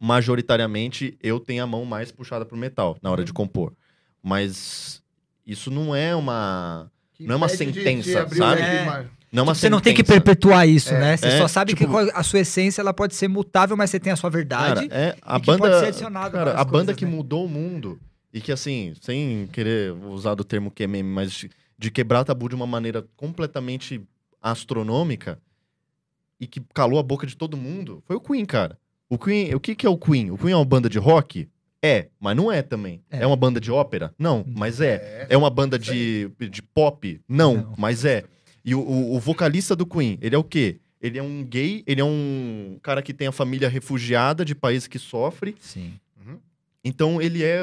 majoritariamente, eu tenha a mão mais puxada pro metal, na hora de compor. Mas isso não é uma... Não é uma impede de- de sentença, sabe? É. Não é Tipo, você não tem que sentença. perpetuar isso, né? Você É, só sabe tipo- que a sua essência ela pode ser mutável, mas você tem a sua verdade. Cara, é, a e que banda, pode ser adicionado cara, a banda coisas, que né? mudou o mundo e que assim, sem querer usar do termo que é meme, mas de, de quebrar tabu de uma maneira completamente astronômica e que calou a boca de todo mundo, foi o Queen, cara. O Queen, o que que é o Queen? O Queen é uma banda de rock? É, mas não é também. É, É. uma banda de ópera? Não, mas é. É uma banda de, de pop? Não, Não. mas é. E o, o- o vocalista do Queen, ele é o quê? Ele é um gay, ele é um cara que tem a família refugiada de país que sofre. Sim. Então ele é,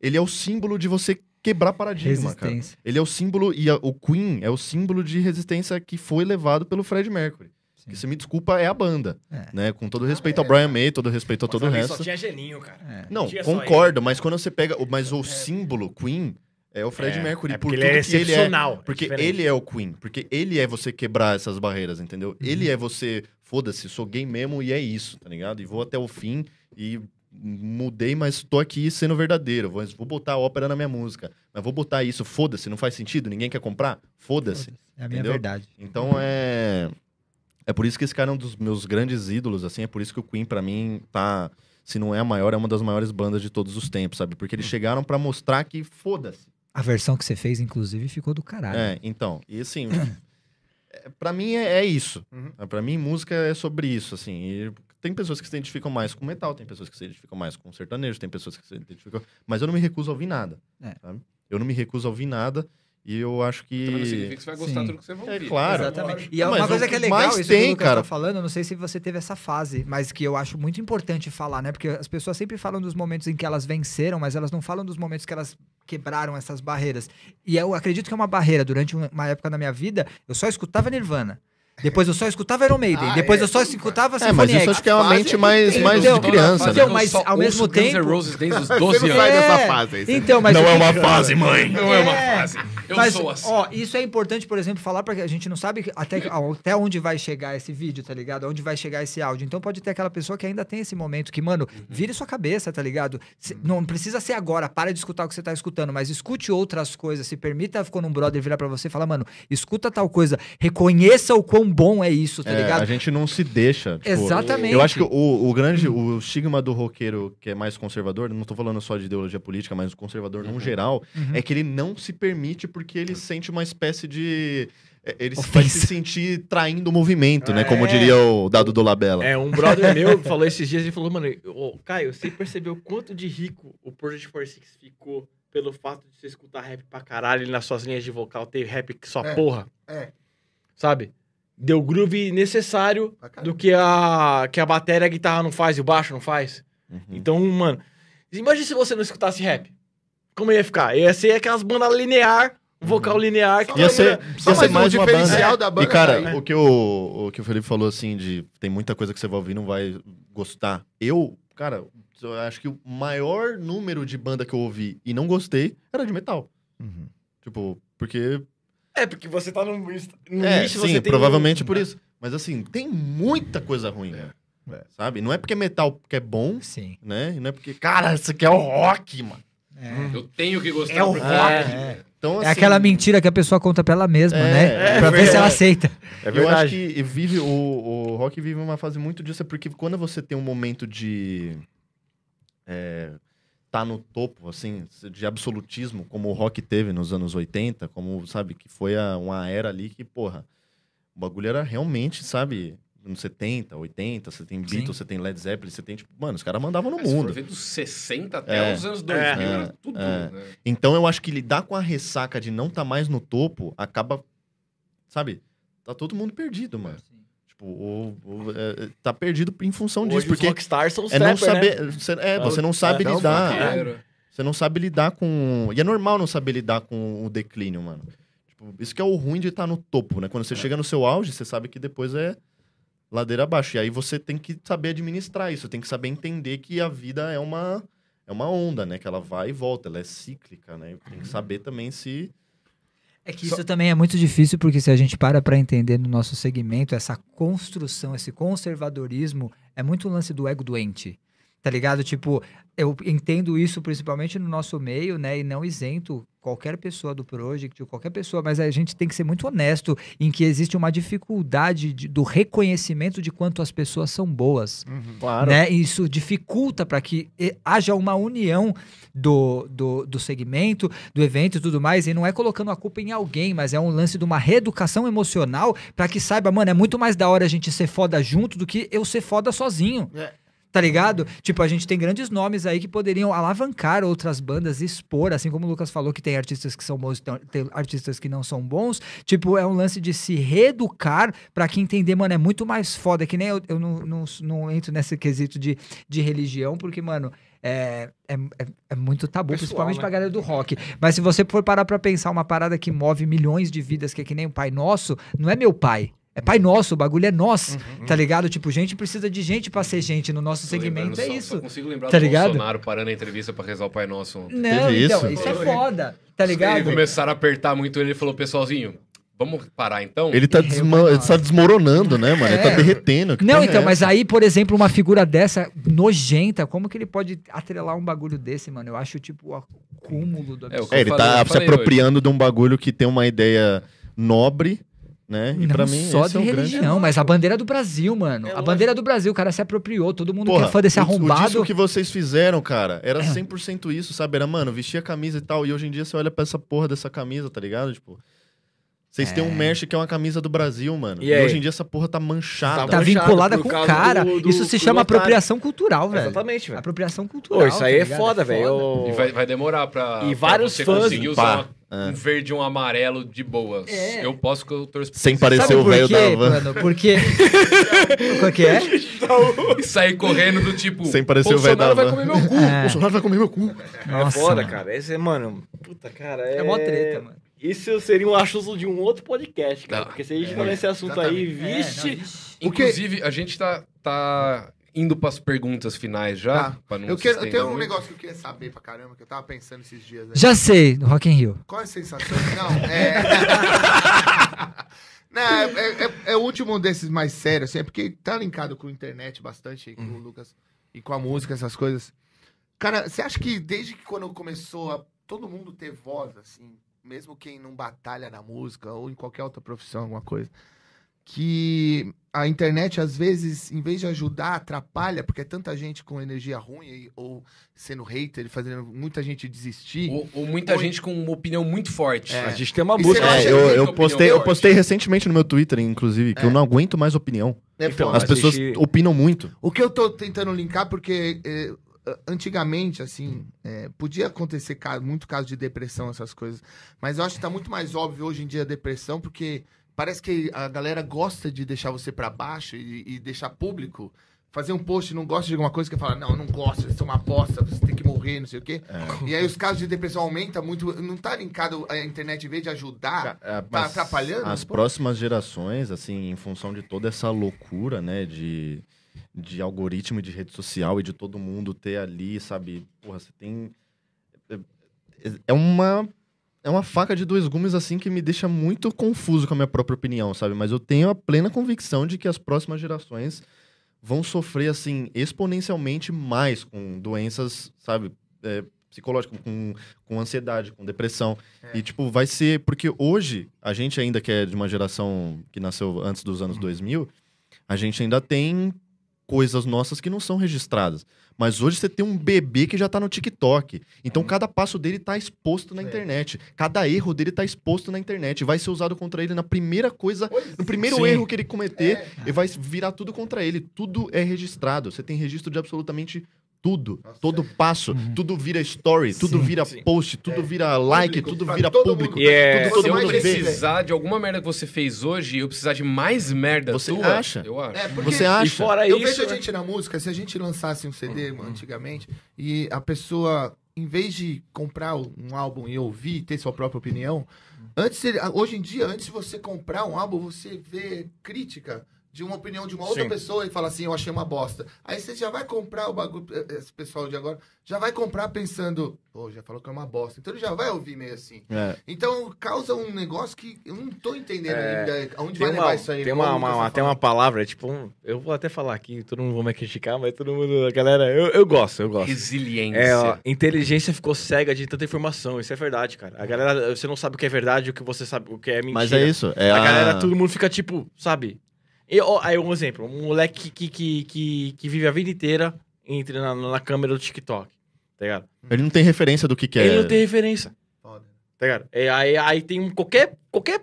ele é o símbolo de você quebrar paradigma, cara. Resistência. Ele é o símbolo, e a- o Queen é o símbolo de resistência que foi levado pelo Fred Mercury. Sim. Que, se me desculpa, é a banda. É. Né? Com todo respeito ao Brian May, todo respeito a todo o resto. Só tinha geninho, cara. É. Não, concordo, mas quando você pega. Mas o símbolo Queen é o Fred É, Mercury. é por porque tudo ele é que ele é. excepcional. é Porque diferente. ele é o Queen. Porque ele é você quebrar essas barreiras, entendeu? Uhum. Ele é você. Foda-se, sou gay mesmo e é isso, tá ligado? E vou até o fim e mudei, mas tô aqui sendo verdadeiro. Vou, vou botar a ópera na minha música. Mas vou botar isso, foda-se, não faz sentido? Ninguém quer comprar? Foda-se. É a minha Entendeu? verdade. Então é. É por isso que esse cara é um dos meus grandes ídolos, assim. É por isso que o Queen, pra mim, tá. Se não é a maior, é uma das maiores bandas de todos os tempos, sabe? Porque eles chegaram pra mostrar que foda-se. A versão que você fez, inclusive, ficou do caralho. É, então. E assim. é, pra mim é, é isso. Uhum. Pra mim, música é sobre isso, assim. E tem pessoas que se identificam mais com metal, tem pessoas que se identificam mais com sertanejo, tem pessoas que se identificam. Mas eu não me recuso a ouvir nada. É. sabe? Eu não me recuso a ouvir nada. E eu acho que. Também não significa que você vai gostar Sim. de tudo que você vai É ouvir. claro. Exatamente. E Não, é uma coisa que é legal, mais isso tem, que o cara- tá falando, eu não sei se você teve essa fase, mas que eu acho muito importante falar, né? Porque as pessoas sempre falam dos momentos em que elas venceram, mas elas não falam dos momentos que elas quebraram essas barreiras. E eu acredito que é uma barreira. Durante um- uma época da minha vida, eu só escutava Nirvana. Depois eu só escutava Iron Maiden. Ah, depois é, eu só escutava É, mas Symphony isso X. acho que é uma mente mais, mais entendeu? de criança, Então, né? mas só ao mesmo ouço Guns N' tempo- Roses desde os Você 12 não anos. É. fase Então, mas Não é uma fase, mãe. Não é uma É. fase. Eu Mas, sou assim. ó, isso é importante, por exemplo, falar porque a gente não sabe até, até onde vai chegar esse vídeo, tá ligado? Onde vai chegar esse áudio. Então pode ter aquela pessoa que ainda tem esse momento que, mano, vire sua cabeça, tá ligado? Se- Não precisa ser agora, para de escutar o que você tá escutando, mas escute outras coisas. Se permita, quando um brother virar pra você e falar, mano, escuta tal coisa, reconheça o quão bom é isso, tá É, ligado? a gente não se deixa. tipo, Exatamente. Eu acho que o, o grande, o estigma do roqueiro que é mais conservador, não tô falando só de ideologia política, mas o conservador no geral, Uhum. é que ele não se permite porque ele sente uma espécie de. é, Ele vai se sentir traindo o movimento, né? É. Como diria o dado do Labella. É, um brother meu falou esses dias, ele falou, mano, ô, Caio, você percebeu quanto de rico o Project 46 ficou pelo fato de você escutar rap pra caralho e nas suas linhas de vocal ter rap que só É, porra? é. Sabe? Deu groove necessário caralho. do que a, que a bateria e a guitarra não faz e o baixo não faz. Uhum. Então, mano, imagina se você não escutasse rap. Como ia ficar? Ia ser aquelas bandas linear, vocal linear. Que Ia ser, Só ia ser mais um mais uma banda. diferencial da banda E, cara, tá aí. o, que o, o que o Felipe falou, assim, de tem muita coisa que você vai ouvir e não vai gostar. Eu, cara, eu acho que o maior número de banda que eu ouvi e não gostei era de metal. Tipo, porque. É, porque você tá num, num É, nicho, sim, você tem provavelmente um- por isso. Mas assim, tem muita coisa ruim, né? É. Sabe? Não é porque é metal que é bom, Sim. né? E não é porque, cara, isso aqui é o rock, mano. Eu tenho que gostar. É o rock. Então, É aquela mentira que a pessoa conta pra ela mesma, É, né? é pra ver se verdade. ela aceita. É Eu acho verdade. que vive, o, o rock vive uma fase muito disso, é porque quando você tem um momento de. É, tá no topo, assim, de absolutismo, como o rock teve nos anos 80, como, sabe, que foi a- uma era ali que, porra, o bagulho era realmente, sabe, nos 70, 80, você tem. Beatles, você tem Led Zeppelin, você tem, tipo, mano, os caras mandavam no for mundo. ver dos 60 até É. os anos 2000, É. era tudo. É. né? Então eu acho que lidar com a ressaca de não tá mais no topo acaba, sabe, tá todo mundo perdido, mano. Tipo, o- o- é, é, tá perdido em função disso, Hoje porque os rockstars são os é não né? saber, você, é, você não sabe É, não, lidar, você não sabe lidar com, e é normal não saber lidar com o declínio, mano. Tipo, isso que é o ruim de estar no topo, né? Quando você chega no seu auge, você sabe que depois é ladeira abaixo. E aí você tem que saber administrar isso, tem que saber entender que a vida é uma é uma onda, né? Que ela vai e volta, ela é cíclica, né? Tem que saber também se É que isso também é muito difícil, porque se a gente para para entender no nosso segmento, essa construção, esse conservadorismo, é muito um lance do ego doente. Tá ligado? Tipo, eu entendo isso principalmente no nosso meio, né? E não isento qualquer pessoa do project, qualquer pessoa, mas a gente tem que ser muito honesto em que existe uma dificuldade de- do reconhecimento de quanto as pessoas são boas. Claro. Né? E Isso dificulta para que haja uma união do, do, do segmento, do evento e tudo mais. E não é colocando a culpa em alguém, mas é um lance de uma reeducação emocional para que saiba, mano, é muito mais da hora a gente ser foda junto do que eu ser foda sozinho. É. Tá ligado? Tipo, a gente tem grandes nomes aí que poderiam alavancar outras bandas e expor, assim como o Lucas falou que tem artistas que são bons e tem, tem artistas que não são bons. Tipo, é um lance de se reeducar pra que entender, mano, é muito mais foda. Que nem eu, eu não, não, não entro nesse quesito de, de religião, porque, mano, é, é, é, é muito tabu, Pessoal, principalmente né? pra galera do rock. Mas se você for parar pra pensar uma parada que move milhões de vidas, que é que nem o Pai Nosso, não é meu pai. É pai nosso, o bagulho é nosso, Uhum, tá ligado? Tipo, gente precisa de gente pra ser gente no nosso segmento, é só- isso. Só consigo lembrar Tá do ligado? Bolsonaro parando a entrevista pra rezar o Pai Nosso ontem. Não, Teve então, isso? isso é foda, tá Eles ligado? começaram a apertar muito ele, ele falou, pessoalzinho, vamos parar então? ele tá, E desma- ele tá desmoronando, né, mano? Ele É. tá derretendo. que Não, é então, mas essa? aí, por exemplo, uma figura dessa, nojenta, como que ele pode atrelar um bagulho desse, mano? Eu acho, tipo, o cúmulo do É, absurdo. É, ele tá falei- eu se apropriando de um bagulho que tem uma ideia nobre, né? E pra mim, só de é grande... religião, mas a bandeira do Brasil, mano. É a bandeira do Brasil, o cara se apropriou, todo mundo que Porra, é fã desse o- O arrombado. disco que vocês fizeram, cara, era 100% isso, sabe? Era, mano, vestia a camisa e tal. E hoje em dia você olha pra essa porra dessa camisa, tá ligado? Tipo. Vocês têm um merch que é uma camisa do Brasil, mano. E E, hoje em dia essa porra tá manchada. Tá manchado vinculada com o cara. do- do- Isso se chama apropriação cultural, velho. Exatamente, velho. Apropriação cultural. Pô, isso aí tá é foda, velho. Eu- E vai, vai demorar pra, E pra vários você fãs- conseguir usar um verde e um amarelo de boas. É. Eu posso que eu torço pra Sem parecer o velho da van. mano? Porque... Qual que é? E sair correndo do tipo. Sem parecer o velho Bolsonaro da vai van." comer meu cu. É. Bolsonaro vai comer meu cu. É foda, mano. cara. Esse é, mano. Puta, cara. É, É mó treta, mano. Isso seria um assunto de um outro podcast, cara. Não. Porque se a gente for nesse assunto aí, É, não, vixe. ixi. O que- Inclusive, a gente tá, tá indo pras perguntas finais já. Tá. pra não Eu, quero, eu tenho um muito. negócio que eu queria saber pra caramba, que eu tava pensando esses dias aí. Já sei, no Rock in Rio. Qual é a sensação? Não, é. Não, é, é- é o último desses mais sérios, assim, é porque tá linkado com a internet bastante, com o Lucas, e com a música, essas coisas. Cara, você acha que desde que quando começou a todo mundo ter voz, assim, mesmo quem não batalha na música ou em qualquer outra profissão, alguma coisa, que a internet, às vezes, em vez de ajudar, atrapalha, porque é tanta gente com energia ruim e- ou sendo hater, fazendo muita gente desistir. Ou, ou muita Ou- gente com uma opinião muito forte. A gente tem uma música. É, eu, eu postei, eu forte? postei recentemente no meu Twitter, inclusive, que É. eu não aguento mais opinião. É Então. As pessoas gente- opinam muito. O que eu tô tentando linkar, porque é, antigamente, assim, é, podia acontecer muito caso de depressão, essas coisas. Mas eu acho que tá muito mais óbvio hoje em dia a depressão, porque parece que a galera gosta de deixar você pra baixo e, e deixar público. Fazer um post e não gosta de alguma coisa que fala, não, eu não gosto, isso é uma bosta, você tem que morrer, não sei o quê. E aí os casos de depressão aumentam muito. Não tá linkado a internet, em vez de ajudar, Ah, tá atrapalhando? As próximas gerações, assim, em função de toda essa loucura, né, de, de algoritmo de rede social e de todo mundo ter ali, sabe? Porra, você tem. é- É uma. é uma faca de dois gumes, assim, que me deixa muito confuso com a minha própria opinião, sabe? Mas eu tenho a plena convicção de que as próximas gerações vão sofrer, assim, exponencialmente mais com doenças, sabe? É, psicológicas, com, com ansiedade, com depressão. E, tipo, vai ser... Porque hoje, a gente ainda que é de uma geração que nasceu antes dos anos 2000, a gente ainda tem coisas nossas que não são registradas. Mas hoje você tem um bebê que já tá no TikTok. Então cada passo dele tá exposto na internet. Cada erro dele tá exposto na internet. Vai ser usado contra ele na primeira coisa, no primeiro Sim. erro que ele cometer, e vai virar tudo contra ele. Tudo é registrado. Você tem registro de absolutamente tudo. todo passo. Tudo vira story, tudo Sim. vira Sim. post, tudo vira like, Público, tudo vira todo público. mundo. E é- Tudo Se eu mundo vê. precisar de alguma merda que você fez hoje e eu precisar de mais merda Você tua, acha? eu acho. É, porque Você E acha? fora eu isso. vejo a né? gente na música, se a gente lançasse um CD mano, antigamente, e a pessoa, em vez de comprar um álbum e ouvir, ter sua própria opinião, antes hoje em dia, antes de você comprar um álbum, você vê crítica de uma opinião de uma outra Sim. pessoa e fala assim, eu achei uma bosta. Aí você já vai comprar o bagulho, esse pessoal de agora, já vai comprar pensando, pô, já falou que é uma bosta. Então ele já vai ouvir meio assim. É. Então causa um negócio que eu não tô entendendo É, ainda aonde Tem vai uma, levar isso aí. tem uma, o Lucas uma- tá tem uma palavra, tipo, um- eu vou até falar aqui, todo mundo vai me criticar, mas todo mundo, a galera, eu, eu gosto, eu gosto. Resiliência. É, ó, inteligência ficou cega de tanta informação, isso é verdade, cara. A galera, você não sabe o que é verdade, o que você sabe, o que é mentira. Mas é isso. É a, a, galera, todo mundo fica tipo, sabe? E, ó, aí um exemplo, um moleque que, que, que, que vive a vida inteira entre na, na câmera do TikTok, tá ligado? Ele não tem referência do que, que é. Ele não tem referência, Foda. tá ligado? É, aí, aí tem um, qualquer, qualquer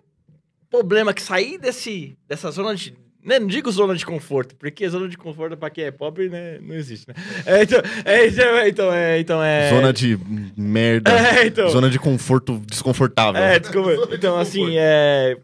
problema que sair desse, dessa zona de... Né, não digo zona de conforto, porque zona de conforto pra quem é pobre, né, não existe, né? É, então, é, então, então, é, então é... Zona de merda. É, então. Zona de conforto desconfortável. É, desculpa. Zona de Então, conforto. assim, é.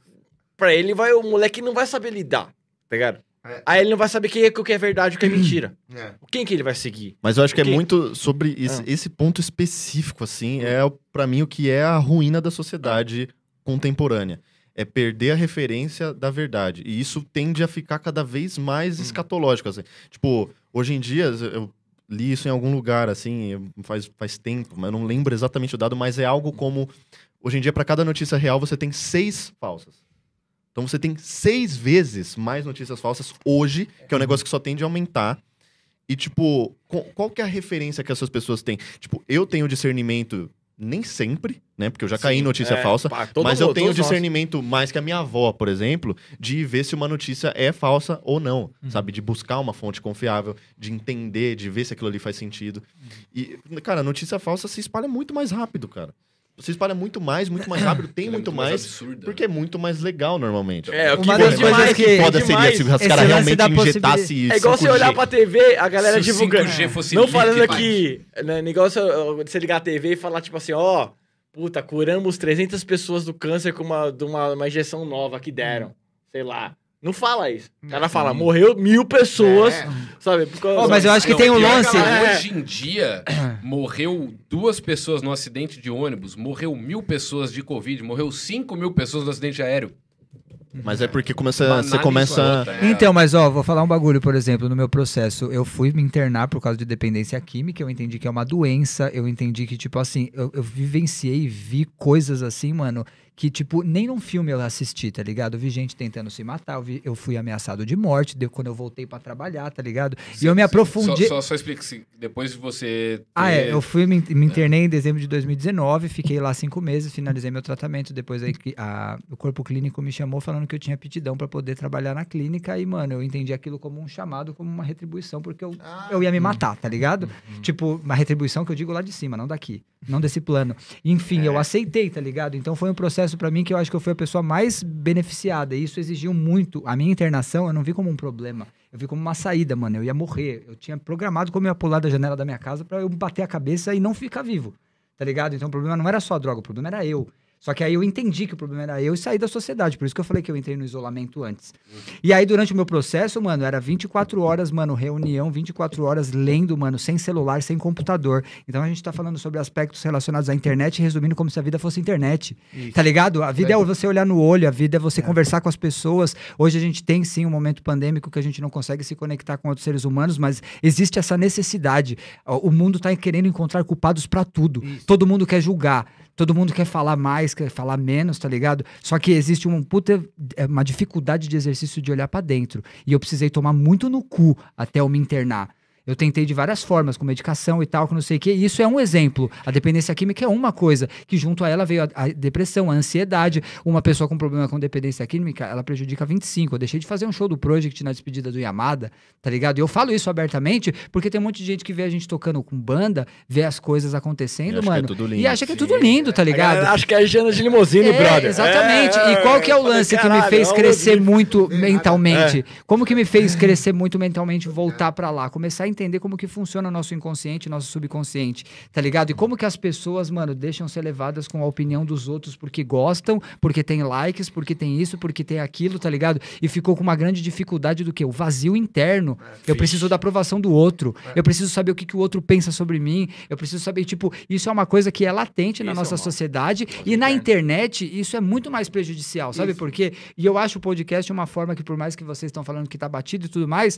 Pra ele, vai, o moleque não vai saber lidar, tá ligado? É. Aí ele não vai saber quem é, o que é verdade e o que é mentira. É. Quem que ele vai seguir? Mas eu acho que é Ok. muito sobre esse, Ah. esse ponto específico, assim, é o- pra mim o que é a ruína da sociedade contemporânea. É perder a referência da verdade. E isso tende a ficar cada vez mais escatológico, assim. Tipo, hoje em dia, eu li isso em algum lugar, assim, faz, faz tempo, mas eu não lembro exatamente o dado, mas é algo como... Hoje em dia, pra cada notícia real, você tem seis falsas. Então você tem seis vezes mais notícias falsas hoje, que é um negócio que só tende a aumentar. E, tipo, qual que é a referência que essas pessoas têm? Tipo, eu tenho discernimento, nem sempre, né? Porque eu já caí em notícia É, falsa. pá, mas eu mundo, tenho nós. discernimento mais que a minha avó, por exemplo, de ver se uma notícia é falsa ou não, sabe? De buscar uma fonte confiável, de entender, de ver se aquilo ali faz sentido. E, cara, notícia falsa se espalha muito mais rápido, cara. Se espalha muito mais, muito mais rápido, tem Ela é muito mais mais, absurda. porque é muito mais legal normalmente. É, o que Uma das coisas mais, que- foda seria mais. se os caras realmente da injetassem É igual você olhar 5G. pra TV, a galera Se divulgando. 5G fosse Não falando aqui, né, negócio de você ligar a TV e falar tipo assim, ó, puta, curamos 300 pessoas do câncer com uma, de uma, uma injeção nova que deram, sei lá. Não fala isso. O cara fala, morreu mil pessoas, É. sabe? Por causa- Oh, mas eu acho que Não, tem um pior lance. que É. Hoje em dia, morreu duas pessoas no acidente de ônibus, morreu mil pessoas de Covid, morreu cinco mil pessoas no acidente aéreo. Mas é porque começa, você começa. outra, é. Então, mas ó, vou falar um bagulho, por exemplo, no meu processo, eu fui me internar por causa de dependência química, eu entendi que é uma doença, eu entendi que, tipo assim, eu, eu vivenciei e vi coisas assim, mano, que, tipo, nem num filme eu assisti, tá ligado? Eu vi gente tentando se matar, eu, vi- eu fui ameaçado de morte, deu quando eu voltei pra trabalhar, tá ligado? e eu me aprofundei... Só, só, só explica assim, depois de você. Ter... Ah, é. Eu fui, me, me internei em dezembro de 2019, fiquei lá cinco meses, finalizei meu tratamento. Depois aí que a- o corpo clínico me chamou falando que eu tinha aptidão pra poder trabalhar na clínica. E, mano, eu entendi aquilo como um chamado, como uma retribuição, porque eu, Ah, eu ia me matar, tá ligado? Tipo, uma retribuição que eu digo lá de cima, não daqui, não desse plano. Enfim, eu aceitei, tá ligado? Então foi um processo pra mim que eu acho que eu fui a pessoa mais beneficiada. E isso exigiu muito. A minha internação eu não vi como um problema. Eu vi como uma saída, mano. Eu ia morrer. Eu tinha programado como eu ia pular da janela da minha casa pra eu bater a cabeça e não ficar vivo. Tá ligado? Então o problema não era só a droga, o problema era eu. Só que aí eu entendi que o problema era eu e saí da sociedade. Por isso que eu falei que eu entrei no isolamento antes. E aí, durante o meu processo, mano, era 24 horas, mano, reunião, 24 horas lendo, mano, sem celular, sem computador. Então a gente tá falando sobre aspectos relacionados à internet, resumindo como se a vida fosse internet. Tá ligado? A vida é, você olhar no olho, a vida é você conversar com as pessoas. Hoje a gente tem sim um momento pandêmico que a gente não consegue se conectar com outros seres humanos, mas existe essa necessidade. O mundo tá querendo encontrar culpados pra tudo. Todo mundo quer julgar. Todo mundo quer falar mais, quer falar menos, tá ligado? Só que existe uma puta, é, uma dificuldade de exercício de olhar pra dentro. E eu precisei tomar muito no cu até eu me internar. Eu tentei de várias formas, com medicação e tal, que não sei o quê. E isso é um exemplo. A dependência química é uma coisa, que junto a ela veio a, a depressão, a ansiedade. Uma pessoa com problema com dependência química, ela prejudica 25. Eu deixei de fazer um show do Project na despedida do Yamada, tá ligado? E eu falo isso abertamente porque tem um monte de gente que vê a gente tocando com banda, vê as coisas acontecendo, que é mano. tudo e lindo. acha que é tudo lindo, tá ligado? Acho que é a Jana de limusine, É, brother. Exatamente. É, e qual que é o lance que me caralho, fez é crescer muito mentalmente? Como que me fez crescer muito mentalmente voltar pra lá? Começar a entender como que funciona o nosso inconsciente, nosso subconsciente, tá ligado? E como que as pessoas, mano, deixam ser levadas com a opinião dos outros porque gostam, porque tem likes, porque tem isso, porque tem aquilo, tá ligado? E ficou com uma grande dificuldade do que? O vazio interno. eu preciso da aprovação do outro. Eu preciso saber o que, que o outro pensa sobre mim. Eu preciso saber, tipo, isso é uma coisa que é latente na Isso é nossa mal. sociedade. E na internet, isso é muito mais prejudicial, sabe por quê? E eu acho o podcast uma forma que, por mais que vocês estão falando que tá batido e tudo mais,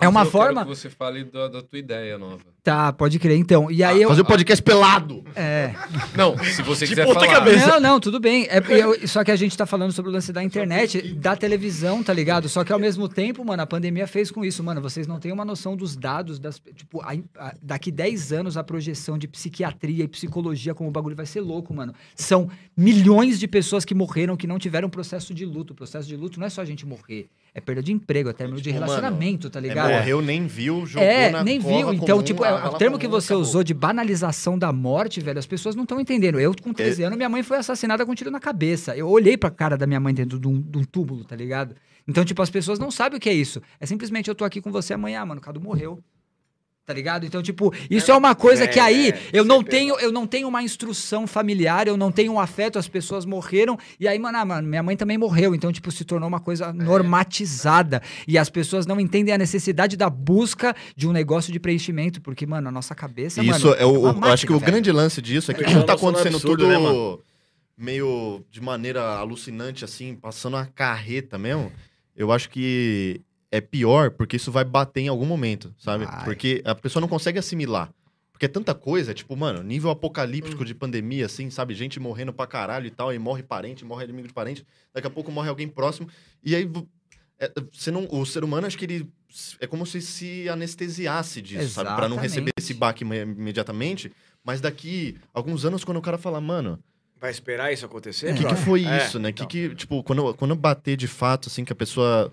É uma Eu quero forma- que você fale da, da tua ideia nova. Tá, pode crer. Então, e aí eu. Fazer o podcast pelado. É. Não, se você De quiser falar. cabeça. Não, não, tudo bem. É, eu- só que a gente tá falando sobre o lance da internet, da televisão, tá ligado? Só que ao mesmo tempo, mano, a pandemia fez com isso, mano. Vocês não têm uma noção dos dados, das, tipo, a- a- daqui 10 anos a projeção de psiquiatria e psicologia, como o bagulho vai ser louco, mano. São milhões de pessoas que morreram, que não tiveram processo de luto. O processo de luto não é só a gente morrer, é perda de emprego, é término de Tipo, mano, relacionamento, tá É, ligado? morreu, nem viu, jogou É, na nem viu. Então, comum, tipo, é, o termo que você acabou. usou de banalização da morte, velho, as pessoas não estão entendendo. Eu, com 13 anos, minha mãe foi assassinada com um tiro na cabeça. Eu olhei pra cara da minha mãe dentro de um, de um túmulo, tá ligado? Então, tipo, as pessoas não sabem o que é isso. É simplesmente eu tô aqui com você amanhã, mano, o Cadu morreu. Tá ligado? Então, tipo, isso é uma coisa é, que aí é, eu não tenho, eu não tenho uma instrução familiar, eu não tenho um afeto, as pessoas morreram, e aí, mano, ah, mano, minha mãe também morreu, então, tipo, se tornou uma coisa normatizada. E as pessoas não entendem a necessidade da busca de um negócio de preenchimento, porque, mano, a nossa cabeça, Isso mano, é o, uma o- eu acho que o velho. grande lance disso é que É, como é tá acontecendo absurdo, tudo né, mano? meio de maneira alucinante, assim, passando a carreta mesmo, eu acho que é pior porque isso vai bater em algum momento, sabe? Vai. Porque a pessoa não consegue assimilar. Porque é tanta coisa, tipo, mano, nível apocalíptico de pandemia, assim, sabe? Gente morrendo pra caralho e tal, e morre parente, morre inimigo de parente, daqui a pouco morre alguém próximo, e aí é, você não, o ser humano, acho que ele é como se se anestesiasse disso, sabe? Pra não receber Exatamente. esse baque imediatamente, mas daqui alguns anos, quando o cara fala, mano, Vai esperar isso acontecer? o que, que foi É, isso, né? então. Que que, tipo, quando, quando bater de fato, assim, que a pessoa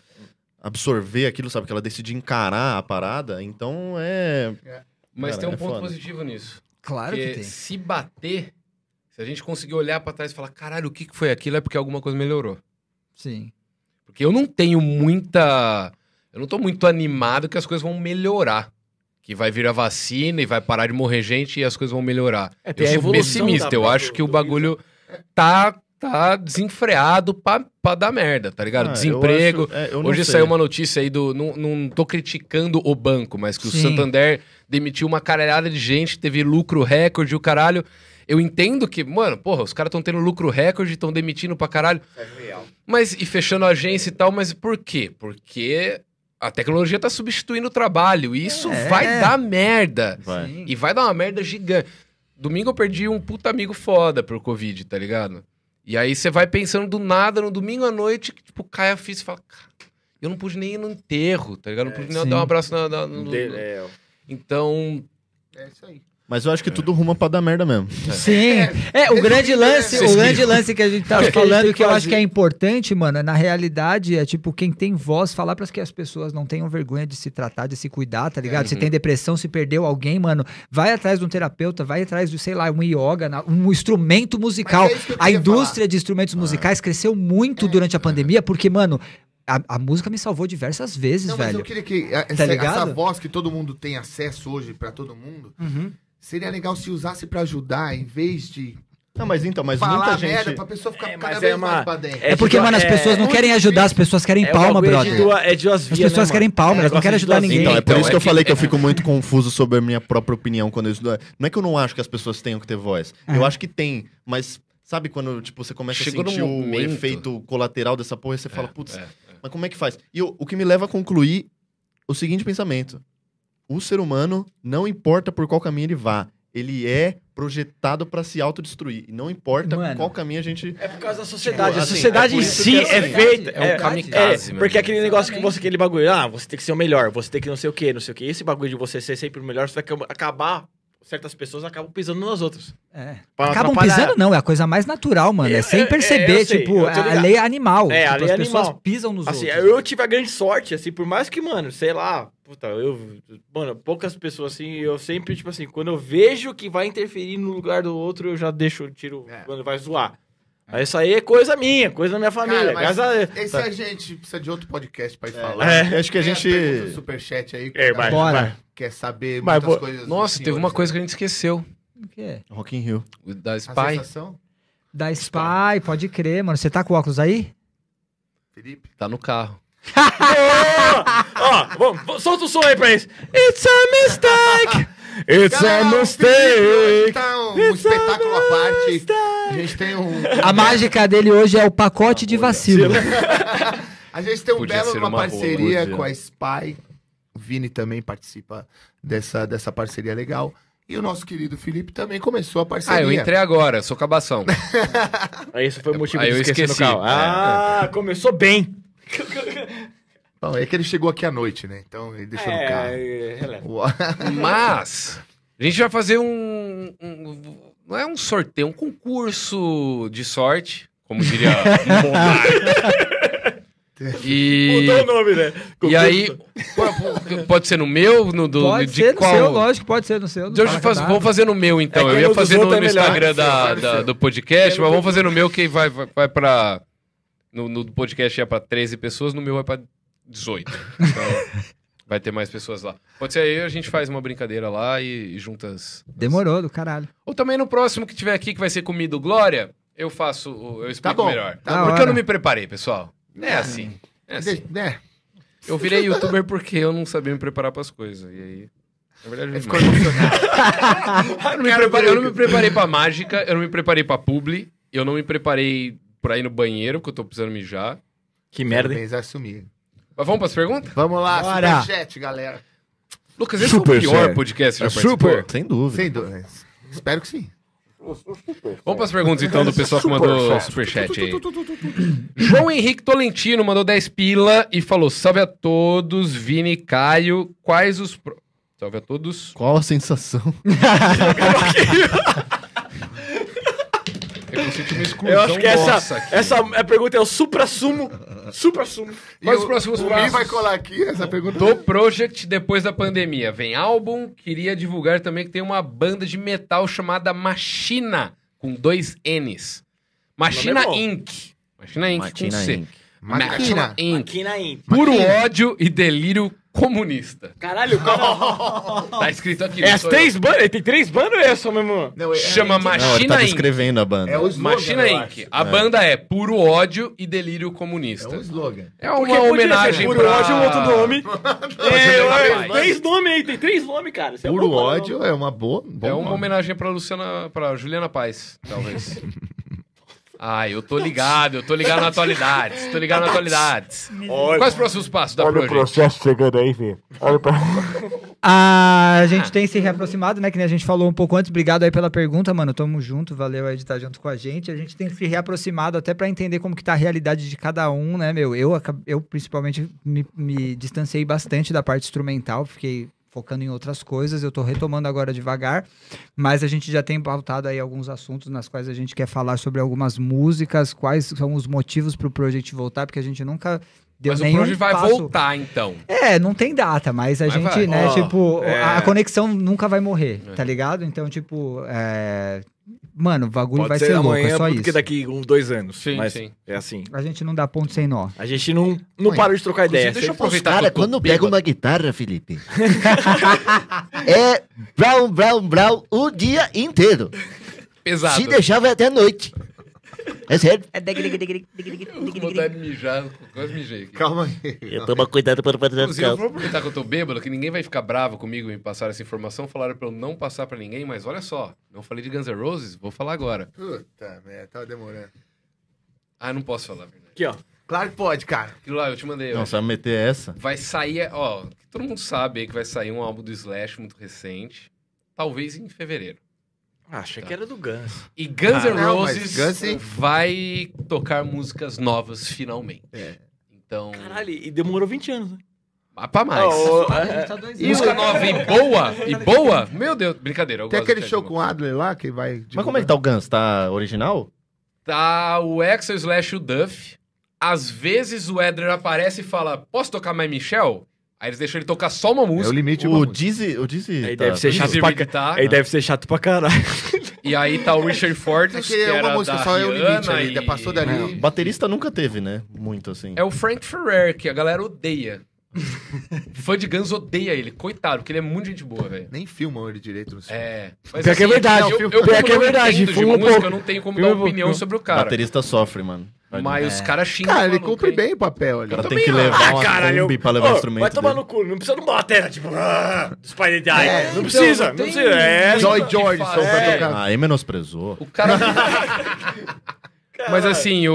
absorver aquilo, sabe? Que ela decide encarar a parada, então é... Mas Cara, tem um é ponto foda. positivo nisso. Claro que tem. se bater, se a gente conseguir olhar pra trás e falar, caralho, o que que foi aquilo, é porque alguma coisa melhorou. Sim. Porque eu não tenho muita. Eu não tô muito animado que as coisas vão melhorar. Que vai vir a vacina e vai parar de morrer gente e as coisas vão melhorar. É, eu sou pessimista. eu acho que o bagulho tá, tá desenfreado pra, pra dar merda, tá ligado? Ah, eu Desemprego. acho- é, eu Hoje sei. saiu uma notícia aí do. Não, não tô criticando o banco, mas que o Sim. Santander demitiu uma caralhada de gente, teve lucro recorde, o caralho. Eu entendo que, mano, porra, os caras estão tendo lucro recorde, estão demitindo pra caralho. Mas, e fechando a agência e tal, mas por quê? Porque a tecnologia tá substituindo o trabalho. E isso É. vai dar merda. Vai. Sim. E vai dar uma merda gigante. Domingo eu perdi um puta amigo foda por Covid, tá ligado? E aí você vai pensando do nada, no domingo à noite, que, tipo, cai a ficha e fala, cara, eu não pude nem ir no enterro, tá ligado? Não pude nem sim. dar um abraço na... na- no- no- é, Então, É isso aí. Mas eu acho que tudo ruma pra dar merda mesmo. Sim. É, o grande lance, o grande lance que a gente tava É gente falando que, que eu acho que é importante, mano, na realidade é tipo quem tem voz falar para que as pessoas não tenham vergonha de se tratar, de se cuidar, tá ligado? Se Uhum. tem depressão, se perdeu alguém, mano, vai atrás de um terapeuta, vai atrás de, sei lá, um yoga, um instrumento musical. Mas é A indústria de instrumentos musicais cresceu muito durante a pandemia porque, mano, a, a música me salvou diversas vezes, Não, mas velho. eu queria que a- essa, ligado? essa voz que todo mundo tem acesso hoje pra todo mundo, Uhum. Seria legal se usasse pra ajudar, em vez de Não, mas então, mas falar muita merda gente... pra pessoa ficar É, cada vez é uma- mais pra dentro. É porque, de mano, as duas- pessoas não é- querem ajudar, as pessoas querem é palma, brother. De duas, é de duas As vias, pessoas né, querem palma, É, elas não querem ajudar ninguém. Então, é por Então, isso é que eu que- falei que eu é- fico muito confuso sobre a minha própria opinião quando eu estudo. Não é que eu não acho que as pessoas tenham que ter voz. Eu acho que tem, mas sabe quando tipo, você começa Chegou a sentir o efeito colateral dessa porra e você fala, é, putz, é. mas como é que faz? E o, o que me leva a concluir o seguinte pensamento. O ser humano, não importa por qual caminho ele vá, ele é projetado pra se autodestruir. E não importa Mano. qual caminho a gente. É por causa da sociedade. Tipo, a assim, sociedade é em si que, é assim, feita. é um kamikaze, É, porque aquele negócio que você, aquele bagulho, ah, você tem que ser o melhor, você tem que não sei o quê, não sei o quê. Esse bagulho de você ser sempre o melhor, você vai acab- acabar. Certas pessoas acabam pisando nas outras. É. Acabam pisando, não, é a coisa mais natural, mano. É, Eu- sem eu- perceber, é, sei, tipo, tô a lei é animal. É, tipo, a lei as é pessoas animal. pisam nos Assim, outros. eu tive a grande sorte, assim, por mais que, mano, sei lá, puta, eu. Mano, poucas pessoas, assim, eu sempre, tipo assim, quando eu vejo que vai interferir no lugar do outro, eu já deixo, tiro, É. quando vai zoar. Mas isso aí é coisa minha, coisa da minha família. Cara, mas graças a Deus. esse a gente precisa de outro podcast pra ir falar. É. Acho que a gente. superchat aí. É, que vai, Bora. Quer saber Mas muitas vou- coisas. Nossa, teve uma coisa que a gente esqueceu. O quê? Rock in Rio. o Da A Spy. sensação, Da Spy, pode crer, mano. Você tá com o óculos aí? Felipe? Tá no carro. Ó, vamos, vamos, solta o som aí pra isso. It's a mistake! It's Galera, a mistake! tá um, espetáculo à parte. A gente tem um. A mágica dele hoje é o pacote de vacilo. A gente tem um Podia belo uma, uma parceria rola, com a Spy. O Vini também participa dessa, dessa parceria legal. E o nosso querido Felipe também começou a parceria. Ah, eu entrei agora, sou cabação. Aí Esse foi o motivo Aí de eu esqueci. carro. Ah, começou bem. Bom, é que ele chegou aqui à noite, né? Então ele deixou no carro. É, releva. Mas a gente vai fazer um, um- não é um sorteio, um concurso de sorte, como diria. E, Mudou o nome, né? e aí po- pode ser no meu, no do Pode de ser no qual? seu, lógico, pode ser no seu. não Deixa eu fazer- vamos fazer no meu então. É eu no ia fazer no, é no melhor. Instagram Vai da, no da- do podcast, É no mas vamos fazer no meu que vai, vai, vai pra. No, no podcast ia pra 13 pessoas, no meu é pra 18. Então, vai ter mais pessoas lá. Pode ser aí, a gente faz uma brincadeira lá e, e juntas. Demorou do caralho. Ou também no próximo que tiver aqui, que vai ser comido Glória, eu faço. o- Eu explico bom, melhor. tá Porque hora. eu não me preparei, pessoal. É assim. É assim. né? Eu virei youtuber porque eu não sabia me preparar pras coisas. E aí. Na verdade, eu ficou emocionado. Eu não, me preparei, eu não me preparei pra mágica, eu não me preparei pra publi, eu não me preparei pra ir no banheiro, porque eu tô precisando mijar. Que merda, hein? Assumir. Mas vamos pras perguntas? Vamos lá, Bora. superchat, galera. Lucas, esse é o Super pior podcast que já super. participou. Sem dúvida. Sem dúvida. Espero que sim. Vamos pras perguntas então do pessoal que mandou superchat aí. João Henrique Tolentino mandou 10 pila e falou: Salve a todos, Vini e Caio. Quais os. pro- Salve a todos. Qual a sensação? Eu senti uma exclusão Eu acho que essa, aqui. essa a pergunta é o supra-sumo. Supra-sumo. Quais os o- próximos o passos? vai colar aqui essa pergunta. Do Project depois da pandemia. Vem álbum. Queria divulgar também que tem uma banda de metal chamada Machina, com dois N's. Machina O é. Inc. Machina Inc. com Matina C. Inc. Máquina. Inc. Aqui na Imp. Puro ódio e delírio comunista. Caralho, cara. Tá escrito aqui. É as três bandas? Ele tem três bandas ou é só mesmo? Não, é- Chama é- Não, ele Machina tá Inc. descrevendo a banda. É o slogan, Machina Inc. A banda é Puro ódio e delírio É comunista. um slogan. É uma Porque podia homenagem ser Puro pra... ódio um outro nome. É, é, três nomes aí, tem três nomes, cara. Isso é Puro bom, ódio é uma boa. bom É uma nome. homenagem pra Luciana, pra Juliana Paz, talvez. Ah, eu tô ligado, eu tô ligado na atualidades, tô ligado na atualidades. Olha, Quais os próximos passos da Olha o Project? processo chegando aí, filho. Olha pra... Ah, a gente tem se reaproximado, né? Que nem a gente falou um pouco antes. Obrigado aí pela pergunta, mano. Tamo junto, valeu aí de estar junto com a gente. A gente tem se reaproximado até pra entender como que tá a realidade de cada um, né, meu? Eu, eu principalmente, me, me distanciei bastante da parte instrumental, fiquei focando em outras coisas. Eu tô retomando agora devagar, mas a gente já tem pautado aí alguns assuntos nas quais a gente quer falar sobre algumas músicas, quais são os motivos pro Project voltar, porque a gente nunca deu Mas o Project vai passo... voltar, então. É, não tem data, mas a Mas gente, vai. né, Ó, tipo, é. a, a conexão nunca vai morrer, É. tá ligado? Então, tipo, é... Mano, o bagulho Pode vai ser ser, louco, amanhã, é só porque isso. daqui uns dois anos. Sim, mas sim. É assim. A gente não dá ponto sem nó. A gente não, não para de trocar ideia. Deixa eu aproveitar Cara, quando pega bêbado. uma guitarra, Felipe, é brown, brown, brown o dia inteiro. Pesado. Se deixar, vai até a noite. É sério. Eu tô com vontade de mijar, quase mijei aqui. Calma aí. Toma cuidado para fazer Inclusive, eu vou aproveitar que eu tô bêbado, que ninguém vai ficar bravo comigo em passar essa informação. Falaram pra eu não passar pra ninguém, mas olha só, não falei de Guns N' Roses, vou falar agora. Puta merda, tava demorando. Ah, eu não posso falar verdade. Aqui, ó. Claro que pode, cara. Aquilo lá, eu te mandei. ó. Não, você vai meter essa? Vai sair, ó, que todo mundo sabe aí que vai sair um álbum do Slash muito recente. Talvez em fevereiro. Ah, achei que era do Guns. E Guns N' Ah, não, mas Roses Guns, vai tocar músicas novas finalmente. É. Então, Caralho, e demorou 20 anos, né? ah, pra mais. Oh, A é, tá E. Música nova e boa, e boa, meu Deus, brincadeira. Eu Tem gosto aquele show com o Adler lá que vai. Mas como é que tá o Guns? Tá original? Tá o Axel slash o Duff. Às vezes o Edler aparece e fala: Posso tocar My Michelle? Aí eles deixam ele tocar só uma É o música. limite O música. Dizzy... O Dizzy... Aí tá- deve ser chato pra tá, Aí deve ser chato pra caralho. E aí tá o Richard Ford, É que, que é uma era música só, é o limite ali, e- passou dali. O baterista nunca teve, né? Muito assim. É o Frank Ferrer, que a galera odeia. Fã de Guns odeia ele, coitado, porque ele é muito gente boa, velho. Nem filmam ele direito no filme. É. Mas, Pior que é verdade, Eu, pior eu, que como é verdade, um música, eu não tenho como Fuma dar opinião sobre o O cara. baterista sofre, mano. Mas os caras xingam. Cara, o ele maluco, cumpre hein? bem o papel ali. O cara Eu tem que também levar acho. uma caralho, Kombi pra levar o instrumento Vai tomar dele. no cu, não precisa de uma bateria, tipo, ah, Spider Die. É, não então, precisa, não não, precisa. É, Joy que Jordison faz. pra É. tocar. Ah, aí menosprezou. O cara. Mas assim, o,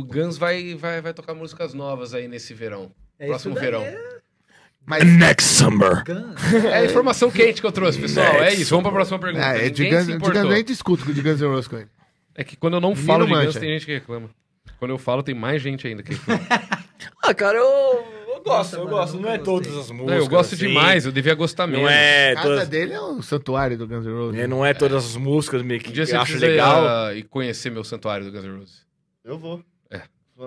o Guns vai, vai, vai tocar músicas novas aí nesse verão. É próximo verão. Mas Next summer. É a informação quente que eu trouxe, pessoal. É isso. Vamos pra próxima pergunta. é, de Ninguém Guns, se de. Guns nem discuto de Guns N' Roses com ele. É que quando eu não falo de Guns, tem gente que reclama. Quando eu falo, tem mais gente ainda que. Ah, cara, eu, eu gosto, Nossa, eu gosto. eu Não é todas as Não, músicas. eu gosto assim. demais, eu devia gostar mesmo. Não é A casa todas, dele é o santuário do Guns N' Roses. é, não é todas as músicas meio Um que dia eu acho legal. ir conhecer meu santuário do Guns N' Roses. Eu vou.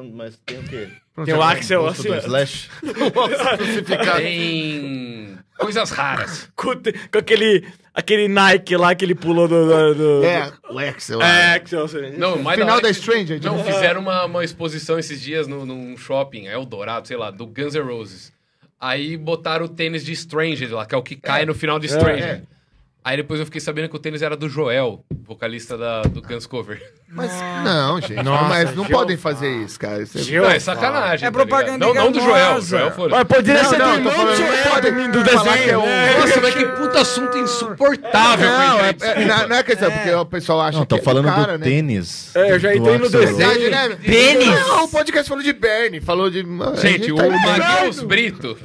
É. Mas tem o quê? Tem o Axel assim, do ó, Slash? Tem coisas raras. com, com aquele, aquele Nike lá que ele pulou do. do, do- É, o Axel. É, É, você- Não, mais Final da é Stranger. Não, fizeram uma, uma exposição esses dias no, num shopping, Eldorado, sei lá, do Guns N' Roses. Aí botaram o tênis de Stranger lá, que é o que cai no final de Stranger. é. Aí depois eu fiquei sabendo que o tênis era do Joel, vocalista da, do Guns Cover. Mas não, gente. Nossa, mas não Jeová. podem fazer isso, cara. Isso é-. Não, é sacanagem. É tá propaganda Não, não do Joel. Joel foi. Mas poderia Não, ser não, do tô irmão do não Joel, pode do desenho. é É. Nossa, mas que puta assunto insuportável, Não, é, é- não, não é questão, porque o pessoal acha Não, tô que é falando cara, do né? tênis. É, eu já entrei no desenho. Né? Pênis? Não, o podcast falou de Bernie, falou de. Gente, o tá Matheus Brito.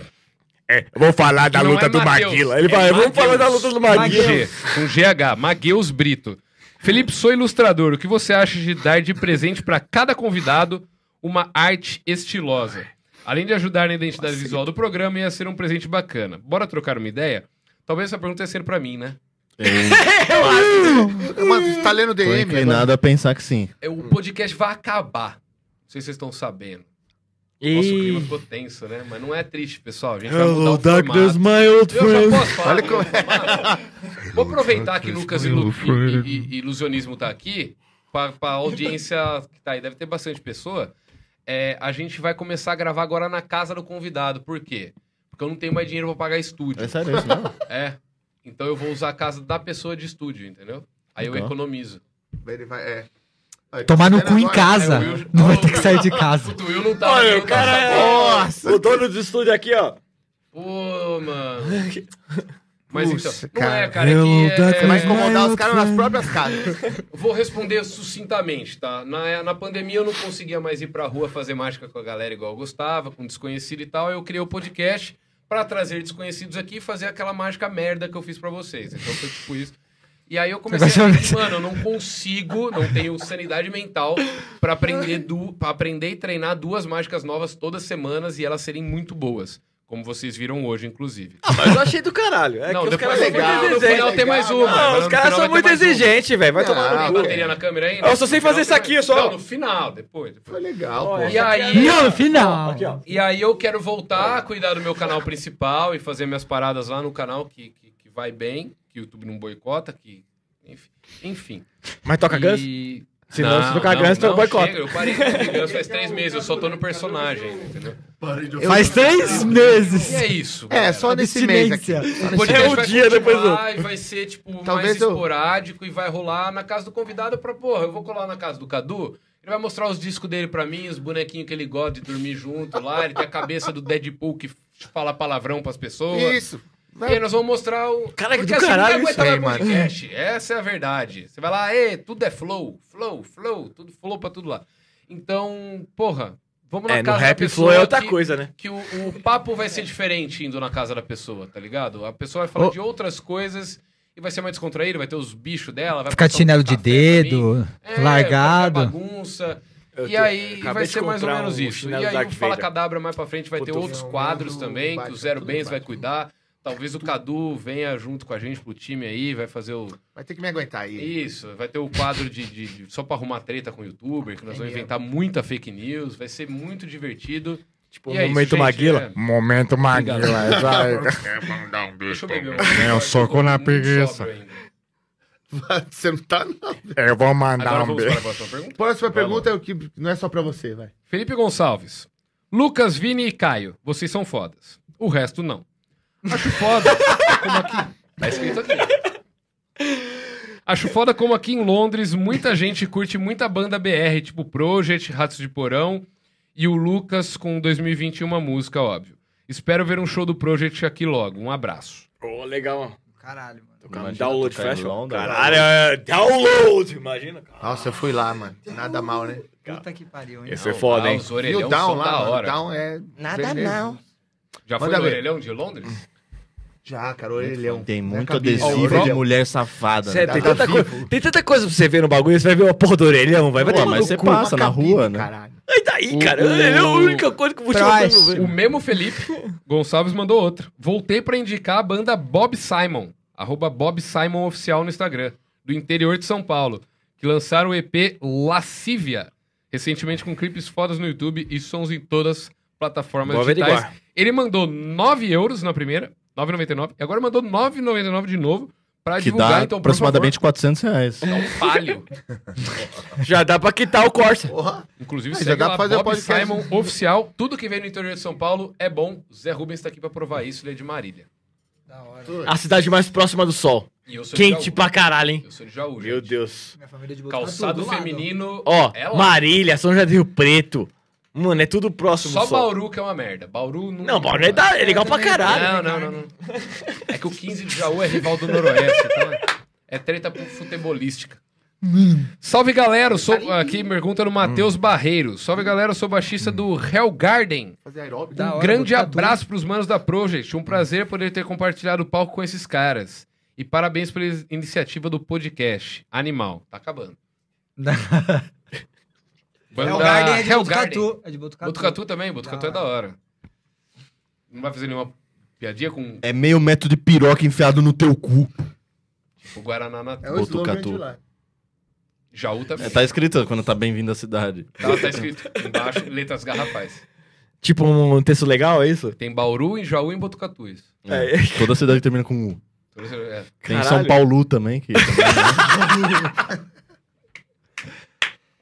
É, vou falar da luta é do Mateus, Maguila. Ele é vai, vamos falar da luta do Com Maguila. G, com GH, Magueus Brito. Felipe, sou ilustrador. O que você acha de dar de presente para cada convidado uma arte estilosa? Além de ajudar na identidade visual do programa, ia ser um presente bacana. Bora trocar uma ideia? Talvez essa pergunta ia ser pra mim, né? Mano, você tá lendo Tô DM? inclinado a pensar que sim. É, O podcast vai acabar. Não sei se vocês estão sabendo. Nossa, o clima ficou tenso, né? Mas não é triste, pessoal. A gente vai mudar Hello, o darkness, formato. my old Eu já friend. posso falar. Olha como- formato? Vou aproveitar que Lucas e, e- e Ilusionismo tá aqui, pra, pra audiência que tá aí, deve ter bastante pessoa. É, a gente vai começar a gravar agora na casa do convidado. Por quê? Porque eu não tenho mais dinheiro pra pagar estúdio. É sério isso, não? É. Então eu vou usar a casa da pessoa de estúdio, entendeu? Aí eu Legal. economizo. Ele vai, é. Olha, Tomar no tá cu em agora? casa. É, o Will- Não vai ter que sair de casa. O Will não tá Olha, o cara é... Nossa. O dono do estúdio aqui, ó. Pô, mano. Mas Puxa, então, não é, cara. cara, é que Você vai é, incomodar os caras nas próprias casas. Vou responder sucintamente, tá? Na, na pandemia eu não conseguia mais ir pra rua fazer mágica com a galera igual eu gostava, com desconhecido e tal. Eu criei o podcast pra trazer desconhecidos aqui e fazer aquela mágica merda que eu fiz pra vocês. Então foi tipo isso. E aí eu comecei a ver, mano, eu não consigo, não tenho sanidade mental pra aprender, du, pra aprender e treinar duas mágicas novas todas as semanas e elas serem muito boas. Como vocês viram hoje, inclusive. Ah, mas eu achei do caralho. É não, que os caras no são final, muito no final tem mais uma. Não, os caras final são muito exigentes, velho. Vai Não, tomar Tem no cu. bateria na câmera ainda? Eu só sei fazer isso aqui, só. Não, no final, depois. depois. Foi legal, pô. E aí, Não, no final. Aqui, ó. e aí eu quero voltar a cuidar do meu canal principal e fazer minhas paradas lá no canal que, que, que vai bem, que o YouTube não boicota, que. Enfim. enfim. Mas toca Guns? E... Se não, se tocar Guns, tu boicota. chega, Eu parei de Guns faz três meses, eu só tô no personagem, entendeu? Faz três meses. E é isso. É, galera. só nesse mês aqui. O podcast É o vai dia depois do e vai ser, tipo, Talvez mais eu- esporádico e vai rolar na casa do convidado pra, porra, eu vou colar na casa do Cadu, ele vai mostrar os discos dele pra mim, os bonequinhos que ele gosta de dormir junto lá, ele tem a cabeça do Deadpool que fala palavrão pras pessoas. Isso. E aí nós vamos mostrar o... Cara, que Porque do assim, caralho isso aí, mano. podcast. Essa é a verdade. Você vai lá, ê, tudo é flow, flow, flow, tudo flow pra tudo lá. Então, porra, vamos na É, no casa da rap pessoa flow é outra que- coisa, né? que o, o papo vai ser diferente indo na casa da pessoa, tá ligado? A pessoa vai falar Ô. de outras coisas e vai ser mais descontraído, vai ter os bichos dela, vai Ficar de passar um chinelo de dedo, É, largado. bagunça. Eu e te- aí vai ser mais ou menos um isso. E chinelo aí o Fala. Cadabra mais pra frente vai ter outros quadros também, que o Zero Bens vai cuidar. Talvez o Cadu venha junto com a gente pro time aí, vai fazer o. Vai ter que me aguentar aí. Isso, vai ter o quadro de, de- de- só pra arrumar treta com o youtuber, que nós vamos inventar muita fake news, vai ser muito divertido. Tipo, E é isso, momento gente, Maguila. é. Momento Maguila. Vai. Deixa eu beber É, eu soco na preguiça. Você não tá, não. Eu vou mandar Agora um beijo. próxima pergunta. Próxima pergunta é o que não é só pra você, vai. Felipe Gonçalves. Lucas, Vini e Caio, vocês são fodas. O resto não. Acho foda como aqui. Tá escrito aqui. Acho foda como aqui em Londres muita gente curte muita banda BR, tipo Project, Ratos de Porão e o Lucas com 2021 uma música, óbvio. Espero ver um show do Project aqui logo. Um abraço. Ô, legal, mano. Caralho, mano. Tocar no Download Festival. Londres. Caralho, é download! Imagina, cara. Nossa, eu fui lá, mano. Nada mal, né? Puta que pariu, hein? Esse é foda, hein? Os E o Down são lá, da mano. O hora. Down é... Nada não. Já foi Manda no ver. orelhão de Londres? Já, cara, orelhão. Tem Minha muito adesivo de mulher safada. Cê, né? tem, Tá tanta coi- tem tanta coisa pra você ver no bagulho, você vai ver uma porra do orelhão, vai, vai Pô, mas você cu. passa na Cabine, rua, né? Caralho. E daí, O- cara? O é a única coisa que eu vou Traz. ver. O mesmo Felipe Gonçalves mandou outra. Voltei pra indicar a banda Bob Simon, arroba Bob Simon Oficial no Instagram, do interior de São Paulo, que lançaram o EP Lascívia, recentemente com clipes fodas no YouTube e sons em todas as plataformas Vou digitais. averiguar. Ele mandou 9 euros na primeira, 9,99, e agora mandou 9,99 de novo pra Que divulgar, dá então, por aproximadamente 400 reais. favor, dá um palho. Já dá pra quitar o Corsa. Porra. Inclusive, Ah, já segue dá lá, pra fazer Bob podcast. Simon Oficial. Tudo que vem no interior de São Paulo é bom. Zé Rubens tá aqui pra provar isso, ele é de Marília. Da hora. A cidade mais próxima do sol. E eu sou de Quente Jaú. pra caralho, hein? Eu sou de Jaú, Meu gente. Deus. Minha família de Botucatu, Calçado feminino. Ó, é. Marília, São Rio Preto. Mano, é tudo próximo Só sol. Bauru que é uma merda. Bauru não. Não, Bauru é, da- é legal pra caralho. Não, não, não, não. É que o 15 de Jaú é rival do Noroeste. Então é, é treta pro futebolística. Salve galera, eu sou. Aqui pergunta no Matheus Barreiro. Salve galera, eu sou baixista do Hell Garden. Fazer aeróbico. Da Um hora, grande abraço pros manos da Project. Um prazer poder ter compartilhado o palco com esses caras. E parabéns pela iniciativa do podcast. Animal. Tá acabando. Banda é de Hell Garden. Botucatu. É de Botucatu. Botucatu também, Botucatu Da é da hora. Não vai fazer nenhuma piadinha com É meio metro de piroca enfiado no teu cu. o Guaraná na É o Botucatu. de lá. Jaú também. É, tá escrito quando tá bem-vindo à cidade. Tá, tá escrito embaixo, letras garrafais. Tipo um texto legal, é isso? Tem Bauru, em Jaú e em Botucatu isso. É. Toda cidade termina com U. É. Tem Caralho. São Paulo também, que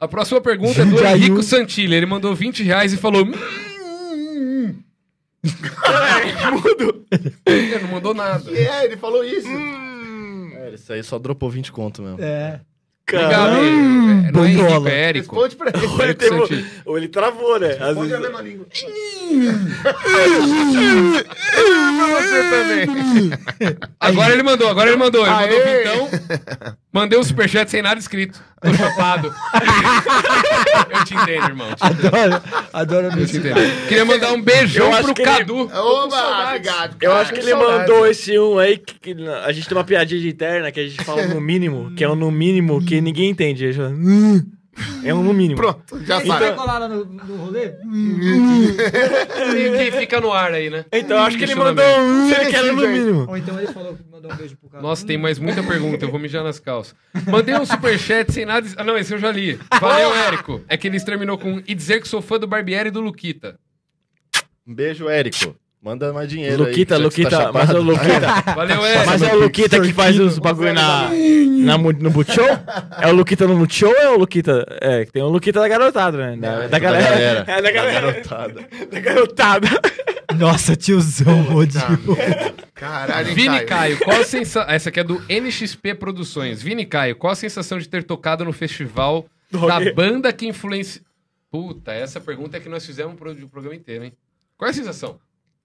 A próxima pergunta é do Jundiaí. Henrico Santilli. Ele mandou 20 reais e falou... "Hum, Mudo. Ele não mandou nada. É, ele falou isso. É, isso aí só dropou 20 conto mesmo. É. Obrigado, Caralho. Henrico. É, não é Henrico, bombola. é Érico. Responde pra ele. Ou ele, teve- Santilli. ou ele travou, né? Às Responde vezes- a mesma língua. Agora ele mandou, agora ele mandou. Ele mandou Aê! então. Mandei um superchat sem nada escrito. Tô chapado. Eu te entendo, irmão. Adoro. Adoro Eu te entendo. Queria mandar um beijão Eu pro ele- Cadu. Oba, obrigado. Eu cara. acho que ele saudade. mandou esse um aí que, que a gente tem uma piadinha de interna que a gente fala no mínimo, que é um no mínimo que ninguém entende. A gente fala, "Hum". É um no mínimo. Pronto, já Você vai sabe. colar lá no, no rolê? E que fica no ar aí, né? Então eu acho que ele eu mandou um que era no mínimo. Ou então ele falou que mandou um beijo pro cara. Nossa, tem mais muita pergunta, eu vou mijar nas calças. Mandei um superchat sem nada. Ah, não, esse eu já li. Valeu, Érico. É que ele terminou com e dizer que sou fã do Barbieri e do Luquita. Um beijo, Érico. Manda mais dinheiro Luquita, aí. Luquita, tá mas é o. Luquita. Valeu, Érico. Mas é o Luquita que faz os bagulho na, na, no Multishow? É o Luquita no Multishow ou é o Luquita? É, que tem o Luquita da garotada, né? Da, da galera. galera. É, da galera. Garotada. Da garotada. Nossa, tiozão, odio. Caralho, Vini Caio? Caio, qual a sensação. Essa aqui é do NXP Produções. Vini Caio, qual a sensação de ter tocado no festival da banda que influencia. Puta, essa pergunta é que nós fizemos pro o programa inteiro, hein? Qual é a sensação?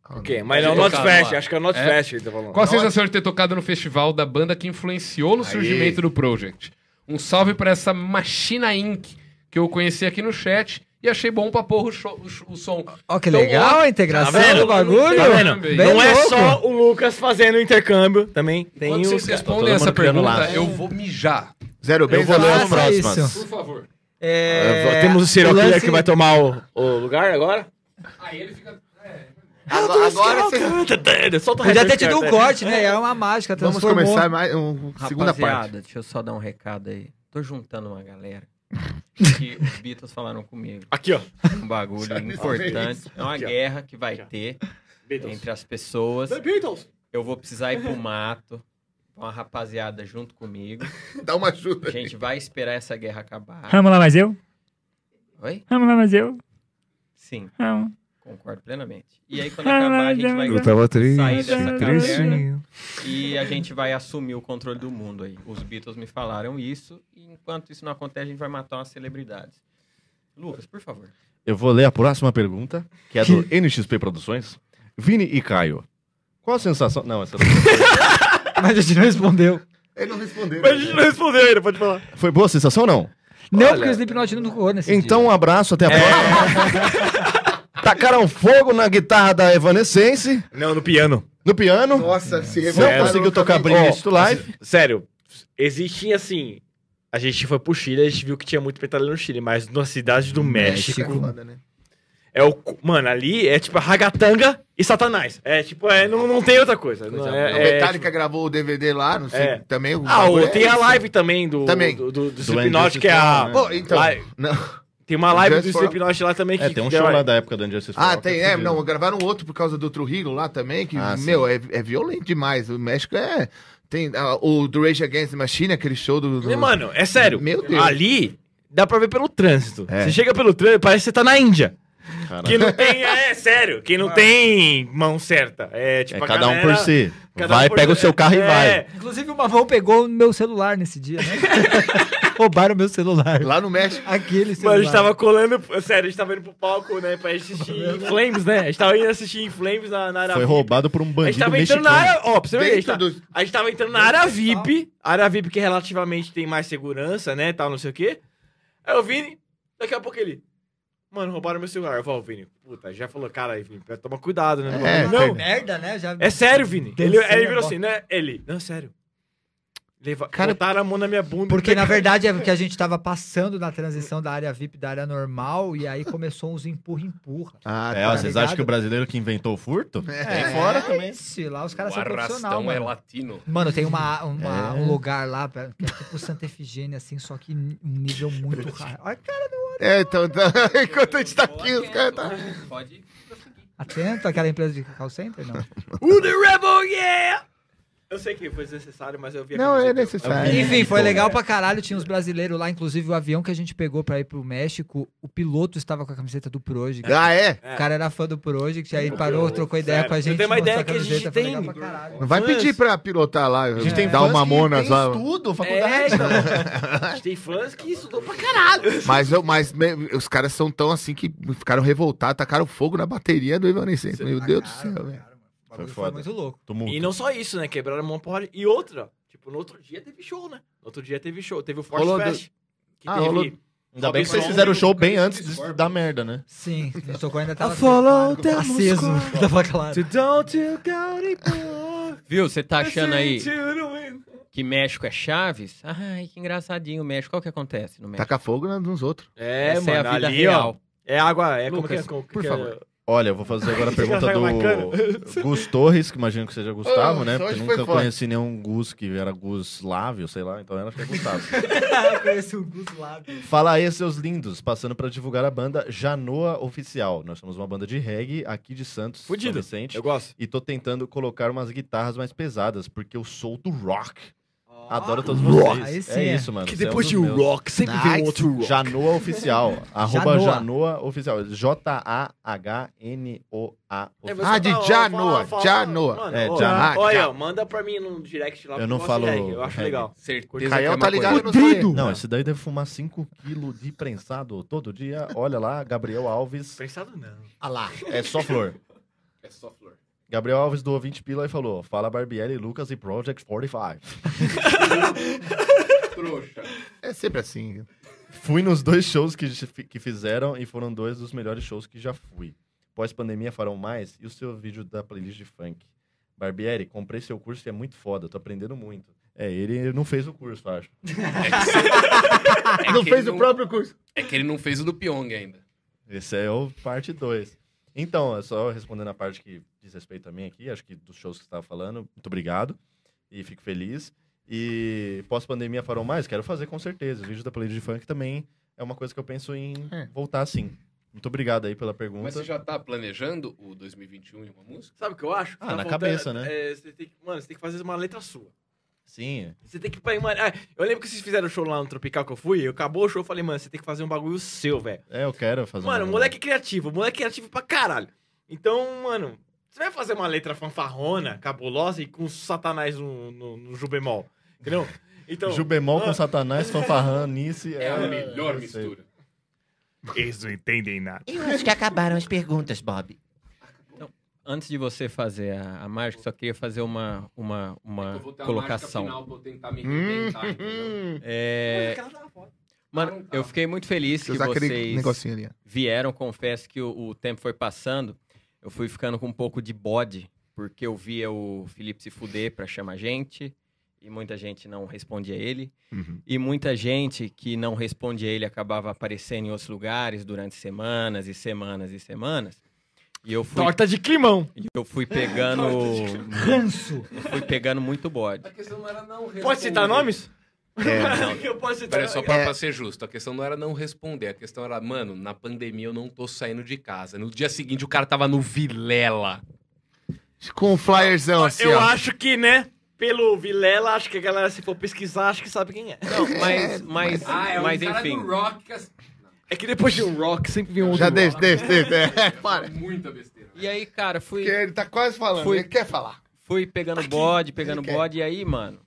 Ok, mas não é o Pode Not tocar, Fest, lá. acho que é o Not É? Fest ele tá falando. Qual a sensação de ter tocado no festival da banda que influenciou no surgimento do Project? Um salve para essa Machina Inc., que eu conheci aqui no chat e achei bom pra pôr o, show- o o som. Ó, que Então, legal ó, a integração tá vendo? do bagulho. Tá vendo? Bem não é louco. só o Lucas fazendo intercâmbio, também tem Quando vocês respondem essa pergunta, laço. eu vou mijar. Zero bem, Eu vou ler as próximas. isso. Por favor. É, Temos o serial o killer lance- que vai tomar o, o lugar agora? Aí ele fica. Agora, agora você... Podia ter desse tido um corte, né? É uma mágica, Vamos começar mais um, segunda parte. Deixa eu só dar um recado aí. Tô juntando uma galera que os Beatles falaram comigo. Aqui, ó. Um bagulho importante. É uma Aqui, guerra que vai ter entre as pessoas. Beatles. Eu vou precisar ir pro mato. com Uma rapaziada junto comigo. Dá uma ajuda. A gente vai esperar essa guerra acabar. Vamos lá, mas eu? Oi? Vamos lá, mas eu? Sim, Vamos. Concordo plenamente. E aí, quando acabar, a gente vai Eu tava triste, sair dessa caverna tristinho. e a gente vai assumir o controle do mundo aí. Os Beatles me falaram isso, e enquanto isso não acontece, a gente vai matar umas celebridades. Lucas, por favor. Eu vou ler a próxima pergunta, que é do NXP Produções. Vini e Caio. Qual a sensação. Não, essa não. Mas a gente não respondeu. Ele não respondeu. Mas a gente não respondeu ainda, pode falar. Foi boa a sensação ou não? Não, porque o Slipknot não tocou nesse Então, dia. um abraço, até a próxima. Tacaram fogo na guitarra da Evanescence, Não, no piano. no piano. Nossa, se Não conseguiu tocar. Bring It to Life. Sério, existia assim. A gente foi pro Chile, a gente viu que tinha muito metaleiro no Chile, mas na cidade do México. México. Foda, né? É o. Mano, ali é tipo ragatanga e satanás. É tipo, é, não, não tem outra coisa. Não, O é, é, Metallica gravou o DVD lá, não sei, É. também. o Ah, o, é tem a live também do, Também. do, do, do Do Slipknot, que é a. né? Pô, então. Lá- não. Tem uma live do Just for- Slipknot lá também que. É, tem um show é- lá da época da Injustice Ah, tem, é, fudeu. não, gravaram outro por causa do Trujillo lá também, que, Ah, meu, é, é violento demais. O México é. Tem ah, o do Rage Against the Machine, aquele show do. do- Mano, é sério. Meu Deus. Ali dá pra ver pelo trânsito. É. Você chega pelo trânsito, parece que você tá na Índia. Que não tem. É, sério. Que não tem mão certa. É tipo. É cada um galera- por si. cada um Vai, por pega o seu carro e É. vai. Inclusive, o Mavão pegou o meu celular nesse dia, né? Roubaram meu celular. Lá no México. Aquele Mano, celular. a gente tava colando. Sério, a gente tava indo pro palco, né? Pra assistir em Flames, né? A gente tava indo assistir em Flames na, na área Foi VIP. roubado por um A gente bandido tava entrando mexicano. na área. Ó, pra você ver, a gente, tá- do- a gente tava entrando na área VIP. Área VIP que relativamente tem mais segurança, né? Tal, não sei o quê. Aí o Vini, daqui a pouco ele. Mano, roubaram meu celular. Eu falo, Vini, puta, já falou, cara aí, Vini, toma cuidado, né? É, não, Merda, né? Já... é sério, Vini. Ele, ele a virou assim, né? Ele, não, é sério. Leva, Cara- botaram a mão na minha bunda. Porque, na verdade, é porque a gente tava passando na transição da área VIP da área normal e aí começou uns empurra-empurra. Ah, É, tá. ó, vocês acham que o brasileiro que inventou o furto? É. Tem fora também. Ixi, lá os caras são profissionais, arrastão é mano. latino. Mano, tem uma, uma- É. um lugar lá que é tipo Santa Efigênia, assim, só que um nível muito raro. Olha, cara, É, então, tá- enquanto a gente tá aqui, os caras tá. Pode atento àquela empresa de call center, não. O The Rebel, yeah! Eu sei que foi desnecessário, mas eu vi a Não, é necessário. Enfim, foi legal pra caralho. Tinha uns brasileiros lá, inclusive o avião que a gente pegou pra ir pro México, o piloto estava com a camiseta do Project. Ah, é? O cara era fã do Project, aí parou, trocou ideia Sério. com a gente. Eu tenho uma ideia que a gente tem-. Não vai pedir pra pilotar lá, A gente tem dar fãs uma que monas tem lá. estudo, É, faculdade. então. A gente tem fãs que estudou pra caralho. Mas, eu, mas me- os caras são tão assim que ficaram revoltados, tacaram fogo na bateria do Evanescence. Meu Deus do céu, velho. O Foi foi muito louco. Tumulto. E não só isso, né? Quebraram uma porra. E outra, tipo, no outro dia teve show, né? No outro dia teve show. Teve o Force Rolou do- Fest. Que Ah, teve... rolou- Ainda bem que vocês fizeram o show bem antes de dar merda, né? Sim, a gente tocou ainda tava follow them, aceso. Tava claro. don't you got it, boy. Viu? Você tá achando aí que México é Chaves? Ai, que engraçadinho o México. Qual que acontece no México? Taca fogo nos outros. É, Essa é mano, a vida ali, real. ó. É água, é como que é? Como por que favor. Olha, eu vou fazer agora a pergunta do Gus Torres, que imagino que seja Gustavo, Oh, né? Porque nunca forte. conheci nenhum Gus que era Gus Lávio, sei lá, então eu acho que é Gustavo. Conheço o Gus Lábio. Fala aí, seus lindos, passando pra divulgar a banda Janoa Oficial. Nós somos uma banda de reggae aqui de Santos, Fudido. São Vicente. Eu gosto. E tô tentando colocar umas guitarras mais pesadas, porque eu sou do rock. Adoro todos vocês. Aí sim, é é. isso, mano. Que Você é um depois dos de meus. rock, sempre vem outro rock. Janoa Oficial. arroba Janoa. Janoa Oficial. J-A-H-N-O-A. É, você Ah, de Janoa, fala- Janoa. Mano, É, ó, Janoa. Olha, Já- ó, manda pra mim no direct lá. Eu não falo Eu acho reggae. legal. Certeza Caio que é tá ligado. Não, esse daí deve fumar 5 quilos de prensado todo dia. Olha lá, Gabriel Alves. Pensado não. Ah lá. É só flor. É só flor. Gabriel Alves doou 20 pila e falou: Fala Barbieri, Lucas e Project 45. Trouxa. É sempre assim. Fui nos dois shows que, que fizeram e foram dois dos melhores shows que já fui. Pós-pandemia farão mais e o seu vídeo da playlist de funk. Barbieri, comprei seu curso e é muito foda, tô aprendendo muito. É, ele não fez o curso, acho. É não que fez ele o próprio curso. É que ele não fez o do Pyong ainda. Esse é o parte 2. Então, é só respondendo a parte que diz respeito também aqui, acho que dos shows que você estava falando, muito obrigado. E fico feliz. E pós-pandemia farão mais? Quero fazer com certeza. O vídeo da playlist de funk também é uma coisa que eu penso em É. voltar sim. Muito obrigado aí pela pergunta. Mas você já tá planejando o 2021 em uma música? Sabe o que eu acho? Ah, Tá na faltando- cabeça, né? é, você tem que, mano, você tem que fazer uma letra sua. Sim. Você tem que. Mano, ah, eu lembro que vocês fizeram o show lá no Tropical que eu fui, eu acabou o show, eu falei, mano, você tem que fazer um bagulho seu, velho. É, eu quero fazer Mano, uma- moleque é criativo, moleque é criativo pra caralho. Então, mano, você vai fazer uma letra fanfarrona, cabulosa e com satanás no, no, no Ju bemol. Entendeu? Então, Ju bemol com ah, Satanás, fanfarrão, Nice. É a melhor eu sei. mistura. Eles não entendem nada. Eu acho que acabaram as perguntas, Bob. Antes de você fazer a, a mágica, só queria fazer uma, uma, uma Eu vou ter uma colocação. mágica final pra eu tentar me reinventar, entendeu? Hum, É, mano, eu fiquei muito feliz que eu usar aquele vocês negocinho ali. ó. vieram. Confesso que o, o tempo foi passando. Eu fui ficando com um pouco de bode, porque eu via o Felipe se fuder pra chamar gente. E muita gente não respondia ele. Uhum. E muita gente que não respondia ele acabava aparecendo em outros lugares durante semanas e semanas e semanas. E eu fui, Torta de climão. e eu fui pegando. Ranço. eu fui pegando muito bode. A questão não era não responder. Pode citar nomes? É, eu posso citar Peraí, só nomes. pra, É. pra ser justo, a questão não era não responder, a questão era, mano, na pandemia eu não tô saindo de casa. No dia seguinte o cara tava no Vilela. com um flyerzão assim, eu ó. acho que, né? Pelo Vilela, acho que a galera, se for pesquisar, acho que sabe quem é. Não, mas, mas, Ah, mas enfim. rock. que- É que depois de um rock, sempre vem um outro Já rock. deixa, deixa, deixa. É, para. Muita besteira. E aí, cara, fui, Porque ele tá quase falando, Fui. ele quer falar. fui pegando bode, pegando ele quer. bode. E aí, mano,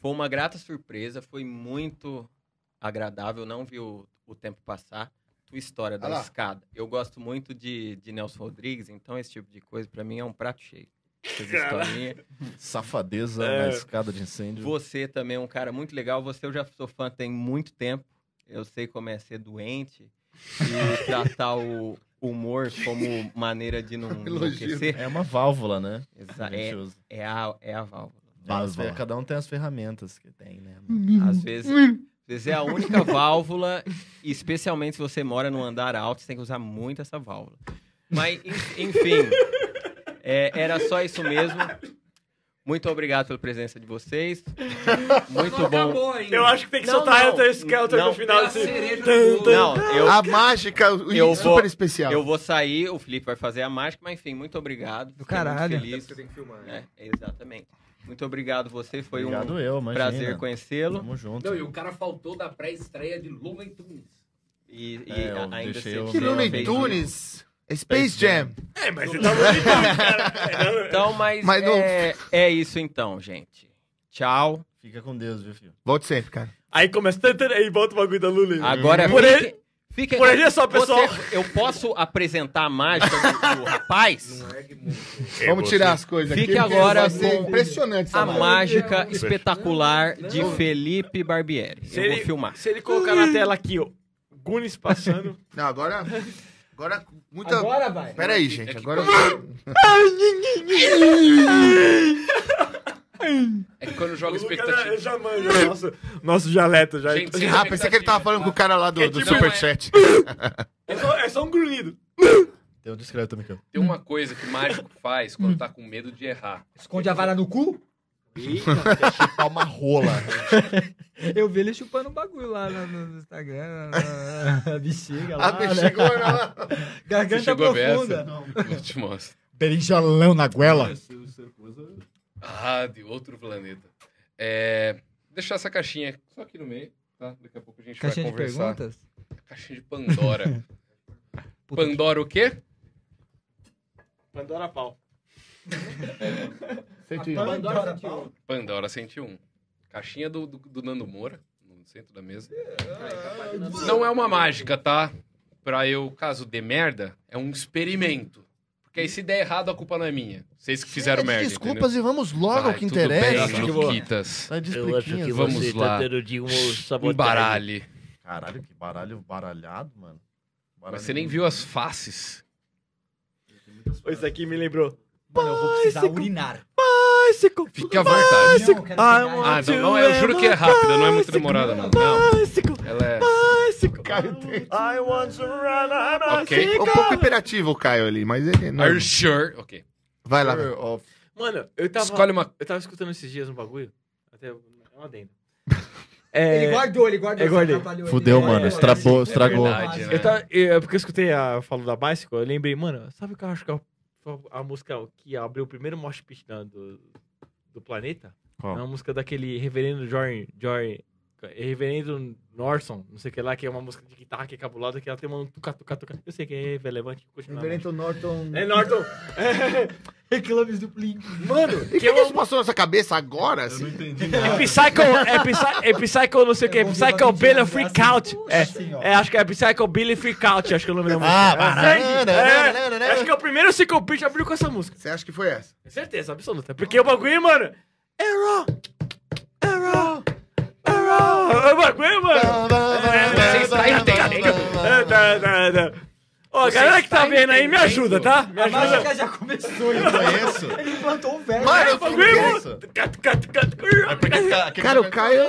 foi uma grata surpresa. Foi muito agradável. Não vi o, o tempo passar. Tua história da Ah lá. escada. Eu gosto muito de, de Nelson Rodrigues, então esse tipo de coisa, pra mim, é um prato cheio. Safadeza É. na escada de incêndio. Você também é um cara muito legal. Você eu já sou fã tem muito tempo. Eu sei como é ser doente e tratar o humor como maneira de não enlouquecer. É uma válvula, né? Exa- é, é, a, é a válvula. As Válvula. Cada um tem as ferramentas que tem, né? Às vezes, às vezes é a única válvula, especialmente se você mora num andar alto, você tem que usar muito essa válvula. Mas, en- enfim, é, era só isso mesmo. Muito obrigado pela presença de vocês. Muito bom. Eu acho que tem que Não, soltar não. Helter Skelter Não. no final a desse... cereja Tum, do tum. Não, eu, A mágica o- Eu super vou- especial. eu vou sair, o Felipe vai fazer a mágica, mas enfim, muito obrigado. Do Fiquei muito caralho. Feliz. Você tem que filmar, né? É, exatamente. Muito obrigado você, foi Obrigado um eu, prazer conhecê-lo. Tamo junto. Não, e o cara faltou da pré-estreia de Looney Tunes. E, e É, ainda eu Que fez Tunes. Space Jam. É, mas você tá muito cara. Então, mas, Mas não- é, é isso então, gente. Tchau. Fica com Deus, viu, filho? Volte sempre, cara. Aí começa... tum, tum, Aí volta o bagulho da Lula. Agora Por fique- fique- por aí é só, pessoal. Você- eu posso apresentar a mágica do, do rapaz? Vamos tirar as coisas aqui. Fique porque agora vai ser com impressionante essa A mágica. mágica espetacular de Felipe Barbieri. Se Eu ele, vou filmar. se ele colocar na tela aqui, ó, Gunis passando... Não, agora... Agora, muita... Agora vai. Pera aí, gente. É que Agora... É que quando joga expectativa. já, já manja nosso, nosso dialeto já. Gente, sem Ah, pensei que ele tava falando com o cara lá do, É do tipo- Superchat. É só, é só um grunhido. Tem um discreto também, cara. Tem uma coisa que mágico faz quando tá com medo de errar. Esconde a vara no cu? Chupar uma rola. Eu vi ele chupando um bagulho lá no, no Instagram, na, na bexiga lá. A bexiga né? lá. Garganta profunda. Eu te mostro. Berinjalão na goela. Ah, de outro planeta. É, deixar essa caixinha só aqui no meio, tá? Daqui a pouco a gente Caixinha vai de conversar. perguntas? Caixinha de Pandora. Puta Pandora o quê? Pandora pau. Pandora, pau. Pandora 101. Caixinha do, do, do Nando Moura, no centro da mesa. Não é uma mágica, tá? Pra eu, caso dê merda, é um experimento. Porque aí se der errado, a culpa não é minha. Vocês que fizeram merda. Desculpas e vamos logo Vai, ao que tudo interessa. bem, Acho que eu vou- Luquitas. Tá de Eu acho que expliquinhas. Vamos você lá. tá de um sabotagem. Embaralhe. Caralho, que baralho baralhado, mano. Baralho Mas você nem viu as faces. Isso aqui me lembrou. Mano, eu vou precisar urinar. Bicycle. Fique à vontade. Não, Ah, então, não, eu juro que é rápida, não é muito demorada, não. Não, Bicycle. ela é... Bicycle. Caio tem. I want to run a Ok. Um pouco imperativo o Caio ali, mas ele não. Are you sure? Ok. Vai lá. Sure of- Mano, eu tava, Escolhe uma... eu tava escutando esses dias um bagulho. Até é um adendo. Ele É, guardou, ele guardou. eu guardei. ele. Fudeu, Ele mano. guardou. Estragou, estragou. verdade, né? eu tava, eu, porque eu escutei a falo da Bicycle, eu lembrei, mano, sabe o que eu acho que é a, a música que abriu o primeiro mosh pit da- do, do planeta? Qual? É uma música daquele reverendo Jorge, Jorge reverendo Norson, não sei o que lá, que é uma música de guitarra que é cabulada, que ela tem uma tuca, tuca, tuca. Eu sei que é relevante. Reverendo Norton. É Norton. Reclames do Plink. Mano, E o que, que é uma isso passou na sua cabeça agora? assim? entendi É Psycho, é, Psy, é Psycho, não sei o que, Psycho Billy Freak Out. É, Assim, é, acho que é Psycho Billy Freak Out, acho que é o nome da música. Ah, é, banana, é, banana. acho que é o primeiro Psycho Pitch abriu com essa música. Você acha que foi essa? Certeza, absoluta. Porque o bagulho, mano? É, tá, tá. Ó, a galera que tá vendo aí, me ajuda, tá? Me A ajuda. mágica já começou. Eu conheço. Ele plantou um verbo. Mano, O. É fica- aquele Cara, o Caio.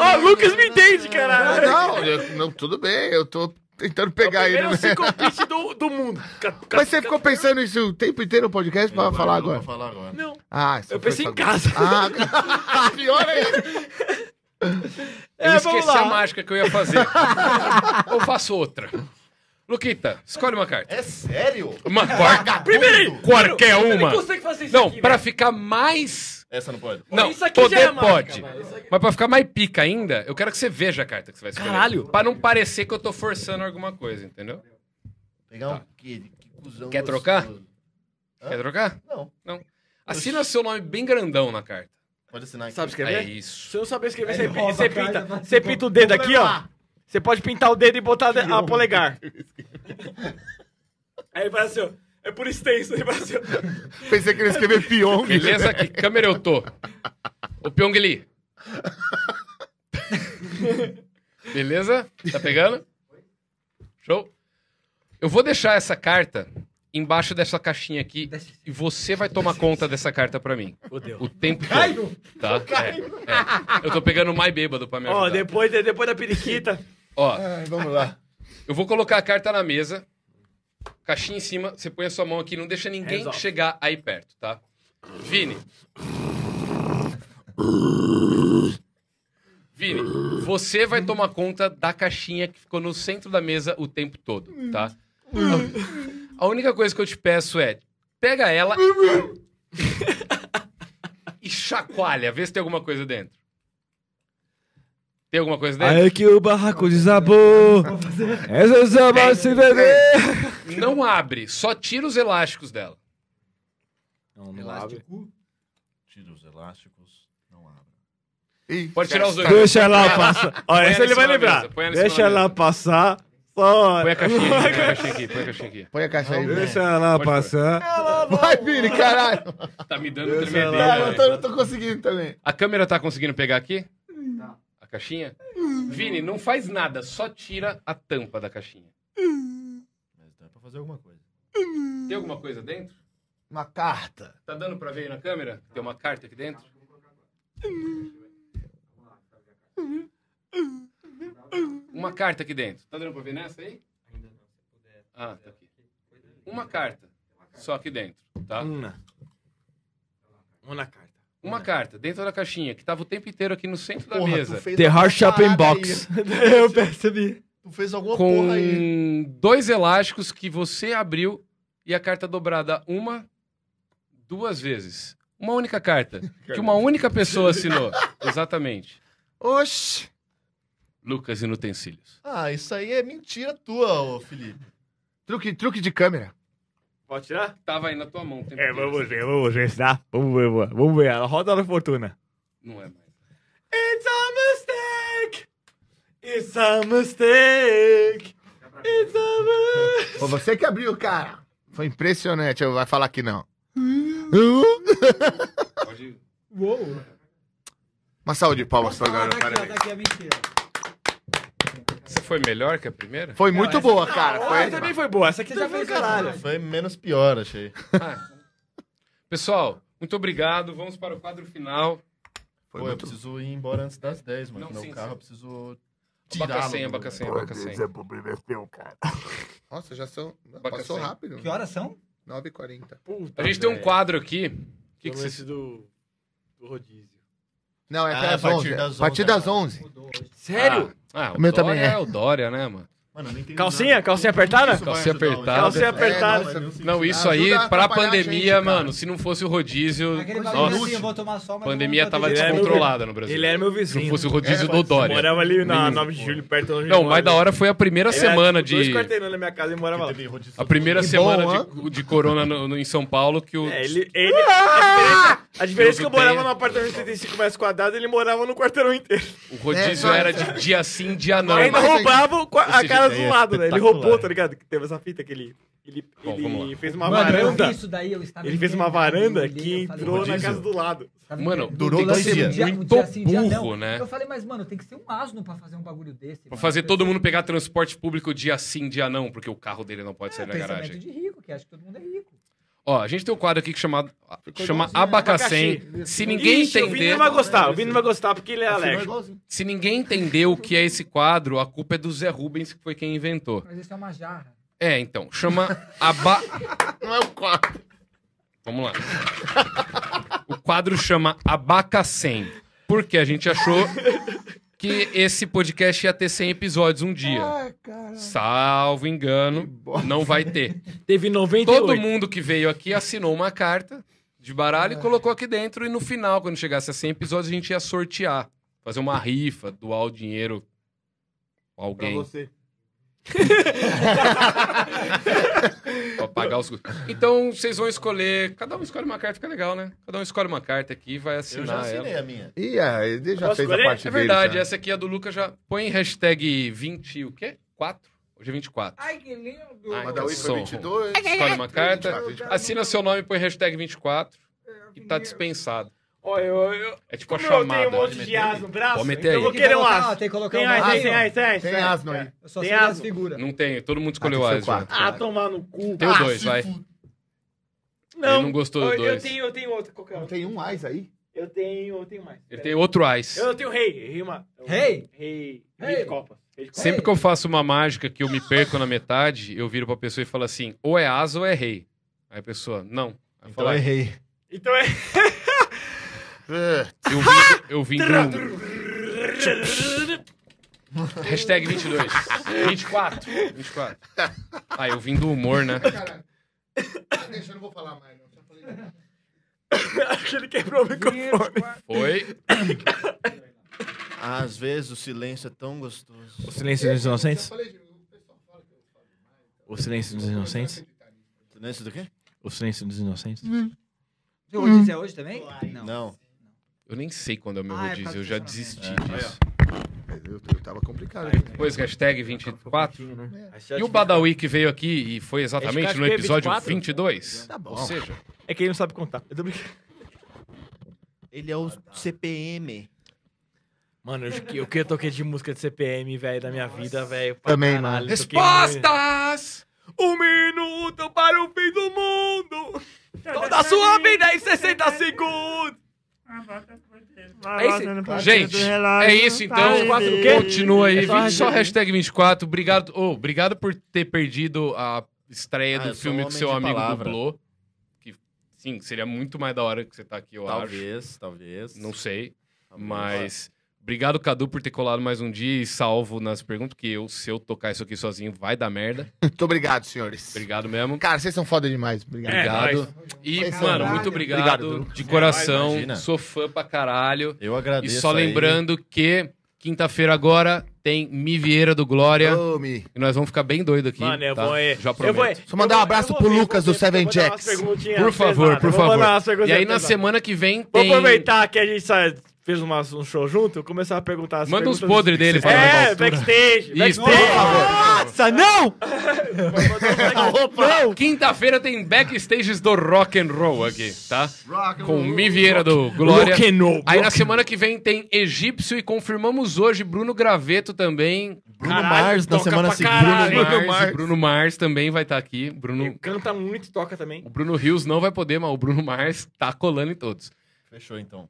Ó, o Lucas me entende, caralho. Não, eu- não, tudo bem, eu tô tentando pegar ele. Primeiro né? psicopite do, do mundo. Mas você ficou pensando isso o tempo inteiro no podcast pra falar Eu vou agora? falar agora. Não, Ah, isso eu pensei em casa. Ah, pior ainda. Eu É, esqueci vamos lá. a mágica que eu ia fazer. Ou faço outra. Luquita, escolhe uma carta. É sério? Uma quarta. Primeiro, Qualquer Ele uma. consegue fazer isso Não, aqui, pra velho. ficar mais... Essa não pode. Não, isso aqui já poder é pode. mano. Isso aqui- Mas pra ficar mais pica ainda, eu quero que você veja a carta que você vai escolher. Caralho. Pra não parecer que eu tô forçando alguma coisa, entendeu? Pegar um que, que cuzão Quer gostoso. trocar? Quer trocar? Não. Não. Assina seu nome bem grandão na carta. Pode assinar aqui. Sabe É escrever? isso. Se eu não saber escrever, Aí você, ele rouba você a carta, pinta. vai- Você pinta o dedo aqui, ó. Você pode pintar o dedo e botar a polegar. Aí ele faz assim, ó. É por extenso. Faz assim, ó. Pensei que ele ia escrever Pyong. Beleza? Que câmera eu tô? Ô Pyongli. Beleza? Tá pegando? Show? Eu vou deixar essa carta embaixo dessa caixinha aqui e você vai tomar conta dessa carta pra mim. O tempo todo. Tá? É, é. Eu tô pegando mais bêbado pra me ajudar. Ó, depois, depois da periquita. Ó, Ai, vamos lá. eu vou colocar a carta na mesa, caixinha em cima, você põe a sua mão aqui, não deixa ninguém off. chegar aí perto, tá? Vini. Vini, você vai tomar conta da caixinha que ficou no centro da mesa o tempo todo, tá? A única coisa que eu te peço é, pega ela e chacoalha, vê se tem alguma coisa dentro. Tem alguma coisa dentro? Aí que o barraco desabou. Essa samba se beber. Não abre, só tira os elásticos dela. Não, não abre. Elástico. Tira os elásticos. Não abre. Ih, Pode tirar os dois. Deixa ela passar. Põe essa ela ele vai lembrar. ela Deixa ela mesa. passar. Só. Põe a caixinha aqui, põe a caixinha aqui, põe a caixinha aqui. Põe a caixa aí. Deixa ela passar. Vai, Vini, caralho. Tá me dando tremedeira. ela- eu né? tô, eu tô conseguindo também. A câmera tá conseguindo pegar aqui? A caixinha? Vini, não faz nada, só tira a tampa da caixinha. Mas dá pra fazer alguma coisa. Tem alguma coisa dentro? Uma carta. Tá dando pra ver aí na câmera? Tem uma carta aqui dentro? Uma carta aqui dentro. Tá dando pra ver nessa aí? Ah, tá aqui. Uma carta. Só aqui dentro, tá? Uma. Uma carta. Uma carta dentro da caixinha, que tava o tempo inteiro aqui no centro da Porra, mesa. tu fez The Heart Shopping Box. Eu percebi. Tu fez alguma porra aí. Com dois elásticos que você abriu e a carta dobrada uma, duas vezes. Uma única carta. Que uma única pessoa assinou. Exatamente. Oxi. Lucas Inutensílios. Ah, isso aí é mentira tua, ô Felipe. Truque, truque de câmera. Pode tirar? Tava aí na tua mão. É, vamos ver, vamos ver, tá? Vamos ver, vamos ver. Vamos ver. A roda da fortuna. Não é mais. It's a mistake! It's a mistake! It's a mistake! Foi você que abriu, cara. Foi impressionante. Vai falar que não. Pode ir. Uou. Uma salva de palmas pra agora, daqui, ó, parabéns. daqui a mentira. Foi melhor que a primeira? Foi muito essa- boa, cara. Ah, Foi... também foi boa. Essa aqui já foi caralho. Foi menos pior, achei. Pessoal, muito obrigado. Vamos para o quadro final. Foi Pô, eu muito preciso ir embora antes das 10, mano. Não, Meu sim, carro sim. eu preciso Abaca tirá-lo. senha, do- abaca senha, abaca senha. Esse é é seu, cara. Nossa, já são. Passou rápido. Que horas são? 9h40. Puta, A gente tem um velho. quadro aqui. O que, que Lance vocês... do, do rodízio. Não, é Ah, até a as partir 11. das A partir 11, das né? 11. Sério? Ah, ah, o meu Dória também é. o Dória, né, mano? Mano, não Calcinha? nada. Calcinha apertada? Calcinha apertada. Calcinha Thiago? apertada. É, nossa, Não, isso aí, pra pandemia, gente, cara. mano, se não fosse o rodízio, nossa, assim, eu vou tomar sol, mas pandemia vou tava meu descontrolada no Brasil. Ele era meu Se vizinho. não fosse o rodízio É, do. Dória. Morava ali na Nenhum. 9 de julho, perto de onde Não, mais da hora foi a primeira Ele era, semana tipo, Dois de... quarteirões na minha casa e morava lá. A primeira semana bom, de, de corona no- no- em São Paulo que o... É, ele, ele, a diferença, a diferença é que eu morava num apartamento de 35 metros quadrados ele morava no quarteirão inteiro. O rodízio É, era de dia sim, dia não. ainda mas roubava a Esse casa jeito aí do é lado, né? Ele roubou, tá ligado? Que teve essa fita que ele. Ele, Bom, ele fez uma Mano, eu varanda. vi isso daí, eu estava Ele fez uma varanda olhei, que entrou na casa do lado. Mano, durou dois um dias. dia- um Muito dia sim, dia burro, não. né? Eu falei, mas, mano, tem que ser um asno pra fazer um bagulho desse. Pra mano. fazer todo mundo pegar transporte público dia sim, dia não, porque o carro dele não pode É, sair na pensamento garagem. de rico, que acha que todo mundo é rico. Ó, a gente tem um quadro aqui que chama, chama igualzinho, Abacacém. Se ninguém Ixi, O Vini entender, não vai gostar, o Vini não vai gostar porque ele é Assinou alérgico. se ninguém entender o que é esse quadro, a culpa é do Zé Rubens, que foi quem inventou. Mas isso é uma jarra. É, então, chama aba... Não é o quarto. Vamos lá. O quadro chama Abacacém, porque a gente achou que esse podcast ia ter 100 episódios um dia. Ai, cara. Salvo engano, não vai ter. Teve 98. Todo mundo que veio aqui assinou uma carta de baralho e colocou aqui dentro. E no final, quando chegasse a 100 episódios, a gente ia sortear. Fazer uma rifa, doar o dinheiro pra Pra alguém você. Pra pagar os custos. Então, vocês vão escolher... Cada um escolhe uma carta, fica legal, né? Cada um escolhe uma carta aqui e vai Eu já assinar assinei ela. a minha. Ih, é, ele já Posso fez escolher? a parte É dele. verdade, já. essa aqui é a do Lucas já. Põe hashtag 20 o quê? 4? Hoje é 24. Ai, que lindo. Ai, oi foi 22. Escolhe uma carta, 24, 24. assina seu nome e põe hashtag 24 e tá dispensado. Ó, eu, eu, É tipo a como eu chamada. tenho um monte de as no braço, Pode meter então eu aí. vou querer um as. tem que colocar Tem um as, as, tem, as, tem as. Tem tem asno aí. Eu só Tem sei asno. figuras. Não tem, todo mundo escolheu Ah, as já. quatro. Ah, tomar no cu. Tem o Ah, dois, vai. fu- Ele não gostou do eu, dois. Eu tenho, eu tenho outro, qualquer Não um. tem um mais aí? Eu tenho, eu tenho mais. Ele tem outro ice. Eu tenho rei, rei uma... Rei? Rei, Rei. rei de copas. Rei de copas. Sempre que eu faço uma mágica que eu me perco na metade, eu viro pra pessoa e falo assim: ou é asa ou é rei. Aí a pessoa, não. Aí eu Então falo, eu errei. Então é... É. eu vim, eu vim do. Hashtag 22. 24. 24. Ah, eu vim do humor, né? Cara, deixa, eu não vou falar mais. Não. Só falei- Acho que ele quebrou o microfone. Foi. Às vezes o silêncio é tão gostoso. O silêncio dos inocentes? Já o pessoal fala que eu falo demais. O silêncio dos inocentes? Silêncio do quê? O silêncio dos inocentes? Seu rodízio é hoje também? Não. Não. Eu nem sei quando é o meu Ah, é rodízio, pra eu já desisti disso. Mas Eu, eu tava complicado. aqui. Depois, hashtag 24. É. E o Badawi que veio aqui e foi exatamente no é episódio 24. 22. Tá bom. Ou seja, É que ele não sabe contar. Eu tô brincando. Ele é o CPM. Mano, eu, eu que eu toquei de música de CPM, velho, da minha vida, velho. Também, caralho, mano. respostas! Um minuto para o fim do mundo! Toda a sua vida em 60 segundos! É isso. Gente, é isso então. 24 o quê? Continua aí. É só Vinte- Só hashtag. hashtag 24. Obrigado, oh, obrigado por ter perdido a estreia Ah, do filme um que seu amigo palavra. dublou. Que, sim, seria muito mais da hora que você tá aqui, eu acho. Talvez, talvez. Não sei. Talvez. Mas obrigado, Cadu, por ter colado mais um dia e salvo nas perguntas, que eu, se eu tocar isso aqui sozinho, vai dar merda. Muito obrigado, senhores. Obrigado mesmo. Cara, vocês são foda demais. Obrigado. Obrigado. E, é mano, muito obrigado, Obrigado, de coração. Imagina. Sou fã pra caralho. Eu E agradeço. só aí. lembrando que quinta-feira agora tem Mi Vieira do Glória. Mi. E nós vamos ficar bem doido aqui. Mano, eu tá? vou. é, Já eu prometo. vou- Só mandar um vou- abraço pro vou Lucas do vou Seven vou Jacks. Por favor, pesadas, por vou favor. E aí na pesadas. semana que vem Vou tem. aproveitar que a gente sa- fez uma, um show junto, eu começava a perguntar as Manda uns podres dele pra É, backstage. Isso, por backstage. favor. Nossa, não! Quinta-feira tem backstages do rock and roll aqui, tá? Com o Mi Vieira do Glória. Rock and roll, Aí na semana que vem tem Egípcio e confirmamos hoje Bruno Graveto também. Bruno Caralho, Mars na toca semana pra seguinte. caralho. Bruno Bruno Mars, Mars. Bruno Mars também vai estar aqui. Bruno, Ele canta muito e toca também. o Bruno Rios não vai poder, mas o Bruno Mars tá colando em todos. Fechou então.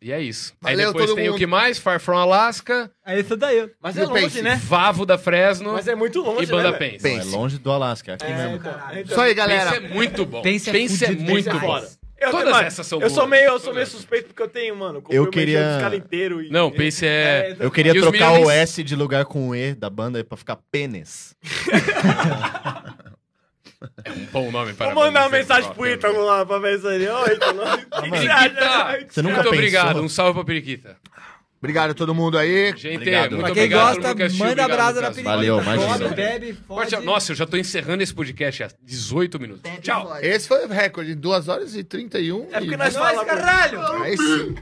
E é isso. Aí Valeu, depois todo tem o mundo. que mais? Far From Alaska, É isso daí. Mas E é o longe, Pense? né? Vavo da Fresno Mas é muito longe, e Banda né? Pense. Não, é longe do Alasca, é aqui É, mesmo. então, então. Isso aí, galera. Pense é muito bom. Pense é Pense é muito Pense é bom. Eu, Todas mano, essas são eu sou meio, eu sou meio suspeito porque eu tenho, mano. Eu queria- inteiro e- Não, Pense é... Eu queria trocar o S de lugar com o E da banda pra ficar pênis. um bom nome para Vou mandar uma mensagem pro Ítalo lá pra ver se ele. Ô, Ítalo. você nunca Muito pensou? obrigado. Um salve pra Periquita. Obrigado a todo mundo aí. Gente, Obrigado. muito Pra quem obrigado. gosta, mundo que assistiu, manda obrigado, brasa na Lucas. periquita. Valeu, imagina. Come, bebe, Forte- fode. Nossa, eu já tô encerrando esse podcast há 18 minutos. Tchau. Esse foi o recorde, 2 horas e 31. É porque e... nós Nós, falamos. caralho! Aí sim.